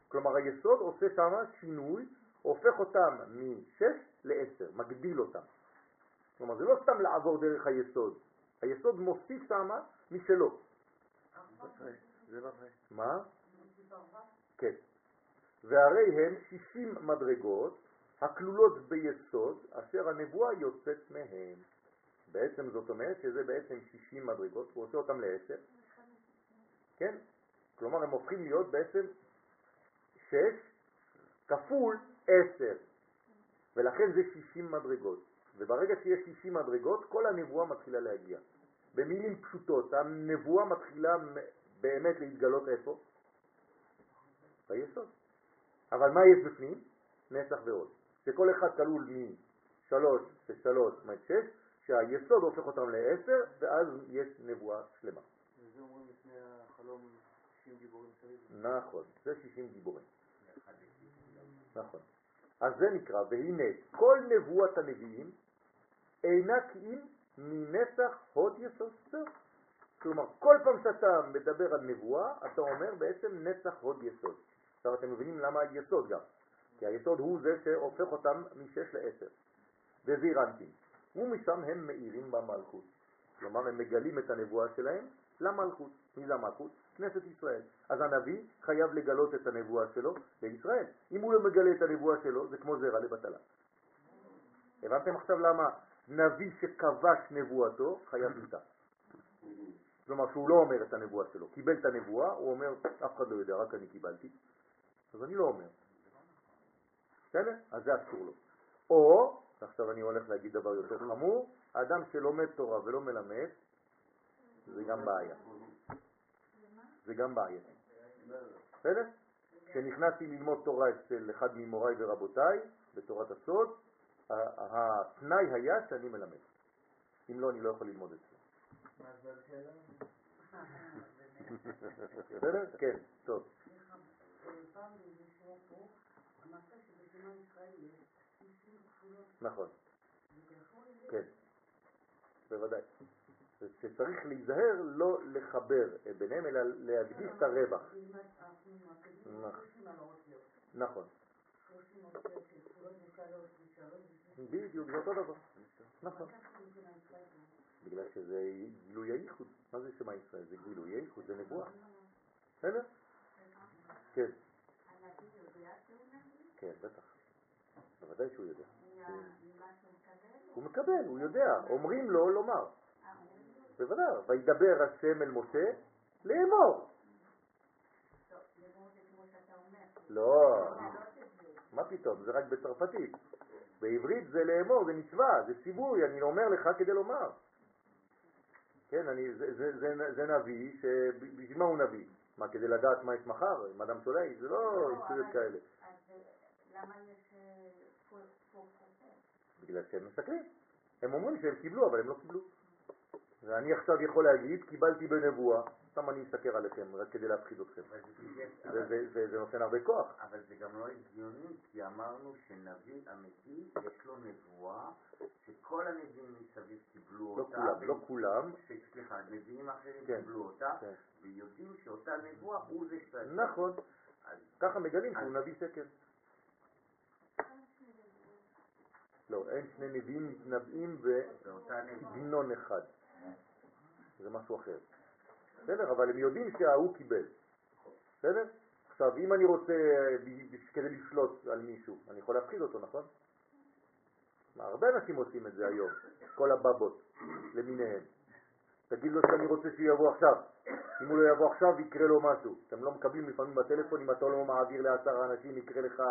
כלומר, היסוד עושה שם שינוי, הופך אותם משש לעשר, מגדיל אותם. כלומר, זה לא סתם לעבור דרך היסוד, היסוד מוסיף שם משלו. זה לא זה. מה? כן. והרי הם 60 מדרגות הכלולות ביסוד אשר הנבואה יוצאת מהם. בעצם זאת אומרת שזה בעצם 60 מדרגות, הוא עושה אותם לעשר. כן? כלומר הם הופכים להיות בעצם 6 כפול 10. ולכן זה 60 מדרגות. וברגע שיש 60 מדרגות, כל הנבואה מתחילה להגיע. במילים פשוטות, הנבואה מתחילה באמת להתגלות איפה? ביסוד. אבל מה יש בפנים? נצח ועוד. שכל אחד כלול משלוש ושלוש, זאת אומרת שש, שהיסוד הופך אותם לעשר, ואז יש נבואה שלמה. וזה אומרים לפני החלום 60 גיבורים. נכון, זה 60 גיבורים. נכון. אז זה נקרא, והנה כל נבואת הנביאים אינה כי אם מנצח הוד יסוד. זהו. כלומר, כל פעם שאתה מדבר על נבואה, אתה אומר בעצם נצח הוד יסוד. עכשיו אתם מבינים למה היסוד גם. כי היסוד הוא זה שהופך אותם משש לעשר. וזעיר אנפין. ומשם הם מאירים במלכות. כלומר, הם מגלים את הנבואה שלהם למלכות. מי זה המלכות? כנסת ישראל. אז הנביא חייב לגלות את הנבואה שלו לישראל. אם הוא לא מגלה את הנבואה שלו, זה כמו זרע לבטלה. הבנתם עכשיו למה נביא שכבש נבואתו חייב מיתה? כלומר שהוא לא אומר את הנבואה שלו, קיבל את הנבואה, הוא אומר, אף אחד לא יודע, רק אני קיבלתי, אז אני לא אומר. בסדר? אז זה אסור לו. או, עכשיו אני הולך להגיד דבר יותר חמור, האדם שלומד תורה ולא מלמד, זה גם בעיה. זה גם בעיה. בסדר? כשנכנסתי ללמוד תורה אצל אחד ממוריי ורבותיי, בתורת הסוד, התנאי היה שאני מלמד. אם לא, אני לא יכול ללמוד אצלו. מה זה השאלה? בסדר? כן, טוב. סליחה, פעם באיזשהו פה, אמרת שבסימן ישראל יש 90 כפולות, נכון, כן, בוודאי. שצריך להיזהר לא לחבר ביניהם, אלא להדגיש את הרווח. נכון. בדיוק, זה אותו דבר. נכון. בגלל שזה גילוי הייחוד. מה זה שמע ישראל? זה גילוי הייחוד, זה נבואה. בסדר? כן? כן, בטח. בוודאי שהוא יודע. מקבל? הוא מקבל, הוא יודע. אומרים לו לומר. אה? בוודאי. וידבר השם אל משה לאמור. לא. מה פתאום? זה רק בצרפתית. בעברית זה לאמור, זה מצווה, זה ציווי, אני אומר לך כדי לומר. כן, אני, זה, זה, זה, זה נביא, שבשביל מה הוא נביא? מה, כדי לדעת מה יש מחר? אם אדם שולח? זה לא יצויות אבל- כאלה. אז למה יש אה, פה פה חסר? בגלל שהם מסתכלים. הם אומרים שהם קיבלו, אבל הם לא קיבלו. ואני עכשיו יכול להגיד, קיבלתי בנבואה, סתם אני מסתכל עליכם, רק כדי להפחיד אתכם. אבל זה בדיוק- זה- אבל- זה- זה זה נותן הרבה כוח. אבל זה גם לא הגיוני, כי אמרנו שנביא אמיתי, יש לו נבואה, שכל הנביאים מסביב קיבלו לא אותה. כולם, ו- לא כולם. סליחה, נביאים אחרים כן, קיבלו אותה, כן. ויודעים שאותה נבואה הוא זה שצריך. נכון, ככה מגלים שהוא נביא שקר. לא, אין שני נביאים מתנבאים. בסגנון אחד. זה משהו אחר. בסדר? אבל הם יודעים שההוא קיבל. בסדר? עכשיו, אם אני רוצה, כדי לשלוט על מישהו, אני יכול להפחיד אותו, נכון? מה, הרבה אנשים עושים את זה היום, כל הבבות למיניהם. תגיד לו שאני רוצה שהוא יבוא עכשיו. אם הוא לא יבוא עכשיו, יקרה לו משהו. אתם לא מקבלים לפעמים בטלפון, אם אתה לא מעביר לעשרה אנשים, יקרה לך...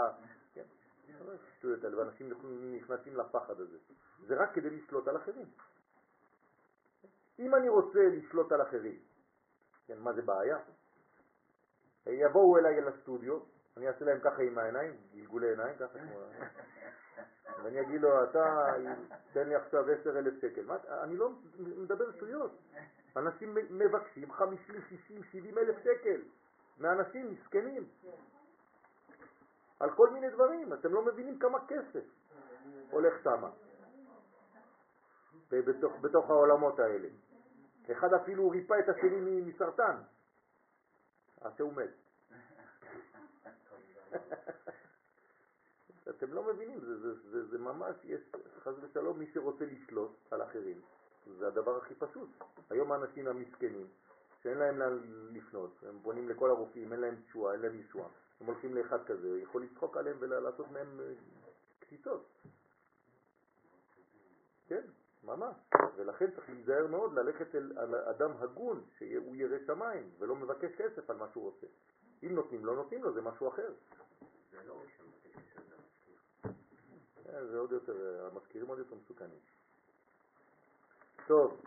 כן. שטויות האלה, ואנשים נכנסים לפחד הזה. זה רק כדי לשלוט על אחרים. אם אני רוצה לשלוט על אחרים, כן, מה זה בעיה? יבואו אליי לסטודיו, אני אעשה להם ככה עם העיניים, גלגולי עיניים, ככה כמו... ואני אגיד לו, אתה תן לי עכשיו עשר אלף שקל. מה, אני לא מדבר שטויות. אנשים מבקשים 50, 60, 70 אלף שקל מאנשים מסכנים. על כל מיני דברים, אתם לא מבינים כמה כסף הולך שמה. בתוך, בתוך העולמות האלה. אחד אפילו ריפא את השני מסרטן, עד שהוא מת. אתם לא מבינים, זה, זה, זה, זה ממש, יש חס ושלום מי שרוצה לשלוט על אחרים, זה הדבר הכי פשוט. היום האנשים המסכנים, שאין להם לאן לפנות, הם פונים לכל הרופאים, אין להם תשועה, אין להם ישועה, הם הולכים לאחד כזה, הוא יכול לצחוק עליהם ולעשות מהם אה, קציצות. כן, ממש. ולכן צריך להיזהר מאוד ללכת אל על אדם הגון, שהוא ירא שמיים, ולא מבקש כסף על מה שהוא עושה. אם נותנים לו, נותנים לו, זה משהו אחר. זה לא. אה, זה עוד יותר, המזכירים עוד יותר מסוכנים. טוב,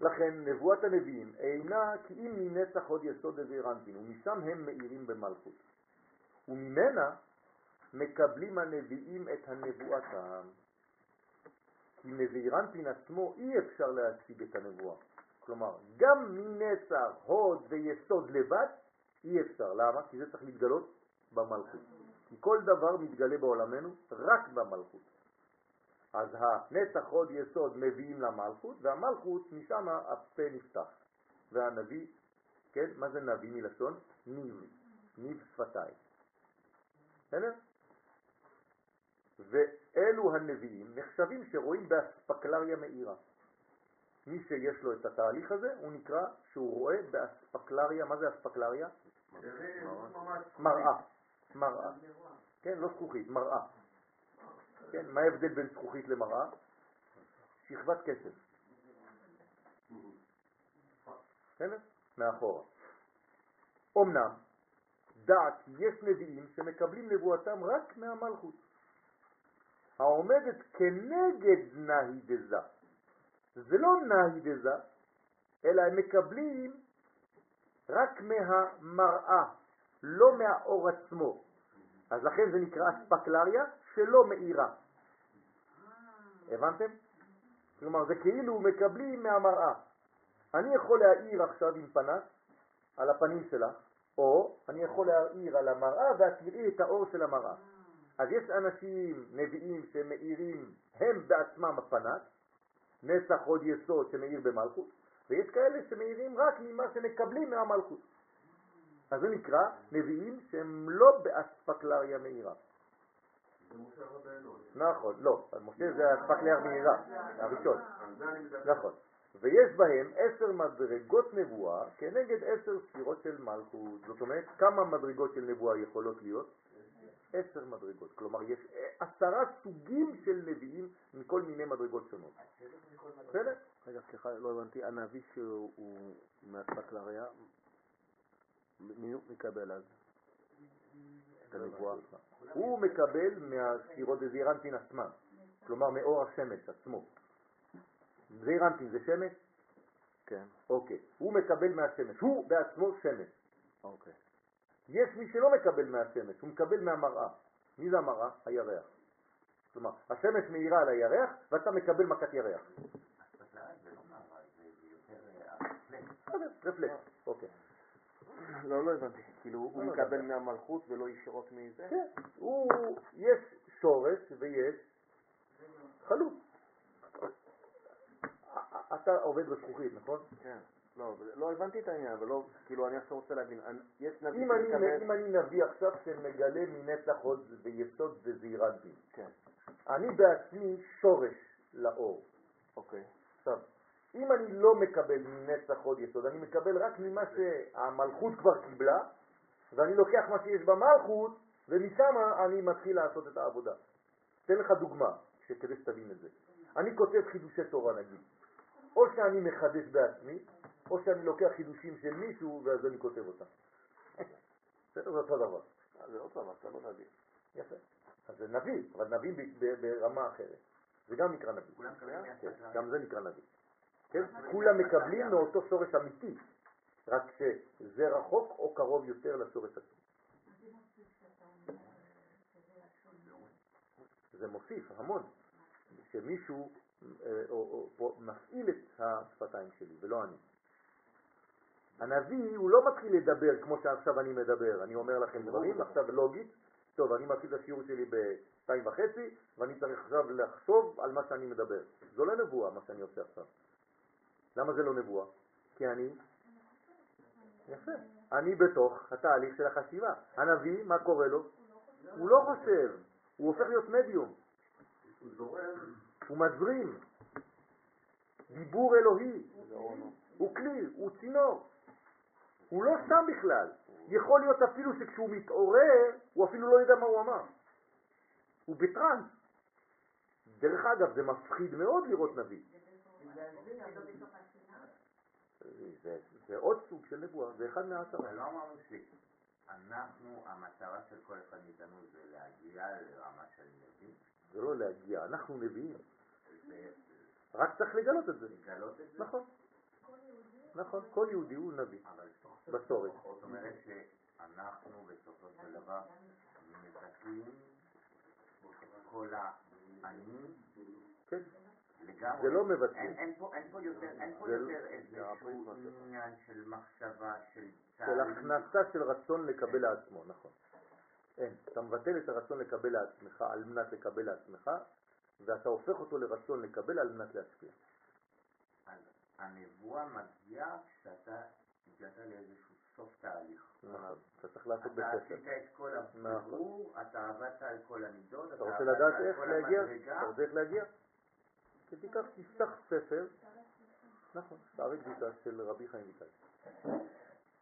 לכן נבואת הנביאים אינה כי אם מנצח עוד יסוד דזעירנטין, ומשם הם מאירים במלכות. וממנה מקבלים הנביאים את הנבואתם. כי מזעירנטין עצמו אי אפשר להשיג את הנבואה. כלומר, גם מנצח, הוד ויסוד לבד אי אפשר. למה? כי זה צריך להתגלות במלכות. כי כל דבר מתגלה בעולמנו רק במלכות. אז הנצח עוד יסוד מביאים למלכות, והמלכות משם הפה נפתח. והנביא, כן, מה זה נביא מלשון? ניב, ניב שפתיים. בסדר? ואלו הנביאים נחשבים שרואים באספקלריה מאירה. מי שיש לו את התהליך הזה, הוא נקרא שהוא רואה באספקלריה, מה זה אספקלריה? מראה, מראה. כן, לא זכוכית, מראה. כן, מה ההבדל בין זכוכית למראה? שכבת כסף. בסדר? מאחורה. אמנם, דע כי יש נביאים שמקבלים נבואתם רק מהמלכות, העומדת כנגד נהי דזה. זה לא נהי דזה, אלא הם מקבלים רק מהמראה, לא מהאור עצמו. אז לכן זה נקרא אספקלריה שלא מאירה. הבנתם? כלומר, זה כאילו מקבלים מהמראה. אני יכול להאיר עכשיו עם פנס על הפנים שלך, או אני יכול להאיר על המראה ואת תראי את האור של המראה. אז יש אנשים, נביאים, שמאירים הם בעצמם הפנס, נצח עוד יסוד שמאיר במלכות, ויש כאלה שמאירים רק ממה שמקבלים מהמלכות. אז זה נקרא נביאים שהם לא באספקלריה מאירה. נכון, לא, משה זה הראשון. על זה אני מדבר. נכון. ויש בהם עשר מדרגות נבואה כנגד עשר ספירות של מלכות. זאת אומרת, כמה מדרגות של נבואה יכולות להיות? עשר מדרגות. כלומר, יש עשרה סוגים של נביאים מכל מיני מדרגות שונות. בסדר? רגע, סליחה, לא הבנתי, הנביא שהוא מהספקלריה, מי הוא מקבל אז? את הנבואה? הוא מקבל מהספירות דזירנטין עצמן, כלומר מאור השמש עצמו. זעירנטין זה שמש? כן, אוקיי. הוא מקבל מהשמש, הוא בעצמו שמש. אוקיי. יש מי שלא מקבל מהשמש, הוא מקבל מהמראה. מי זה המראה? הירח. כלומר, השמש מאירה על הירח ואתה מקבל מכת ירח. לא אה, רפלקס, אוקיי. לא, לא הבנתי. כאילו, הוא לא, מקבל לא. מהמלכות ולא ישירות מזה? כן, הוא, יש שורש ויש חלוץ. אתה עובד בזכוכית, נכון? כן. לא, לא הבנתי את העניין, אבל לא, כאילו, אני עכשיו רוצה להבין. יש נביא אם אני, שמקבל... אם אני נביא עכשיו שמגלה מנצח עוד ויסוד וזעירנטים, כן, אני בעצמי שורש לאור. אוקיי. עכשיו, אם אני לא מקבל מנצח עוד יסוד, אני מקבל רק ממה שהמלכות כבר קיבלה, ואני לוקח מה שיש במלכות, ומשם אני מתחיל לעשות את העבודה. אתן לך דוגמה, כדי שתבין את זה. אני כותב חידושי תורה נגיד, או שאני מחדש בעצמי, או שאני לוקח חידושים של מישהו ואז אני כותב אותם. בסדר, זה אותו דבר. אה, זה עוד פעם, אתה לא נביא. יפה. אז זה נביא, אבל נביא ברמה אחרת. זה גם נקרא נביא. כן. גם זה נקרא נביא. כן? כולם מקבלים מאותו שורש אמיתי, רק שזה רחוק או קרוב יותר לשורש עצמו. זה מוסיף המון, שמישהו אה, או, או, מפעיל את השפתיים שלי ולא אני. הנביא הוא לא מתחיל לדבר כמו שעכשיו אני מדבר, אני אומר לכם דברים עכשיו לוגית, טוב אני מתחיל את השיעור שלי בשתיים וחצי ואני צריך עכשיו לחשוב על מה שאני מדבר. זו לא נבואה מה שאני עושה עכשיו. למה זה לא נבואה? כי אני, יפה, אני בתוך התהליך של החשיבה. הנביא, מה קורה לו? הוא לא חושב, הוא הופך להיות מדיום, הוא מזרים. דיבור אלוהי. הוא כלי, הוא צינור. הוא לא סתם בכלל. יכול להיות אפילו שכשהוא מתעורר, הוא אפילו לא יודע מה הוא אמר. הוא בטראנס. דרך אגב, זה מפחיד מאוד לראות נביא. זה, זה עוד סוג של נבואה, זה אחד מהעשרה. אבל לא אמרנו שאנחנו, המטרה של כל אחד מאיתנו זה להגיע לרמה של נביא, זה לא להגיע, אנחנו נביאים. זה רק צריך לגלות את זה. לגלות את זה, נכון. נכון, כל יהודי הוא נביא. אבל בשורש. זאת אומרת שאנחנו בסופו של דבר מבטלים כל האני כן. זה לא מבטלים. אין, פה, יותר, זה איזשהו שלך. עניין של מחשבה, של של תהליך. הכנסה של רצון לקבל לעצמו, נכון. אין. אתה מבטל את הרצון לקבל לעצמך על מנת לקבל לעצמך, ואתה הופך אותו לרצון לקבל על מנת להשפיע. אז הנבואה מגיעה כשאתה הגעת לאיזשהו סוף תהליך. נכון. אתה צריך לעשות אתה בספר. עשית את כל הבירור, אתה עבדת על כל המידות, אתה רוצה עבדת לדעת על איך כל להגיע? המדרגה, אתה רוצה איך להגיע? כי תיקח, תפתח ספר, נכון, שערי קדישה של רבי חיים ויטל,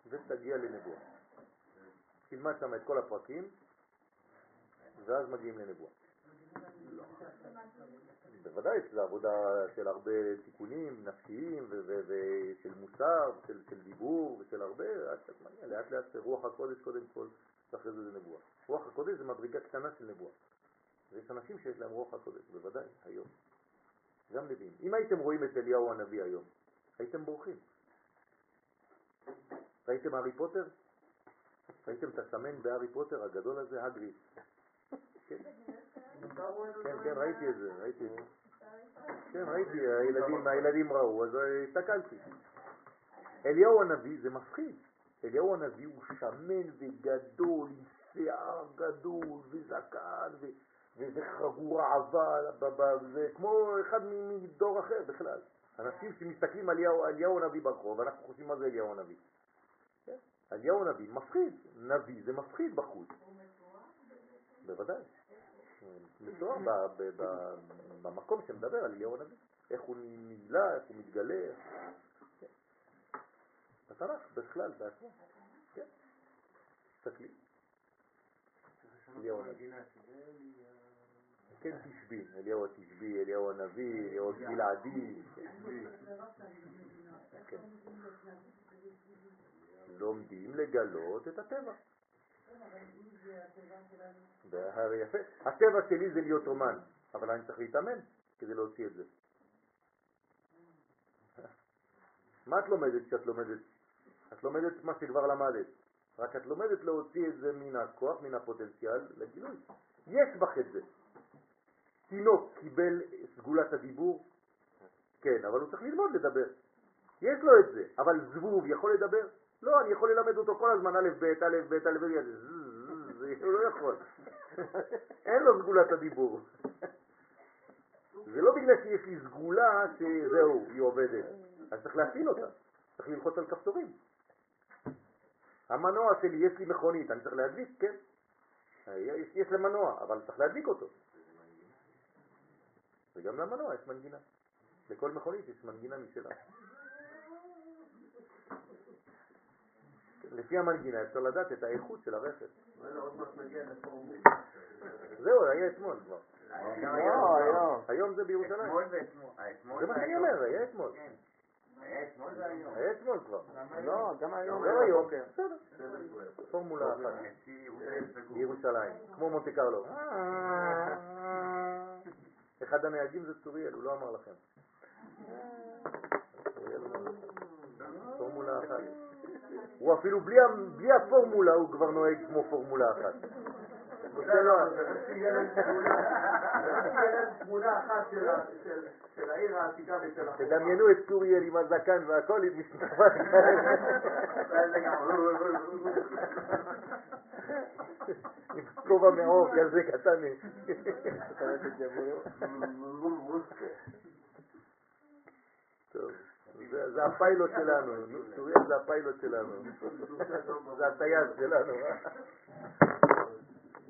ותגיע לנבואה. תלמד שם את כל הפרקים, ואז מגיעים לנבואה. בוודאי שזו עבודה של הרבה תיקונים נפשיים ושל מוסר, של, של דיבור ושל הרבה, עד שאת מגיע לאט לאט רוח הקודש קודם כל, ואחרי זה זה נבואה. רוח הקודש זה מדרגה קטנה של נבואה. ויש אנשים שיש להם רוח הקודש, בוודאי, היום. גם נביאים. אם הייתם רואים את אליהו הנביא היום, הייתם בורחים. ראיתם הארי פוטר? ראיתם את הסמן בהארי פוטר הגדול הזה, הגריד? כן, כן, כן, ראיתי את זה, ראיתי. כן, ראיתי, הילדים, ראו, אז הסתכלתי. אליהו הנביא זה מפחיד. אליהו הנביא הוא שמן וגדול, עם שיער גדול וזקן וזה חגורה עבה, זה כמו אחד מדור אחר בכלל. אנשים שמסתכלים על אליהו, הנביא ברחוב, אנחנו חושבים מה זה אליהו הנביא. כן? אליהו הנביא מפחיד, נביא זה מפחיד בחוץ. בוודאי. מתואר במקום שמדבר על אליהו הנביא. איך הוא נמלא, איך הוא מתגלה. כן. בתנ"ך בכלל, בעצמו. כן. תסתכלי. אליהו הנביא. כן תשבי, אליהו התשבי, אליהו הנביא, אליהו גלעדי. כן. לומדים לגלות את הטבע. הטבע שלי זה להיות אומן, אבל אני צריך להתאמן כדי להוציא את זה. מה את לומדת כשאת לומדת? את לומדת מה שכבר למדת, רק את לומדת להוציא את זה מן הכוח, מן הפוטנציאל לגילוי. יש בך את זה. תינוק קיבל סגולת הדיבור, כן, אבל הוא צריך ללמוד לדבר. יש לו את זה, אבל זבוב יכול לדבר? לא, אני יכול ללמד אותו כל הזמן א' ב', א' ב', א' ב', הוא לא יכול. אין לו סגולת הדיבור. זה לא בגלל שיש לי סגולה שזהו, היא עובדת. אז צריך להפעיל אותה, צריך ללחוץ על כפתורים. המנוע שלי, יש לי מכונית, אני צריך להדליק, כן. יש, יש למנוע, אבל צריך להדליק אותו. וגם למנוע יש מנגינה. לכל מכונית יש מנגינה משלה. לפי המנגינה אפשר לדעת את האיכות של הרכב. זהו, היה אתמול כבר. לא, היום. זה בירושלים. אתמול ואתמול. האתמול זה מה שאני. אומר, היה אתמול. כן. היה אתמול והיום. היה אתמול כבר. לא, גם היום. גם היום, בסדר. פורמולה אחת. בירושלים, כמו מונטה קרלו. אחד הנהגים זה צוריאל, הוא לא אמר לכם. פורמולה אחת. הוא אפילו בלי הפורמולה הוא כבר נוהג כמו פורמולה אחת. עושה לו- תמונה אחת של העיר העתיקה ושל החומה. תדמיינו את צוריאל עם הזקן והכל, עם משקפיים עם כובע מעור כזה קטן. טוב, זה- הפיילוט שלנו, נו, צוריאל זה הפיילוט שלנו, זה הטייס שלנו.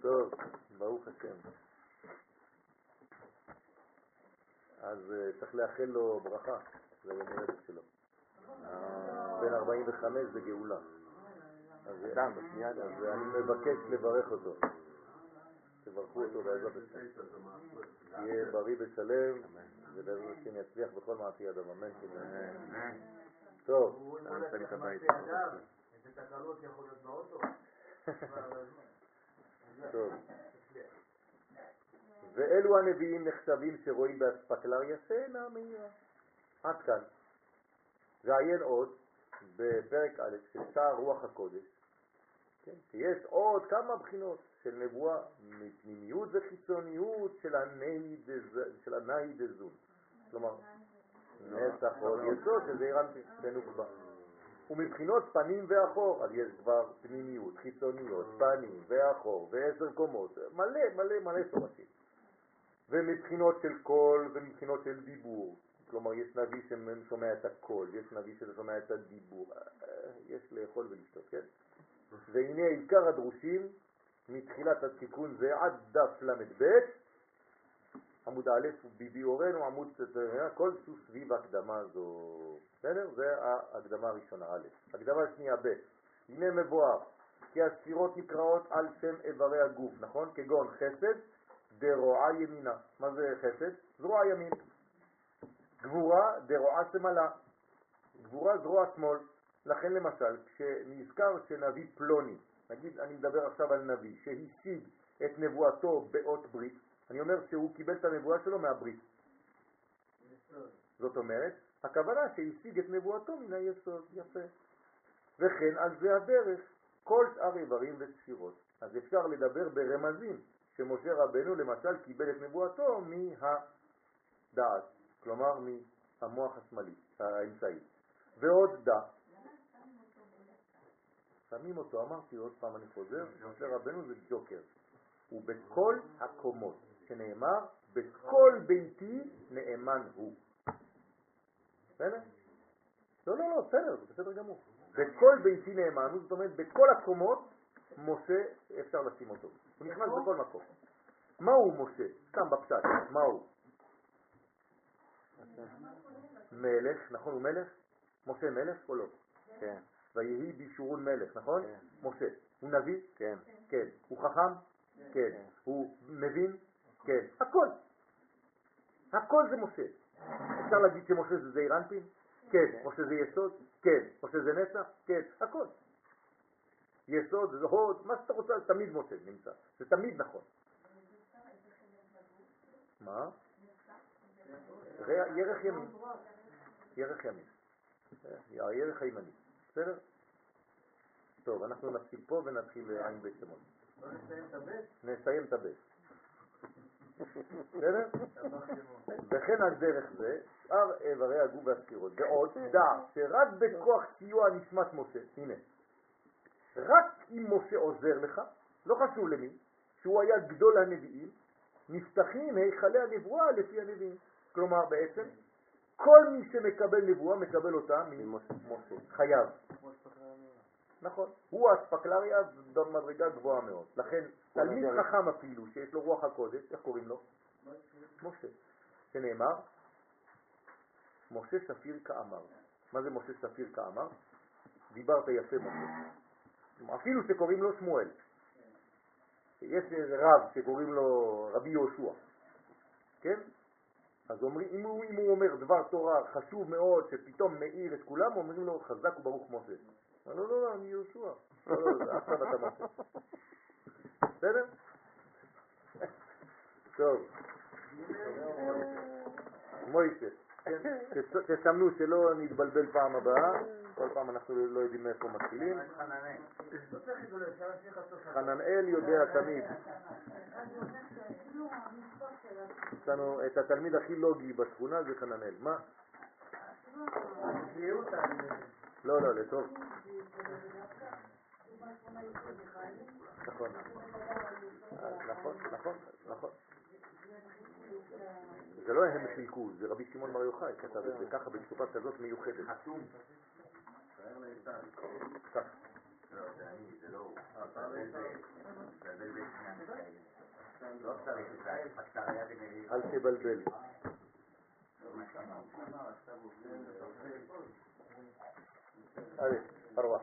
טוב, ברוך השם. אז אה, צריך לאחל לו ברכה, זה יום הולדת שלו. בן 45 זה גאולה. אז בשנייה. אז אני מבקש לברך אותו. תברכו אותו בעזרת השם. שיהיה בריא ושלם, ובעזרת השם יצליח בכל מעשי ידיו. אמן. טוב. איזה תקלות יכול להיות באוטו? טוב. ואלו הנביאים נחשבים שרואים באספקלריה שאינה מהירה. עד כאן. ועיין עוד בפרק א' של שער רוח הקודש, כן? שיש עוד כמה בחינות של נבואה מפנימיות וחיצוניות של הנהי דזון. כלומר, נצח עוד יסוד שזה אירנטי, בנוקבה. ומבחינות פנים ואחור, אז יש כבר פנימיות, חיצוניות, פנים ואחור ועשר קומות, מלא מלא מלא שורשים. ומבחינות של קול ומבחינות של דיבור, כלומר יש נביא ששומע את הקול, יש נביא ששומע את הדיבור, אה, יש לאכול ולשתות, כן? והנה עיקר הדרושים מתחילת התיקון זה עד דף ל"ב, עמוד א' ביבי אורנו, עמוד כל סוס סביב הקדמה זו. בסדר? זה ההקדמה הראשונה א'. הקדמה השנייה ב'. הנה מבואר כי הספירות נקראות על שם איברי הגוף, נכון? כגון חסד דרועה ימינה. מה זה חסד? זרוע ימין. גבורה דרועה שמאלה. גבורה זרוע שמאל. לכן למשל, כשנזכר שנביא פלוני, נגיד אני מדבר עכשיו על נביא, שהשיג את נבואתו באות ברית, אני אומר שהוא קיבל את הנבואה שלו מהברית. זאת אומרת, הכוונה שהשיג את נבואתו מן היסוד, יפה. וכן על זה הדרך, כל שאר איברים וספירות. אז אפשר לדבר ברמזים, שמשה רבנו למשל קיבל את נבואתו מהדעת, כלומר מהמוח השמאלי, האמצעי. ועוד דע. שמים אותו, אמרתי עוד פעם, אני חוזר, משה רבנו זה ג'וקר. הוא בכל הקומות, שנאמר, בכל ביתי נאמן הוא. בסדר? לא, לא, לא, בסדר, זה בסדר גמור. בכל ביתי נאמן זאת אומרת, בכל הקומות, משה אפשר לשים אותו. הוא נכנס בכל מקום. מהו משה? סתם בפשט, מהו? מלך, נכון, הוא מלך? משה מלך או לא? כן, ויהי בישורון מלך, נכון? כן. משה. הוא נביא? כן. כן. הוא חכם? כן. הוא מבין? כן. הכל. הכל זה משה. אפשר להגיד שמשה זה זעיר אנפין? כן. משה זה יסוד? כן. משה זה נצח? כן. הכל. יסוד, זה הוד, מה שאתה רוצה, תמיד משה נמצא. זה תמיד נכון. מה? ירך ימין. ירך ימין. הירך הימני. בסדר? טוב, אנחנו נתחיל פה ונתחיל עין בית שמות. נסיים את הבית? בסדר? וכן על דרך זה, שאר איברי הגוף והספירות. ועוד, דע שרק בכוח סיוע נשמת משה, הנה, רק אם משה עוזר לך, לא חשוב למי, שהוא היה גדול הנביאים, נפתחים היכלי הנבואה לפי הנביאים. כלומר בעצם, כל מי שמקבל נבואה מקבל אותה ממשה, חייב. נכון, הוא האספקלריה במדרגה גבוהה מאוד. לכן תלמיד חכם אפילו, שיש לו רוח הקודש, איך קוראים לו? משה. שנאמר, משה ספיר כאמר. מה זה משה ספיר כאמר? דיברת יפה משה. אפילו שקוראים לו שמואל. יש איזה רב שקוראים לו רבי יהושע, כן? אז אומרים, אם הוא, אם הוא אומר דבר תורה חשוב מאוד, שפתאום מאיר את כולם, אומרים לו חזק וברוך משה. לא, לא, לא, אני יהושע. לא, לא, עכשיו אתה משה. בסדר? טוב. מוישה? תסמנו שלא נתבלבל פעם הבאה, כל פעם אנחנו לא יודעים מאיפה מתחילים. חננאל יודע תמיד. יש לנו את התלמיד הכי לוגי בשכונה זה חננאל. מה? לא, לא, לטוב. נכון. נכון, נכון, נכון. זה לא הם חילקו, זה רבי שמעון בר יוחאי כתב את זה ככה בתקופה כזאת מיוחדת. חתום. לא, זה אני, זה לא הוא. לא במריבה. אל תבלבל. א', ארבע.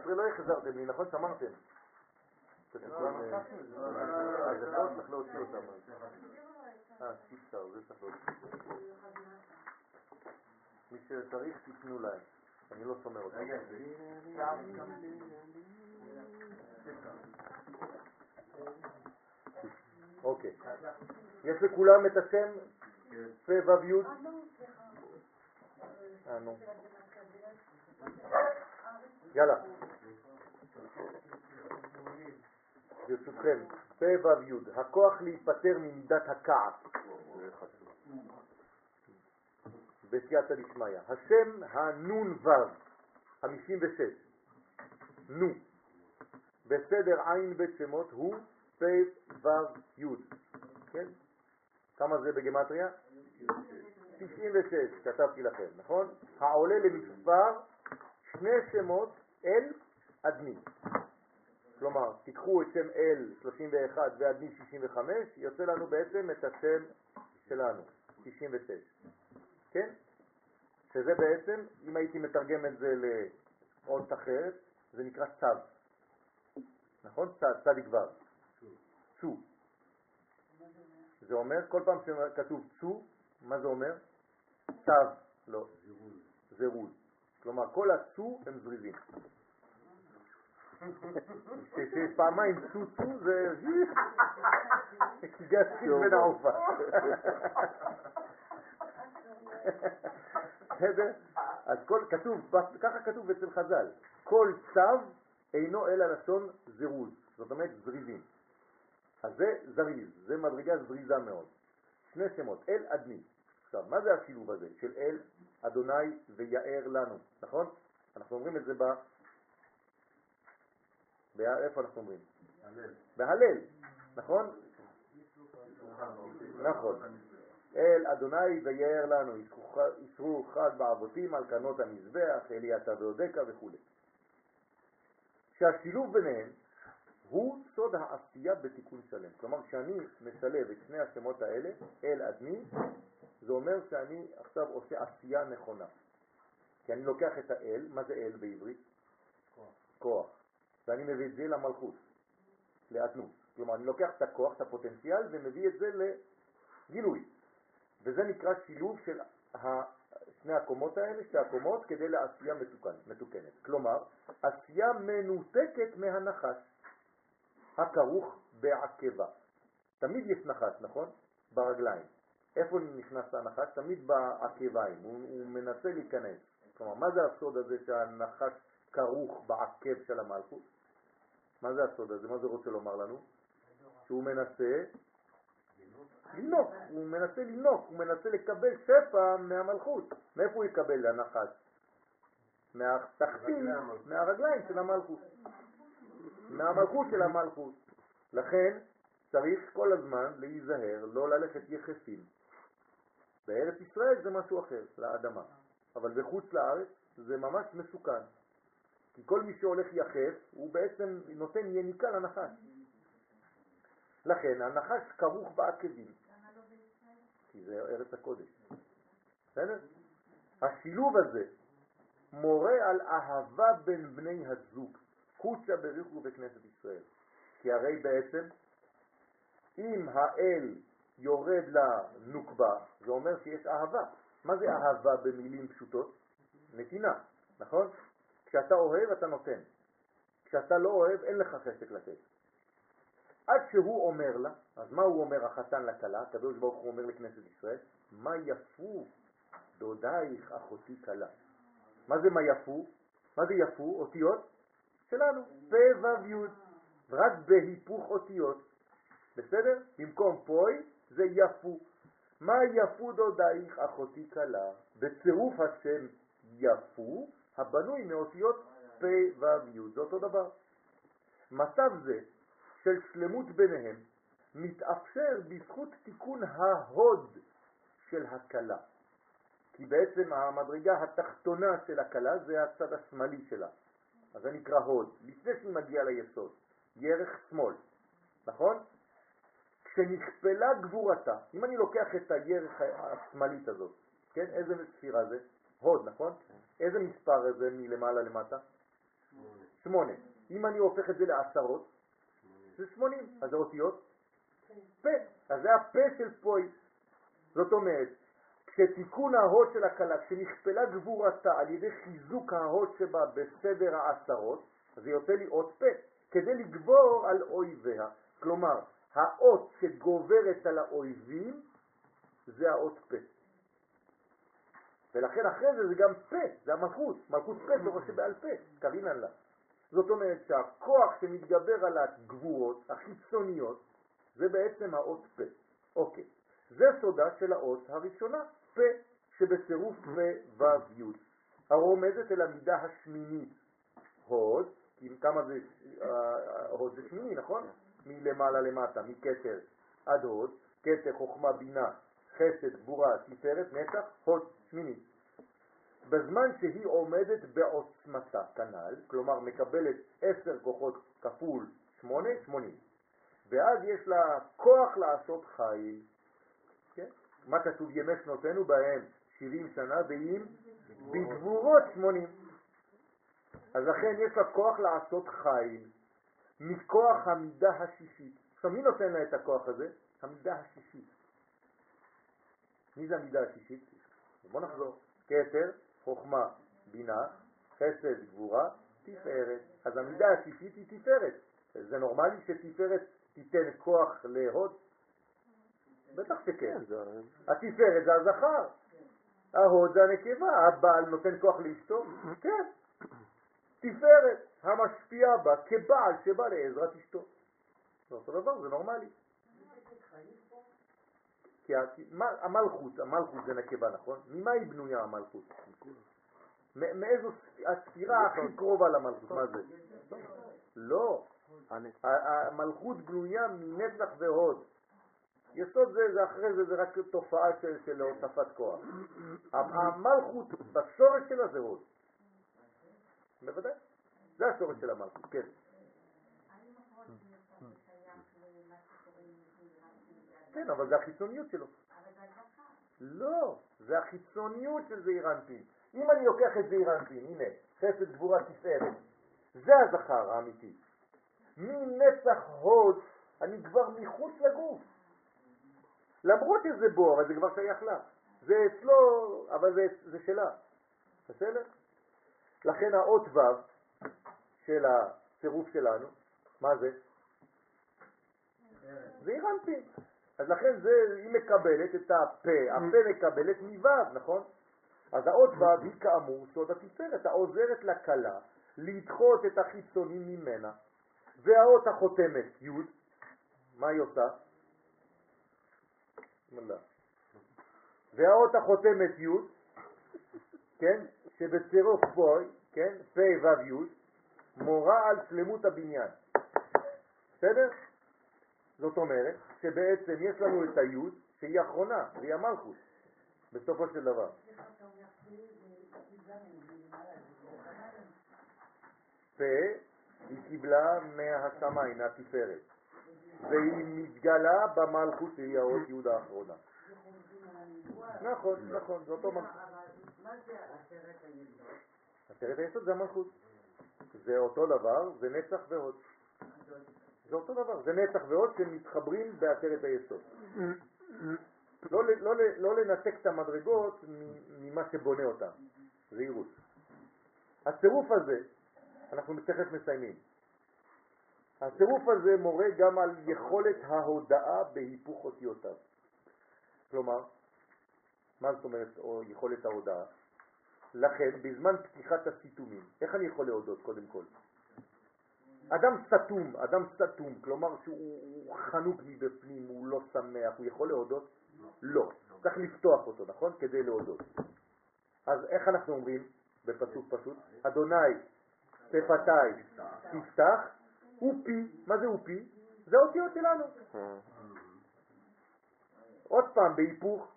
עשרה לא החזרתם לי, נכון? שמרתם. אז אפשר צריך להוציא אותם. אה, זה צריך להוציא. מי שצריך תיתנו להם, אני לא שומר אותם. אוקיי. יש לכולם את השם? פה ו' י'? אה. יאללה. ברשותכם, פה ו' י', הכוח להיפטר ממידת הכעס. בסייעתא דשמיא. השם הנון ו', 56, נו, בסדר עין בית שמות הוא פה ו' י', כן? כמה זה בגמטריה? 96, כתבתי לכם, נכון? העולה למספר שני שמות אל אדמי. כלומר, תיקחו את שם אל 31 ואדמי 65, יוצא לנו בעצם את השם שלנו, 96. כן? שזה בעצם, אם הייתי מתרגם את זה לאות אחרת, זה נקרא צו. נכון? צדיק ו'. צו. זה אומר, כל פעם שכתוב צו, מה זה אומר? צו, לא. זירוז. כלומר, כל הצו הם זריזים. כשיש פעמיים צו צו זה גסקית בין העופה. בסדר? אז כתוב, ככה כתוב אצל חז"ל, כל צו אינו אלא לשון זירוז, זאת אומרת זריזים. אז זה זריז, זה מדרגה זריזה מאוד. שני שמות, אל אדמי. עכשיו, מה זה השילוב הזה של אל, אדוני ויער לנו, נכון? אנחנו אומרים את זה. איפה אנחנו אומרים? בהלל, נכון? נכון. אל אדוני ויער לנו, ישרו חג בעבותים על קנות המזבח, אלייתה ועודקה וכו'. שהשילוב ביניהם הוא סוד העשייה בתיקון שלם. כלומר, כשאני משלב את שני השמות האלה, אל אדמי, זה אומר שאני עכשיו עושה עשייה נכונה. כי אני לוקח את האל, מה זה אל בעברית? כוח. כוח. ואני מביא את זה למלכות, לאדנות. כלומר, אני לוקח את הכוח, את הפוטנציאל, ומביא את זה לגילוי. וזה נקרא שילוב של שני הקומות האלה, שתי הקומות, כדי לעשייה מתוקן, מתוקנת. כלומר, עשייה מנותקת מהנחש, הכרוך בעקבה. תמיד יש נחש, נכון? ברגליים. איפה נכנס הנחש? תמיד בעקביים, הוא, הוא מנסה להיכנס. כלומר, מה זה הסוד הזה שהנחש כרוך בעקב של המלכות? מה זה הסוד הזה? מה זה רוצה לומר לנו? שהוא מנסה לנוק, הוא מנסה לנוק, הוא מנסה לקבל שפע מהמלכות. מאיפה הוא יקבל הנחש? מהתחתית, מהרגליים של המלכות. מהמלכות של המלכות. לכן צריך כל הזמן להיזהר, לא ללכת יחפים. בארץ ישראל זה משהו אחר, לאדמה. אבל בחוץ לארץ זה ממש מסוכן. כי כל מי שהולך יחף, הוא בעצם נותן יניקה לנחש. לכן הנחש כרוך בעקבים. כי זה ארץ הקודש. בסדר? השילוב הזה מורה על אהבה בין בני הזוג, חוצה בריחו בכנסת ישראל. כי הרי בעצם אם האל יורד לנוקבה, זה אומר שיש אהבה. מה זה אהבה במילים פשוטות? נתינה, נכון? כשאתה אוהב אתה נותן. כשאתה לא אוהב אין לך חשק לתת. עד שהוא אומר לה, אז מה הוא אומר החתן לכלה? הקדוש ברוך הוא אומר לכנסת ישראל, מה יפו דודייך אחותי כלה. מה זה מה יפו? מה זה יפו? אותיות שלנו, פה ו' י', רק בהיפוך אותיות. בסדר? במקום פוי זה יפו. מה יפו דודייך אחותי כלה? בצירוף השם יפו, הבנוי מאותיות פה ו' זה אותו דבר. מצב זה של שלמות ביניהם מתאפשר בזכות תיקון ההוד של הכלה. כי בעצם המדרגה התחתונה של הכלה זה הצד השמאלי שלה. אז זה נקרא הוד, לפני שהיא מגיעה ליסוד, ירך שמאל, נכון? כשנכפלה גבורתה, אם אני לוקח את הירך השמאלית הזאת, כן? איזה ספירה זה? הוד, נכון? איזה מספר זה מלמעלה למטה? שמונה. שמונה. אם אני הופך את זה לעשרות, זה 80, אז זה אותיות פה, אז זה הפה של פוי. זאת אומרת, כשתיקון ההוד של הכלה, כשנכפלה גבורתה על ידי חיזוק ההוד שבה בסדר העשרות, זה יוצא לי אות פה, כדי לגבור על אויביה. כלומר, האות שגוברת על האויבים זה האות פה. ולכן אחרי זה זה גם פה, זה המלכות, מלכות פה זה ראשי בעל פה, קרינן לה. זאת אומרת שהכוח שמתגבר על הגבורות החיצוניות זה בעצם האות פה. אוקיי, זה סודה של האות הראשונה, פה, שבצירוף פה ו' י', הרומזת אל המידה השמינית, הוד, כמה זה, אה, הוד זה שמיני, נכון? מלמעלה למטה, מכתר עד הוד, כתר, חוכמה, בינה, חסד, גבורה, תפארת, נצח, הוד, שמינית. בזמן שהיא עומדת בעוצמתה כנ"ל, כלומר מקבלת עשר כוחות כפול שמונה, שמונים. ואז יש לה כוח לעשות חיל. כן? מה כתוב? ימי שנותינו בהם שבעים שנה ועם בגבורות שמונים. אז לכן יש לה כוח לעשות חיל מכוח המידה השישית. עכשיו מי נותן לה את הכוח הזה? המידה השישית. מי זה המידה השישית? בוא נחזור. כתר, חוכמה, בינה, חסד, גבורה, תפארת. אז המידה השישית היא תפארת. זה נורמלי שתפארת תיתן כוח להוד? בטח שכן. התפארת זה הזכר, ההוד זה הנקבה, הבעל נותן כוח לאשתו? כן. תפארת, המשפיע בה כבעל שבא לעזרת אשתו. זה אותו דבר, זה נורמלי. כי המלכות, המלכות זה נקבה, נכון? ממה היא בנויה המלכות? מאיזו הספירה הכי קרובה למלכות, מה זה? לא, המלכות בנויה מנצח והוד. יסוד זה, זה אחרי זה, זה רק תופעה של, של הוספת כוח. המלכות, בשורש שלה זה הוד. בוודאי. זה השורש של המלכות, כן. כן, אבל זה החיצוניות שלו. לא, זה החיצוניות של זעיר אנפין. אם אני לוקח את זעיר אנפין, הנה, חסד גבורה תפארת, זה הזכר האמיתי. מנצח הוד, אני כבר מחוץ לגוף. למרות שזה בו, אבל זה כבר שייך לה. זה אצלו, אבל זה, זה שלה. בסדר? לכן האות ו' של הצירוף שלנו, מה זה? זה אירנפין. אז לכן זה, היא מקבלת את הפה, הפה מקבלת מו', נכון? אז האות ו' היא כאמור סוד התפארת, העוזרת לכלה לדחות את החיצונים ממנה, והאות החותמת י', מה היא עושה? והאות החותמת י', כן, שבצירוף פוי, כן, פ' ו' י', מורה על שלמות הבניין. בסדר? זאת אומרת שבעצם יש לנו את היוד שהיא אחרונה, והיא המלכות, בסופו של דבר. פה היא קיבלה מהשמיים, מהתפארת, והיא מתגלה במלכות שהיא האות יהודה האחרונה. נכון, נכון, זה אותו מלכות. מה זה עשרת היסוד? עשרת היסוד זה המלכות. זה אותו דבר, זה נצח והוד. זה אותו דבר, זה נצח ועוד שמתחברים בעשרת היסוד. לא, לא, לא לנתק את המדרגות ממה שבונה אותם, זהירות. הצירוף הזה, אנחנו תכף מסיימים, הצירוף הזה מורה גם על יכולת ההודעה בהיפוך אותיותיו. כלומר, מה זאת אומרת או יכולת ההודעה? לכן, בזמן פתיחת הסיתומים, איך אני יכול להודות קודם כל? אדם סתום, אדם סתום, כלומר שהוא חנוק מבפנים, הוא לא שמח, הוא יכול להודות? לא. צריך לפתוח אותו, נכון? כדי להודות. אז איך אנחנו אומרים בפסוק פשוט? אדוני שפתיי תפתח, ופי, מה זה ופי? זה אותיות שלנו. עוד פעם, בהיפוך.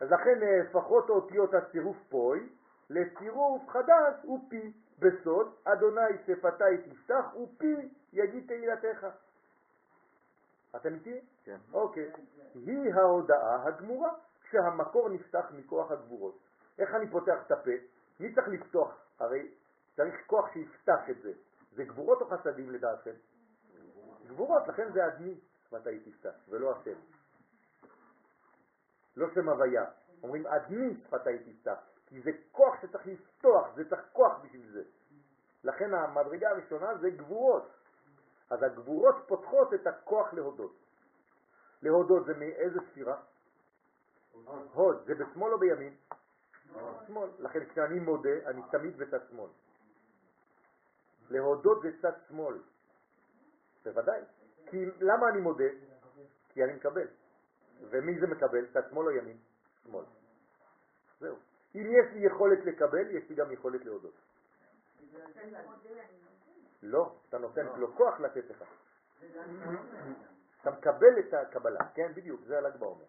אז לכן נהפכות אותיות הצירוף פוי לצירוף חדש ופי. בסוד, אדוני שפתי תפתח ופי יגיד תהילתך. אתם איתי? כן. אוקיי. היא ההודעה הגמורה, כשהמקור נפתח מכוח הגבורות. איך אני פותח את הפה? מי צריך לפתוח? הרי צריך כוח שיפתח את זה. זה גבורות או חסדים לדעתכם? גבורות, לכן זה אדמי מתי תפתח, ולא השם. לא שם הוויה. אומרים אדמי שפתי תפתח. כי זה כוח שצריך לפתוח, זה צריך כוח בשביל זה. לכן המדרגה הראשונה זה גבורות. אז הגבורות פותחות את הכוח להודות. להודות זה מאיזה ספירה? הוד. זה בשמאל או בימין? שמאל. לכן כשאני מודה, אני תמיד בצד שמאל. להודות זה צד שמאל. בוודאי. כי למה אני מודה? כי אני מקבל. ומי זה מקבל? צד שמאל או ימין? שמאל. זהו. אם יש לי יכולת לקבל, יש לי גם יכולת להודות. לא, אתה נותן לו כוח לתת לך. אתה מקבל את הקבלה, כן, בדיוק, זה הל"ג בעומר,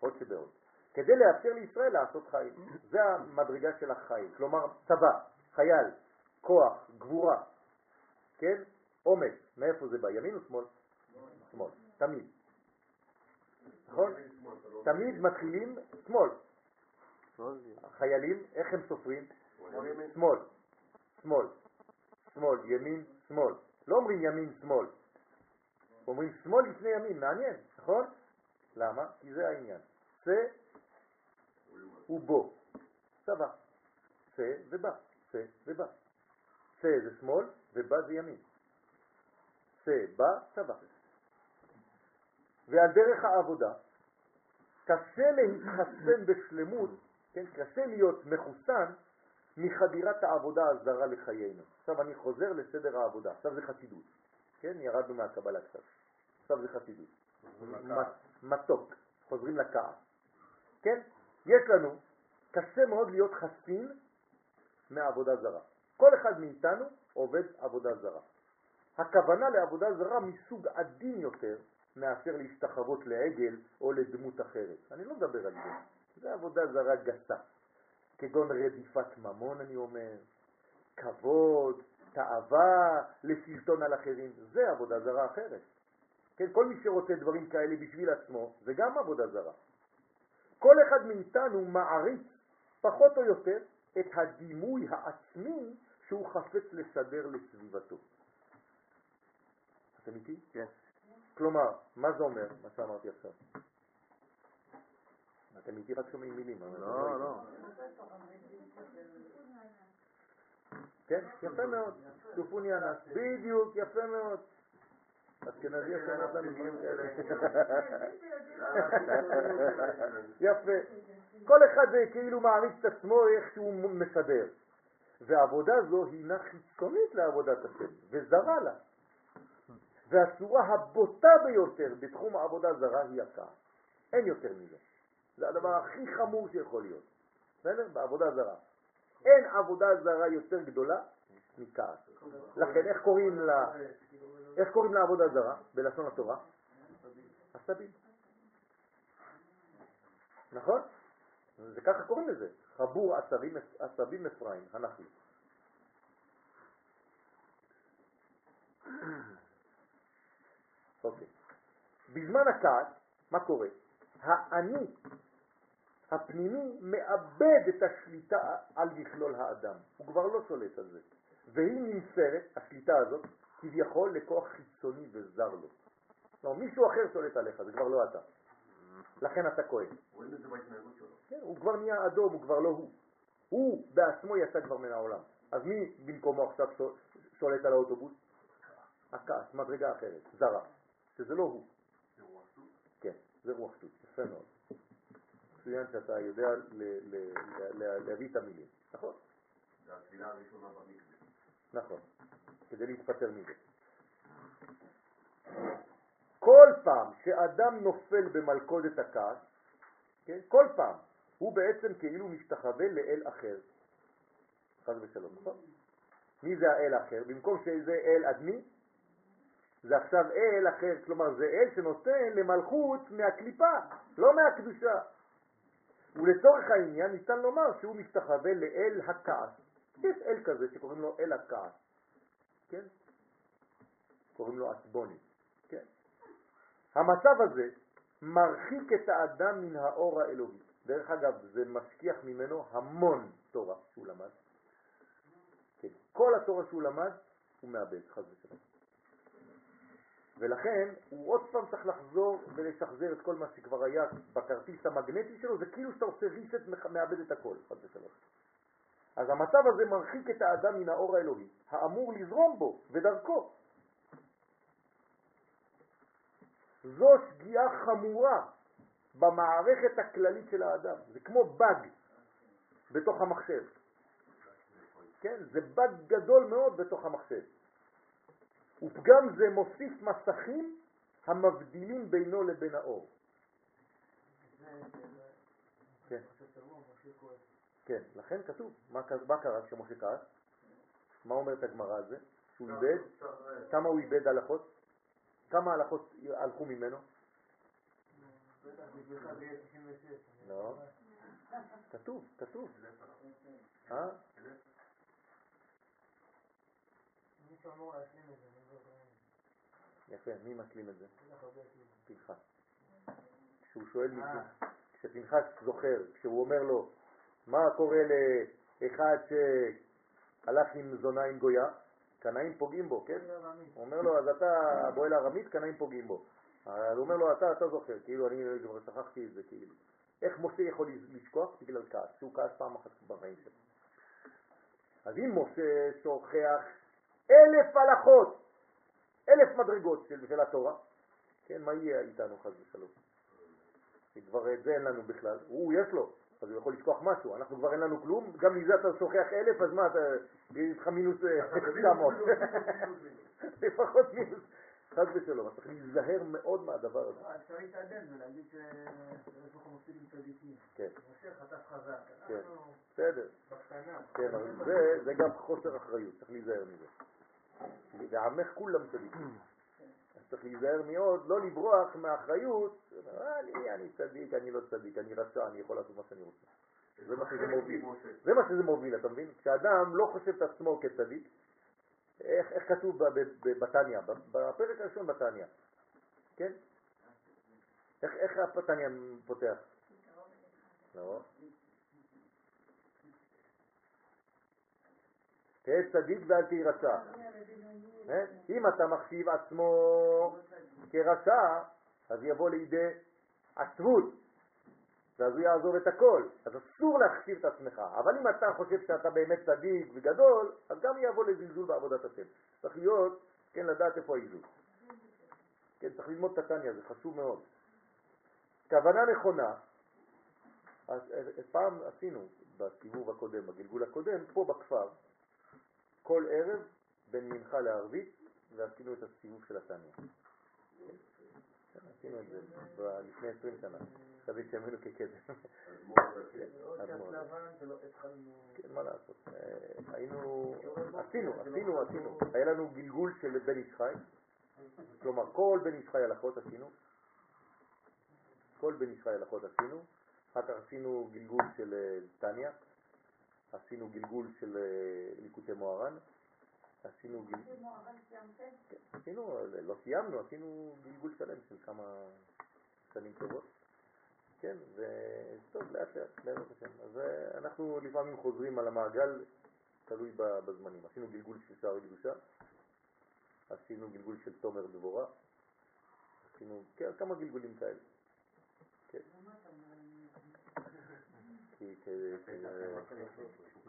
עוד שבעוד. כדי לאפשר לישראל לעשות חיים. זה המדרגה של החיים. כלומר, צבא, חייל, כוח, גבורה, כן? אומץ. מאיפה זה בא? ימין או שמאל? שמאל. תמיד. נכון? תמיד מתחילים שמאל. החיילים, איך הם סופרים? שמאל, שמאל, שמאל, ימין, שמאל. לא אומרים ימין, שמאל. אומרים שמאל לפני ימין, מעניין, נכון? למה? כי זה העניין. זה ובו. צבא. זה ובא. זה ובא. זה זה שמאל ובא זה ימין. זה בא, צבא. ועל דרך העבודה, קשה להתחסן בשלמות כן, קשה להיות מחוסן מחדירת העבודה הזרה לחיינו. עכשיו אני חוזר לסדר העבודה, עכשיו זה חסידות, כן, ירדנו מהקבלה קצת, עכשיו זה חסידות. מתוק, חוזרים לכעס, כן? יש לנו, קשה מאוד להיות חסין מעבודה זרה. כל אחד מאיתנו עובד עבודה זרה. הכוונה לעבודה זרה מסוג עדין יותר מאשר להשתחוות לעגל או לדמות אחרת. אני לא מדבר על זה. זה עבודה זרה גסה, כגון רדיפת ממון אני אומר, כבוד, תאווה לשלטון על אחרים, זה עבודה זרה אחרת. כן, כל מי שרוצה דברים כאלה בשביל עצמו, זה גם עבודה זרה. כל אחד מאיתנו מעריץ, פחות או יותר, את הדימוי העצמי שהוא חפץ לסדר לסביבתו. אתם איתי? כן. כלומר, מה זה אומר, מה שאמרתי עכשיו? אתם איתי רק שומעים מילים. לא, לא. כן, יפה מאוד. סופוני אנס. בדיוק, יפה מאוד. אשכנזי אשכנז לנו דברים כאלה. יפה. כל אחד זה כאילו מעריץ את עצמו איך שהוא מסדר. ועבודה זו הינה חיצונית לעבודת השם, וזרה לה. והצורה הבוטה ביותר בתחום העבודה הזרה היא הכעס. אין יותר מזה. זה הדבר הכי חמור שיכול להיות. בסדר? בעבודה זרה. אין עבודה זרה יותר גדולה מכעס. לכן איך קוראים לה, איך קוראים לעבודה זרה בלשון התורה? עשבים. נכון? זה ככה קוראים לזה. חבור עשבים, אפרים, הנחי. אוקיי. בזמן הכעס, מה קורה? האני הפנימי מאבד את השליטה על מכלול האדם. הוא כבר לא שולט על זה. והיא נמסרת, השליטה הזאת, כביכול לכוח חיצוני וזר לו. כלומר, מישהו אחר שולט עליך, זה כבר לא אתה. לכן אתה כהן. רואים את זה בהתנהגות שלו. כן, הוא כבר נהיה אדום, הוא כבר לא הוא. הוא בעצמו יצא כבר מן העולם. אז מי במקומו עכשיו שול- שולט על האוטובוס? הכעס, מדרגה אחרת, זרה, שזה לא הוא. זה רוח שטות, יפה מאוד. מצוין שאתה יודע להביא את המילים, נכון? זה התפילה הראשונה במקווה. נכון, כדי להתפטר מזה. כל פעם שאדם נופל במלכודת הכעס, כן, כל פעם, הוא בעצם כאילו משתחווה לאל אחר. חס ושלום, נכון? מי זה האל האחר? במקום שזה אל אדמי, זה עכשיו אל אחר, כלומר זה אל שנותן למלכות מהקליפה, לא מהקדושה. ולצורך העניין ניתן לומר שהוא משתחווה לאל הכעס. יש אל כזה שקוראים לו אל הכעס, כן? קוראים לו עצבוני, כן? המצב הזה מרחיק את האדם מן האור האלוהי. דרך אגב, זה משכיח ממנו המון תורה שהוא למד. כן, כל התורה שהוא למד, הוא מאבד, חס ושלום. ולכן הוא עוד פעם צריך לחזור ולשחזר את כל מה שכבר היה בכרטיס המגנטי שלו, זה כאילו שאתה עושה ריסט מאבד את הכל, חס ושלום. אז המצב הזה מרחיק את האדם מן האור האלוהי, האמור לזרום בו ודרכו. זו שגיאה חמורה במערכת הכללית של האדם. זה כמו באג בתוך המחשב. כן, זה באג גדול מאוד בתוך המחשב. ופגם זה מוסיף מסכים המבדילים בינו לבין האור. כן. כן, לכן כתוב. מה, קרה כשמשה כעס? מה אומרת הגמרא על זה? שהוא איבד? כמה הוא איבד הלכות? כמה הלכות הלכו ממנו? לא. כתוב, כתוב. אה? יפה, מי משלים את זה? פנחס. כשהוא שואל מישהו, כשפנחס זוכר, כשהוא אומר לו, מה קורה לאחד שהלך עם זונה עם גויה? קנאים פוגעים בו, כן? הוא אומר לו, אז אתה בועל ארמית, קנאים פוגעים בו. הוא אומר לו, אתה, אתה זוכר, כאילו, אני כבר שכחתי את זה, כאילו. איך משה יכול לשכוח? בגלל כעס, שהוא כעס פעם אחת בחיים שלו. אז אם משה שוכח אלף הלכות, אלף מדרגות של, של התורה, כן, מה יהיה איתנו חס ושלום? כי כבר את זה אין לנו בכלל, הוא יש לו, אז הוא יכול לשכוח משהו, אנחנו כבר אין לנו כלום, גם מזה אתה שוכח אלף, אז מה, אתה, יש לך מינוס אה, 900, לפחות מינוס, חס ושלום, אז צריך להיזהר מאוד מהדבר הזה. אפשר להתעדן ולהגיד שיש לך מוסיפים צדיקים. כן, משה חטף חזק. כן. בסדר, בקטנה. כן, אבל זה, זה גם חוסר אחריות, צריך להיזהר מזה. ועמך כולם צדיקים. אז צריך להיזהר מאוד, לא לברוח מהאחריות, "אה, אני, צדיק, אני לא צדיק, אני רשע, אני יכול לעשות מה שאני רוצה. זה מה שזה מוביל. זה מה שזה מוביל, אתה מבין? כשאדם לא חושב את עצמו כצדיק, איך, כתוב בתניא, בפרק הראשון בתניא, כן? איך, איך התניא פותח? לא. תהיה צדיק ואל תהי רשע. אה? אם אתה מחשיב עצמו כרשע, אז יבוא לידי עצבות. ואז הוא יעזוב את הכל. אז אסור להכשיר את עצמך. אבל אם אתה חושב שאתה באמת צדיק וגדול, אז גם יבוא לזלזול בעבודת השם. צריך להיות, כן, לדעת איפה האיזון. כן, צריך ללמוד את הטניה, זה חשוב מאוד. כוונה נכונה, אז אה, פעם עשינו בסיבוב הקודם, בגלגול הקודם, פה בכפר, כל ערב בין מנחה לערבית, ועשינו את הסיבוב של. כן, עשינו את זה לפני 20 שנה, חזית שימינו כקדם. כן, מה לעשות, אה, היינו, עשינו, עשינו, עשינו, היה לנו גלגול של בן איש חי, כלומר כל בן איש חי הלכות עשינו, כל בן איש חי הלכות עשינו, אחר כך עשינו גלגול של אה, טניה, עשינו גלגול של אה, ליקוטי מוהר"ן, עשינו גלגול... כן, עשינו, לא סיימנו, עשינו גלגול שלם של כמה שנים טובות. כן, וטוב, לאט לאט, בעזרת השם. אז אה, אנחנו לפעמים חוזרים על המעגל, תלוי בזמנים. עשינו גלגול של שער קדושה, עשינו גלגול של תומר דבורה, עשינו כן, כמה גלגולים כאלה. כן.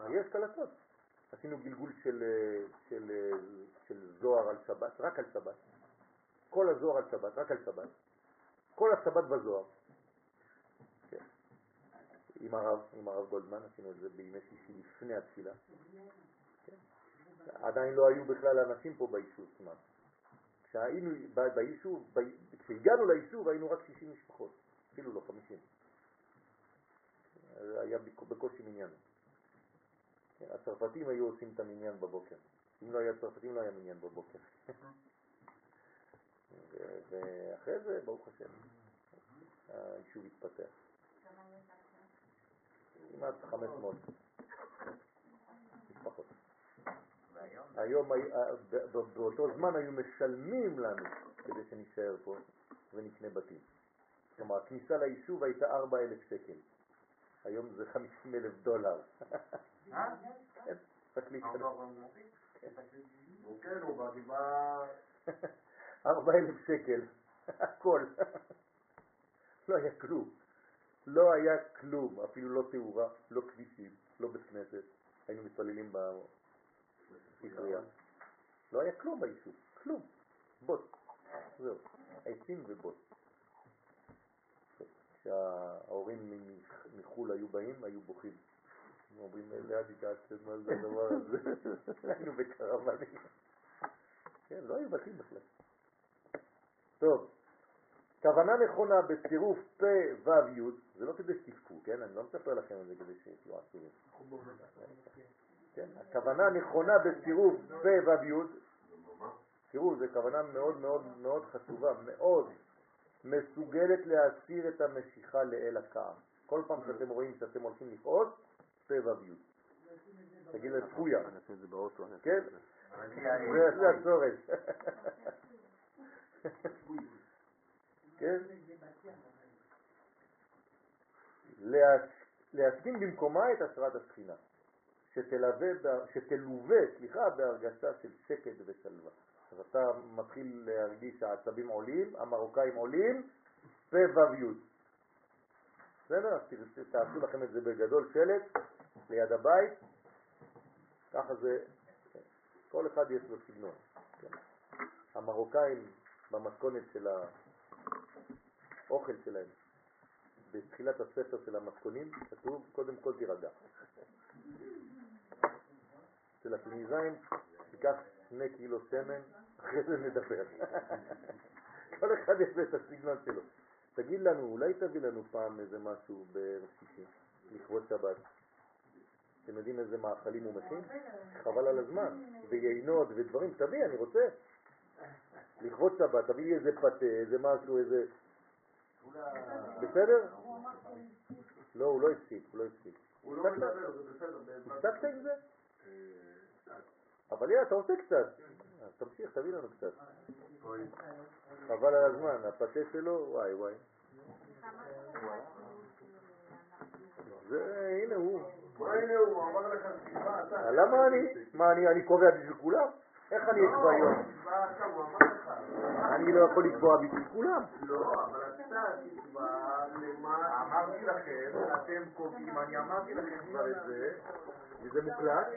יש קלטות. עשינו גלגול של, של, של זוהר על שבת, רק על שבת. כל הזוהר על שבת, רק על שבת. כל השבת בזוהר. כן. עם הרב, עם הרב גולדמן, עשינו את זה בימי שישי לפני התפילה. כן. עדיין לא היו בכלל אנשים פה ביישוב כמעט. כשהיינו ביישוב, כשהגענו ליישוב היינו רק 60 משפחות, אפילו לא 50. היה בקושי מניין. כן, הצרפתים היו עושים את המניין בבוקר. אם לא היה צרפתים לא היה מניין בבוקר. ואחרי זה, ברוך השם, היישוב התפתח. כמעט 500 משפחות. היום, באותו זמן היו משלמים לנו כדי שנשאר פה ונקנה בתים. כלומר, הכניסה ליישוב הייתה 4,000 שקל. היום זה 50 אלף דולר. כן, תקליט כן, הוא בגבעה... 4 אלף שקל, הכל. לא היה כלום. לא היה כלום, אפילו לא תאורה, לא כבישים, לא בית כנסת. היינו מתפללים בספרייה. לא היה כלום ביישוב, כלום. בוט. זהו, עצים ובוט. כשההורים מחו"ל היו באים, היו בוכים. הם אומרים, לאן הגעתם, מה זה הדבר הזה? היינו בקרבנים. כן, לא היו בתים בכלל. טוב, כוונה נכונה בצירוף פ' ו' י', זה לא כדי שתבכו, כן? אני לא מספר לכם את זה כדי שתהיו עצובים. כן, הכוונה נכונה בצירוף פ' ו' י', תראו, זו כוונה מאוד מאוד מאוד חשובה, מאוד מסוגלת להסיר את המשיכה לאל הכעם. כל פעם שאתם רואים שאתם הולכים לפעול, ויוד. תגיד לצפויה. כן? זה הצורש. כן? להסכים במקומה את השראת השכינה, שתלווה, סליחה, בהרגשה של שקט ושלווה. אז אתה מתחיל להרגיש שהעצבים עולים, המרוקאים עולים, י'. בסדר? אז תעשו לכם את זה בגדול שלט ליד הבית, ככה זה, כל אחד יש לו סגנון. כן. המרוקאים במתכונת של האוכל שלהם, בתחילת הספר של המתכונים, כתוב קודם כל תירגע. אצל התוניסאים תיקח שני קילו שמן, אחרי זה נדבר. כל אחד יש לו את הסגנון שלו. תגיד לנו, אולי תביא לנו פעם איזה משהו בערב שישי, לכבוד שבת. אתם יודעים איזה מאכלים הוא מכין? חבל על הזמן. ויינות ודברים, תביא, אני רוצה. לכבוד שבת, תביא לי איזה פתה, איזה משהו, איזה... בסדר? לא, הוא לא הפסיק, הוא לא הפסיק. הוא לא מדבר, זה בסדר. הפסקת עם זה? אבל יאללה, אתה עושה קצת. תמשיך, תביא לנו קצת. חבל על הזמן, הפתה שלו, וואי וואי. זה, הנה הוא. מה הנה הוא אמר לך אתה? למה אני? מה, אני קובע בשביל כולם? איך אני אקבע אמר לך. אני לא יכול לקבוע בשביל כולם. לא, אבל אתה תקבע למה... אמרת אמרתי לכם, אתם קובעים, אני אמרתי לכם כבר את זה, וזה מוקלט,